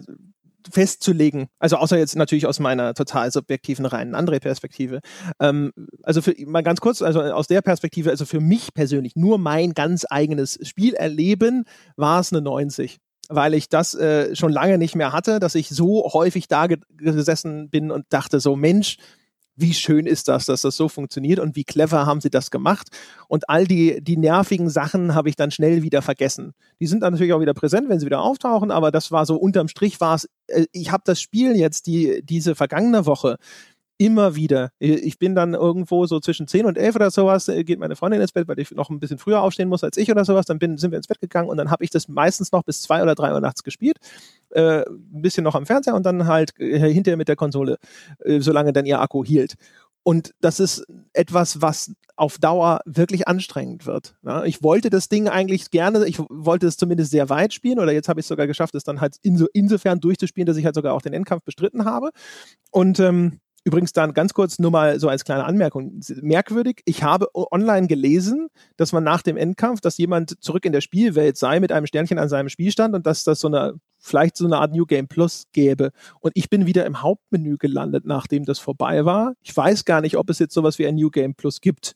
festzulegen. Also außer jetzt natürlich aus meiner total subjektiven reinen andere Perspektive. Ähm, also für, mal ganz kurz, also aus der Perspektive, also für mich persönlich nur mein ganz eigenes Spielerleben war es eine 90 weil ich das äh, schon lange nicht mehr hatte, dass ich so häufig da gesessen bin und dachte so, Mensch, wie schön ist das, dass das so funktioniert und wie clever haben sie das gemacht. Und all die, die nervigen Sachen habe ich dann schnell wieder vergessen. Die sind dann natürlich auch wieder präsent, wenn sie wieder auftauchen, aber das war so unterm Strich war es, äh, ich habe das Spiel jetzt die, diese vergangene Woche immer wieder. Ich bin dann irgendwo so zwischen 10 und 11 oder sowas, äh, geht meine Freundin ins Bett, weil ich noch ein bisschen früher aufstehen muss als ich oder sowas. Dann bin, sind wir ins Bett gegangen und dann habe ich das meistens noch bis 2 oder 3 Uhr nachts gespielt. Äh, ein bisschen noch am Fernseher und dann halt äh, hinterher mit der Konsole, äh, solange dann ihr Akku hielt. Und das ist etwas, was auf Dauer wirklich anstrengend wird. Ja, ich wollte das Ding eigentlich gerne, ich wollte es zumindest sehr weit spielen oder jetzt habe ich es sogar geschafft, es dann halt inso, insofern durchzuspielen, dass ich halt sogar auch den Endkampf bestritten habe. Und ähm, Übrigens dann ganz kurz nur mal so als kleine Anmerkung. Merkwürdig, ich habe online gelesen, dass man nach dem Endkampf, dass jemand zurück in der Spielwelt sei mit einem Sternchen an seinem Spielstand und dass das so eine vielleicht so eine Art New Game Plus gäbe. Und ich bin wieder im Hauptmenü gelandet, nachdem das vorbei war. Ich weiß gar nicht, ob es jetzt sowas wie ein New Game Plus gibt.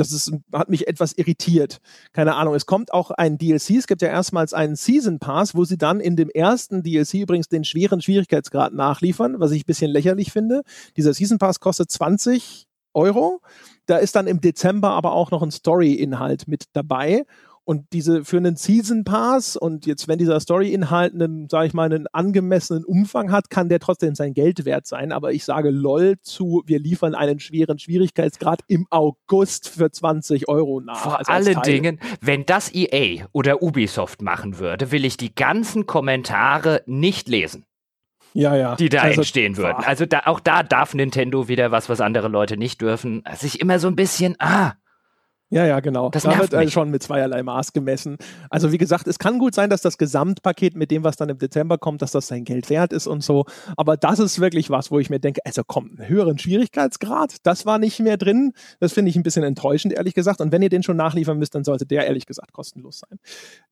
Das ist, hat mich etwas irritiert. Keine Ahnung. Es kommt auch ein DLC. Es gibt ja erstmals einen Season Pass, wo sie dann in dem ersten DLC übrigens den schweren Schwierigkeitsgrad nachliefern, was ich ein bisschen lächerlich finde. Dieser Season Pass kostet 20 Euro. Da ist dann im Dezember aber auch noch ein Story-Inhalt mit dabei. Und diese für einen Season Pass und jetzt, wenn dieser Story-Inhalt einen, sage ich mal, einen angemessenen Umfang hat, kann der trotzdem sein Geld wert sein. Aber ich sage LOL zu, wir liefern einen schweren Schwierigkeitsgrad im August für 20 Euro nach. Vor also allen Dingen, wenn das EA oder Ubisoft machen würde, will ich die ganzen Kommentare nicht lesen ja, ja. die da also, entstehen würden. Also da, auch da darf Nintendo wieder was, was andere Leute nicht dürfen. Sich immer so ein bisschen, ah, ja, ja, genau. Das da wird also schon mit zweierlei Maß gemessen. Also wie gesagt, es kann gut sein, dass das Gesamtpaket mit dem, was dann im Dezember kommt, dass das sein Geld wert ist und so. Aber das ist wirklich was, wo ich mir denke, also komm, einen höheren Schwierigkeitsgrad, das war nicht mehr drin. Das finde ich ein bisschen enttäuschend, ehrlich gesagt. Und wenn ihr den schon nachliefern müsst, dann sollte der ehrlich gesagt kostenlos sein.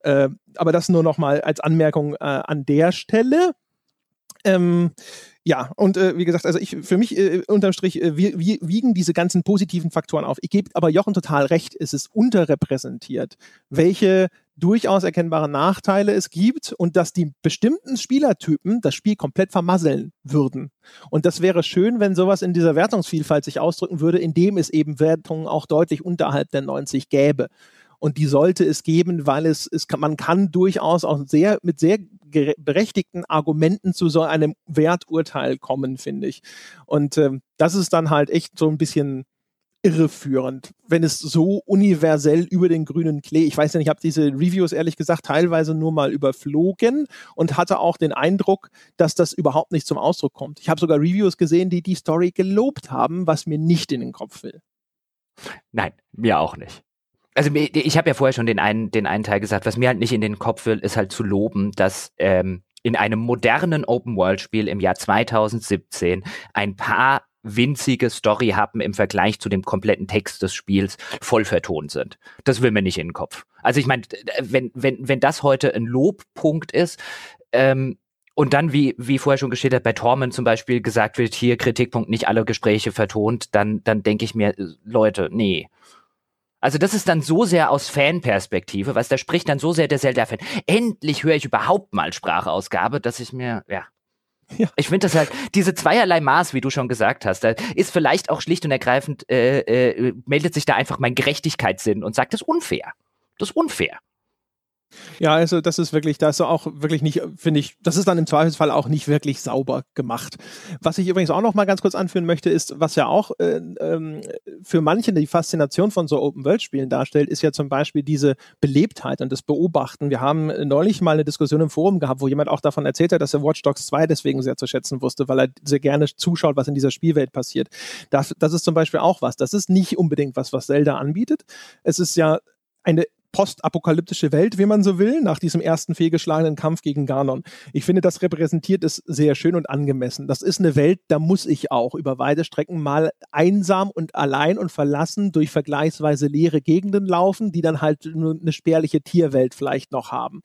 Äh, aber das nur noch mal als Anmerkung äh, an der Stelle. Ähm, ja, und äh, wie gesagt, also ich für mich äh, unterm Strich äh, wir, wir wiegen diese ganzen positiven Faktoren auf. Ich gebe aber Jochen total recht, es ist unterrepräsentiert, welche durchaus erkennbare Nachteile es gibt und dass die bestimmten Spielertypen das Spiel komplett vermasseln würden. Und das wäre schön, wenn sowas in dieser Wertungsvielfalt sich ausdrücken würde, indem es eben Wertungen auch deutlich unterhalb der 90 gäbe und die sollte es geben, weil es, es kann, man kann durchaus auch sehr mit sehr berechtigten Argumenten zu so einem Werturteil kommen, finde ich. Und ähm, das ist dann halt echt so ein bisschen irreführend, wenn es so universell über den grünen Klee, ich weiß nicht, ich habe diese Reviews ehrlich gesagt teilweise nur mal überflogen und hatte auch den Eindruck, dass das überhaupt nicht zum Ausdruck kommt. Ich habe sogar Reviews gesehen, die die Story gelobt haben, was mir nicht in den Kopf will. Nein, mir auch nicht also ich habe ja vorher schon den einen, den einen Teil gesagt, was mir halt nicht in den Kopf will, ist halt zu loben, dass ähm, in einem modernen Open-World-Spiel im Jahr 2017 ein paar winzige Story-Happen im Vergleich zu dem kompletten Text des Spiels voll vertont sind. Das will mir nicht in den Kopf. Also ich meine, wenn, wenn, wenn das heute ein Lobpunkt ist, ähm, und dann, wie, wie vorher schon geschildert, bei Torment zum Beispiel gesagt wird, hier Kritikpunkt, nicht alle Gespräche vertont, dann, dann denke ich mir, Leute, nee. Also das ist dann so sehr aus Fanperspektive, was da spricht dann so sehr der Zelda-Fan. Endlich höre ich überhaupt mal Sprachausgabe, dass ich mir, ja. ja. Ich finde das halt, diese zweierlei Maß, wie du schon gesagt hast, da ist vielleicht auch schlicht und ergreifend, äh, äh, meldet sich da einfach mein Gerechtigkeitssinn und sagt, das ist unfair. Das ist unfair. Ja, also das ist wirklich, da ist auch wirklich nicht, finde ich, das ist dann im Zweifelsfall auch nicht wirklich sauber gemacht. Was ich übrigens auch noch mal ganz kurz anführen möchte, ist, was ja auch äh, ähm, für manche die Faszination von so Open-World-Spielen darstellt, ist ja zum Beispiel diese Belebtheit und das Beobachten. Wir haben neulich mal eine Diskussion im Forum gehabt, wo jemand auch davon erzählt hat, dass er Watch Dogs 2 deswegen sehr zu schätzen wusste, weil er sehr gerne zuschaut, was in dieser Spielwelt passiert. Das, das ist zum Beispiel auch was. Das ist nicht unbedingt was, was Zelda anbietet. Es ist ja eine postapokalyptische Welt, wie man so will, nach diesem ersten fehlgeschlagenen Kampf gegen Ganon. Ich finde, das repräsentiert es sehr schön und angemessen. Das ist eine Welt, da muss ich auch über weite Strecken mal einsam und allein und verlassen durch vergleichsweise leere Gegenden laufen, die dann halt nur eine spärliche Tierwelt vielleicht noch haben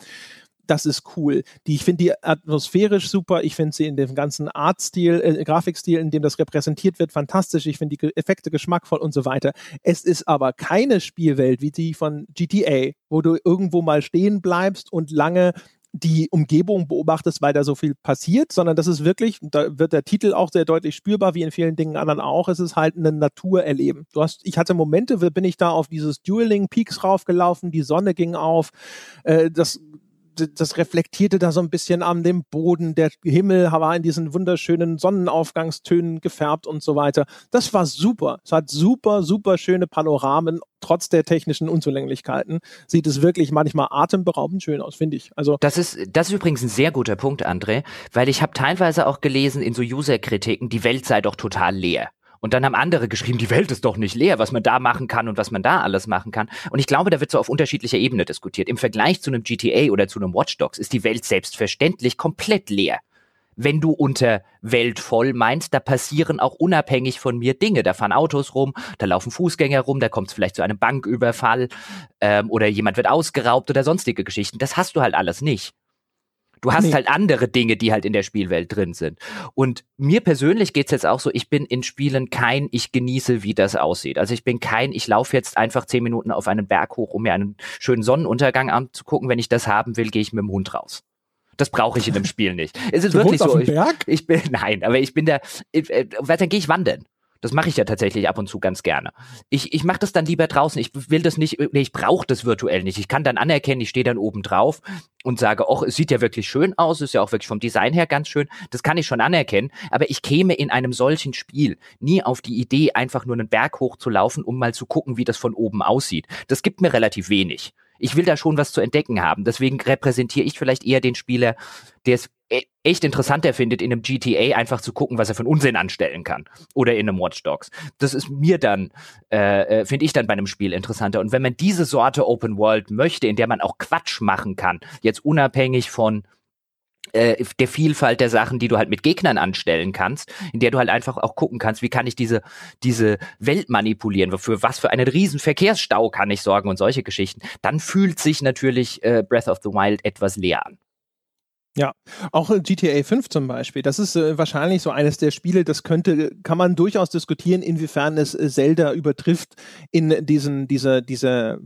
das ist cool. Die, ich finde die atmosphärisch super. Ich finde sie in dem ganzen Artstil, äh, Grafikstil, in dem das repräsentiert wird, fantastisch. Ich finde die Effekte geschmackvoll und so weiter. Es ist aber keine Spielwelt wie die von GTA, wo du irgendwo mal stehen bleibst und lange die Umgebung beobachtest, weil da so viel passiert, sondern das ist wirklich, da wird der Titel auch sehr deutlich spürbar, wie in vielen Dingen anderen auch, es ist halt ein Naturerleben. Du hast, ich hatte Momente, bin ich da auf dieses Dueling Peaks raufgelaufen, die Sonne ging auf, äh, das das reflektierte da so ein bisschen an dem Boden. Der Himmel war in diesen wunderschönen Sonnenaufgangstönen gefärbt und so weiter. Das war super. Es hat super, super schöne Panoramen. Trotz der technischen Unzulänglichkeiten sieht es wirklich manchmal atemberaubend schön aus, finde ich. Also das ist das ist übrigens ein sehr guter Punkt, André, weil ich habe teilweise auch gelesen in so User-Kritiken, die Welt sei doch total leer. Und dann haben andere geschrieben, die Welt ist doch nicht leer, was man da machen kann und was man da alles machen kann. Und ich glaube, da wird so auf unterschiedlicher Ebene diskutiert. Im Vergleich zu einem GTA oder zu einem Watch Dogs ist die Welt selbstverständlich komplett leer. Wenn du unter Welt voll meinst, da passieren auch unabhängig von mir Dinge. Da fahren Autos rum, da laufen Fußgänger rum, da kommt es vielleicht zu einem Banküberfall ähm, oder jemand wird ausgeraubt oder sonstige Geschichten. Das hast du halt alles nicht. Du hast nee. halt andere Dinge, die halt in der Spielwelt drin sind. Und mir persönlich geht's jetzt auch so, ich bin in Spielen kein, ich genieße, wie das aussieht. Also ich bin kein, ich laufe jetzt einfach zehn Minuten auf einen Berg hoch, um mir einen schönen Sonnenuntergang anzugucken. Wenn ich das haben will, gehe ich mit dem Hund raus. Das brauche ich in dem <laughs> Spiel nicht. Es ist du wirklich so. Ich, ich, bin, <laughs> nein, aber ich bin da, ich, äh, dann gehe ich wandern. Das mache ich ja tatsächlich ab und zu ganz gerne. Ich, ich mache das dann lieber draußen. Ich will das nicht, nee, ich brauche das virtuell nicht. Ich kann dann anerkennen, ich stehe dann oben drauf und sage, oh, es sieht ja wirklich schön aus, ist ja auch wirklich vom Design her ganz schön. Das kann ich schon anerkennen. Aber ich käme in einem solchen Spiel nie auf die Idee, einfach nur einen Berg hochzulaufen, um mal zu gucken, wie das von oben aussieht. Das gibt mir relativ wenig. Ich will da schon was zu entdecken haben. Deswegen repräsentiere ich vielleicht eher den Spieler, der es echt interessanter findet, in einem GTA einfach zu gucken, was er für einen Unsinn anstellen kann. Oder in einem Watch Dogs. Das ist mir dann, äh, äh, finde ich dann bei einem Spiel interessanter. Und wenn man diese Sorte Open World möchte, in der man auch Quatsch machen kann, jetzt unabhängig von äh, der Vielfalt der Sachen, die du halt mit Gegnern anstellen kannst, in der du halt einfach auch gucken kannst, wie kann ich diese, diese Welt manipulieren, für was für einen riesen Verkehrsstau kann ich sorgen und solche Geschichten, dann fühlt sich natürlich äh, Breath of the Wild etwas leer an. Ja, auch GTA 5 zum Beispiel. Das ist äh, wahrscheinlich so eines der Spiele, das könnte, kann man durchaus diskutieren, inwiefern es äh, Zelda übertrifft in diesen, dieser, dieser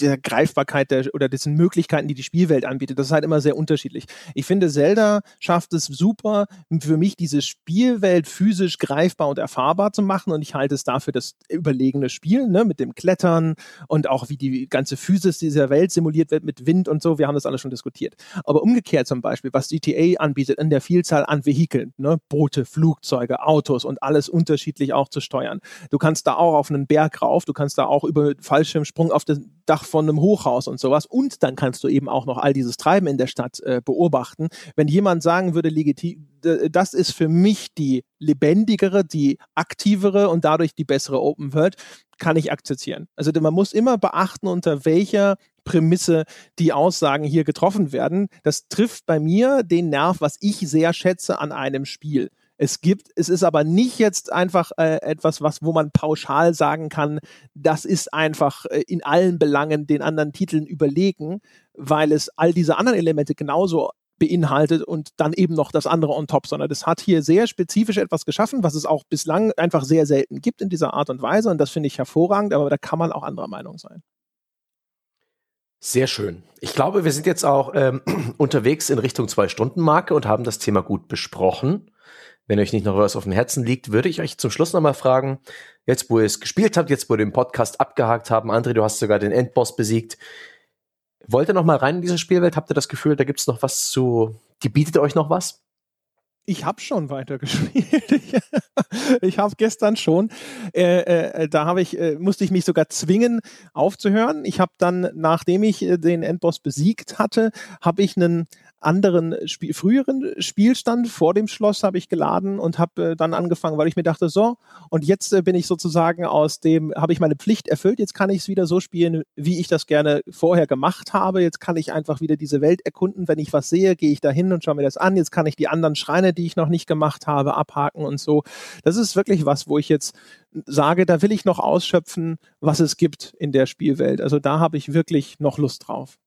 der Greifbarkeit der, oder diesen Möglichkeiten, die die Spielwelt anbietet. Das ist halt immer sehr unterschiedlich. Ich finde, Zelda schafft es super, für mich diese Spielwelt physisch greifbar und erfahrbar zu machen und ich halte es dafür das überlegene Spiel, ne, mit dem Klettern und auch wie die ganze Physis dieser Welt simuliert wird mit Wind und so. Wir haben das alles schon diskutiert. Aber umgekehrt zum Beispiel, was GTA anbietet in der Vielzahl an Vehikeln, ne, Boote, Flugzeuge, Autos und alles unterschiedlich auch zu steuern. Du kannst da auch auf einen Berg rauf, du kannst da auch über Fallschirmsprung auf das Dach von einem Hochhaus und sowas. Und dann kannst du eben auch noch all dieses Treiben in der Stadt äh, beobachten. Wenn jemand sagen würde, legitim, das ist für mich die lebendigere, die aktivere und dadurch die bessere Open World, kann ich akzeptieren. Also man muss immer beachten, unter welcher Prämisse die Aussagen hier getroffen werden. Das trifft bei mir den Nerv, was ich sehr schätze an einem Spiel es gibt. Es ist aber nicht jetzt einfach äh, etwas, was, wo man pauschal sagen kann, das ist einfach äh, in allen Belangen den anderen Titeln überlegen, weil es all diese anderen Elemente genauso beinhaltet und dann eben noch das andere on top, sondern das hat hier sehr spezifisch etwas geschaffen, was es auch bislang einfach sehr selten gibt in dieser Art und Weise und das finde ich hervorragend, aber da kann man auch anderer Meinung sein. Sehr schön. Ich glaube, wir sind jetzt auch ähm, <clears throat> unterwegs in Richtung Zwei-Stunden-Marke und haben das Thema gut besprochen. Wenn euch nicht noch was auf dem Herzen liegt, würde ich euch zum Schluss nochmal fragen, jetzt wo ihr es gespielt habt, jetzt wo ihr den Podcast abgehakt haben, André, du hast sogar den Endboss besiegt. Wollt ihr noch mal rein in diese Spielwelt? Habt ihr das Gefühl, da gibt es noch was zu, die bietet euch noch was? Ich habe schon weitergespielt. <laughs> ich, ich habe gestern schon, äh, äh, da habe ich, äh, musste ich mich sogar zwingen aufzuhören. Ich habe dann, nachdem ich äh, den Endboss besiegt hatte, habe ich einen anderen Spiel, früheren Spielstand vor dem Schloss habe ich geladen und habe äh, dann angefangen, weil ich mir dachte, so, und jetzt äh, bin ich sozusagen aus dem, habe ich meine Pflicht erfüllt, jetzt kann ich es wieder so spielen, wie ich das gerne vorher gemacht habe. Jetzt kann ich einfach wieder diese Welt erkunden. Wenn ich was sehe, gehe ich da hin und schaue mir das an. Jetzt kann ich die anderen Schreine, die ich noch nicht gemacht habe, abhaken und so. Das ist wirklich was, wo ich jetzt sage, da will ich noch ausschöpfen, was es gibt in der Spielwelt. Also da habe ich wirklich noch Lust drauf.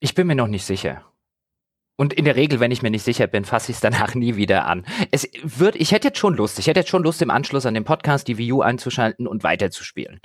Ich bin mir noch nicht sicher. Und in der Regel, wenn ich mir nicht sicher bin, fasse ich es danach <laughs> nie wieder an. Es wird, ich hätte jetzt schon Lust, ich hätte jetzt schon Lust, im Anschluss an den Podcast die Wii U einzuschalten und weiterzuspielen.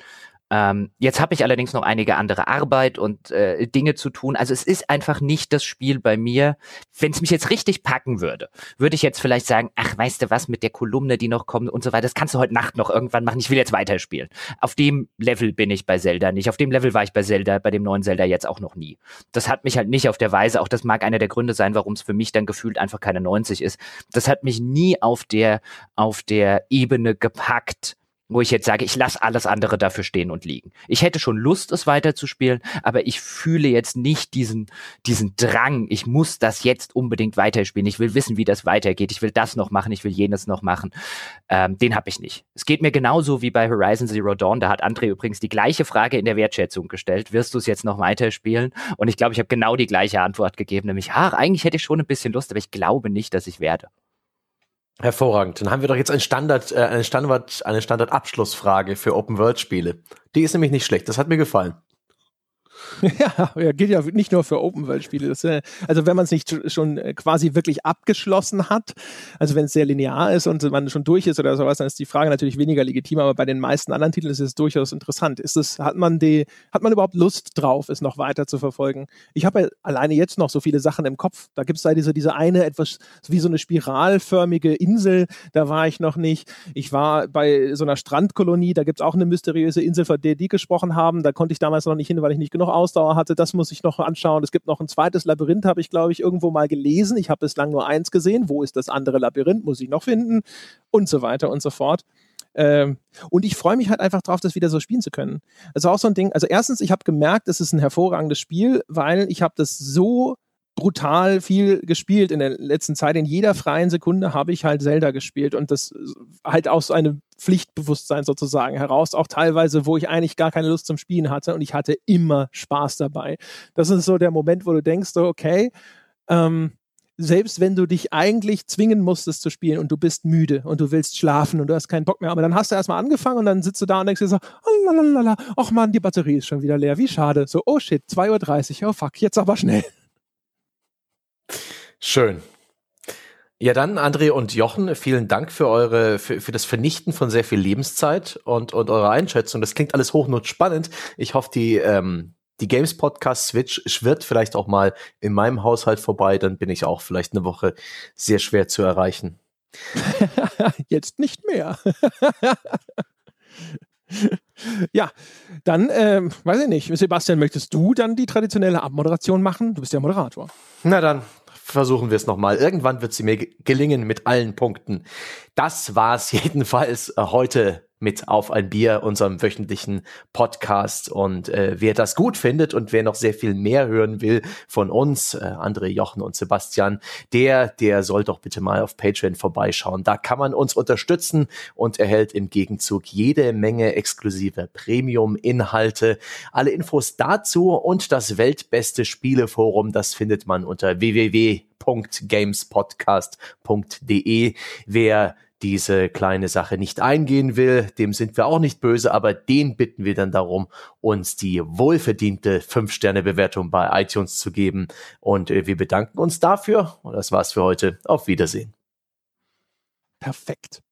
Ähm, jetzt habe ich allerdings noch einige andere Arbeit und äh, Dinge zu tun. Also es ist einfach nicht das Spiel bei mir. Wenn es mich jetzt richtig packen würde, würde ich jetzt vielleicht sagen, ach, weißt du was, mit der Kolumne, die noch kommt und so weiter, das kannst du heute Nacht noch irgendwann machen. Ich will jetzt weiterspielen. Auf dem Level bin ich bei Zelda nicht. Auf dem Level war ich bei Zelda, bei dem neuen Zelda jetzt auch noch nie. Das hat mich halt nicht auf der Weise, auch das mag einer der Gründe sein, warum es für mich dann gefühlt einfach keine 90 ist. Das hat mich nie auf der, auf der Ebene gepackt, wo ich jetzt sage, ich lasse alles andere dafür stehen und liegen. Ich hätte schon Lust, es weiterzuspielen, aber ich fühle jetzt nicht diesen, diesen Drang, ich muss das jetzt unbedingt weiterspielen. Ich will wissen, wie das weitergeht. Ich will das noch machen, ich will jenes noch machen. Ähm, den habe ich nicht. Es geht mir genauso wie bei Horizon Zero Dawn. Da hat André übrigens die gleiche Frage in der Wertschätzung gestellt. Wirst du es jetzt noch weiterspielen? Und ich glaube, ich habe genau die gleiche Antwort gegeben, nämlich, ach, eigentlich hätte ich schon ein bisschen Lust, aber ich glaube nicht, dass ich werde. Hervorragend. Dann haben wir doch jetzt ein Standard, äh, eine Standard, eine Standardabschlussfrage für Open World Spiele. Die ist nämlich nicht schlecht. Das hat mir gefallen. <laughs> Ja, gilt ja nicht nur für Open-World-Spiele. Äh, also wenn man es nicht schon äh, quasi wirklich abgeschlossen hat, also wenn es sehr linear ist und man schon durch ist oder sowas, dann ist die Frage natürlich weniger legitim, aber bei den meisten anderen Titeln ist es durchaus interessant. Ist es, hat man die, hat man überhaupt Lust drauf, es noch weiter zu verfolgen? Ich habe ja alleine jetzt noch so viele Sachen im Kopf. Da gibt es da diese, diese eine etwas wie so eine spiralförmige Insel, da war ich noch nicht. Ich war bei so einer Strandkolonie, da gibt es auch eine mysteriöse Insel, von der die gesprochen haben. Da konnte ich damals noch nicht hin, weil ich nicht genug Ausdauer hatte. Das muss ich noch anschauen. Es gibt noch ein zweites Labyrinth, habe ich, glaube ich, irgendwo mal gelesen. Ich habe bislang nur eins gesehen. Wo ist das andere Labyrinth? Muss ich noch finden? Und so weiter und so fort. Ähm, und ich freue mich halt einfach drauf, das wieder so spielen zu können. Also auch so ein Ding. Also erstens, ich habe gemerkt, es ist ein hervorragendes Spiel, weil ich habe das so brutal viel gespielt in der letzten Zeit. In jeder freien Sekunde habe ich halt Zelda gespielt und das halt aus einem Pflichtbewusstsein sozusagen heraus, auch teilweise, wo ich eigentlich gar keine Lust zum Spielen hatte und ich hatte immer Spaß dabei. Das ist so der Moment, wo du denkst, so, okay, ähm, selbst wenn du dich eigentlich zwingen musstest zu spielen und du bist müde und du willst schlafen und du hast keinen Bock mehr, aber dann hast du erstmal angefangen und dann sitzt du da und denkst dir so, oh, ach man, die Batterie ist schon wieder leer, wie schade. So, oh shit, 2.30 Uhr, oh fuck, jetzt aber schnell. Schön. Ja, dann André und Jochen, vielen Dank für eure, für, für das Vernichten von sehr viel Lebenszeit und, und eure Einschätzung. Das klingt alles hochnot spannend. Ich hoffe, die, ähm, die Games Podcast Switch schwirrt vielleicht auch mal in meinem Haushalt vorbei. Dann bin ich auch vielleicht eine Woche sehr schwer zu erreichen. <laughs> Jetzt nicht mehr. <laughs> ja, dann, ähm, weiß ich nicht. Sebastian, möchtest du dann die traditionelle Abmoderation machen? Du bist ja Moderator. Na dann, versuchen wir es nochmal. Irgendwann wird sie mir gelingen mit allen Punkten. Das war's <laughs> jedenfalls äh, heute mit Auf ein Bier, unserem wöchentlichen Podcast. Und äh, wer das gut findet und wer noch sehr viel mehr hören will von uns, äh, André, Jochen und Sebastian, der, der soll doch bitte mal auf Patreon vorbeischauen. Da kann man uns unterstützen und erhält im Gegenzug jede Menge exklusive Premium-Inhalte. Alle Infos dazu und das weltbeste Spieleforum, das findet man unter www.gamespodcast.de. Wer diese kleine Sache nicht eingehen will, dem sind wir auch nicht böse, aber den bitten wir dann darum, uns die wohlverdiente 5-Sterne-Bewertung bei iTunes zu geben. Und äh, wir bedanken uns dafür. Und das war's für heute. Auf Wiedersehen. Perfekt.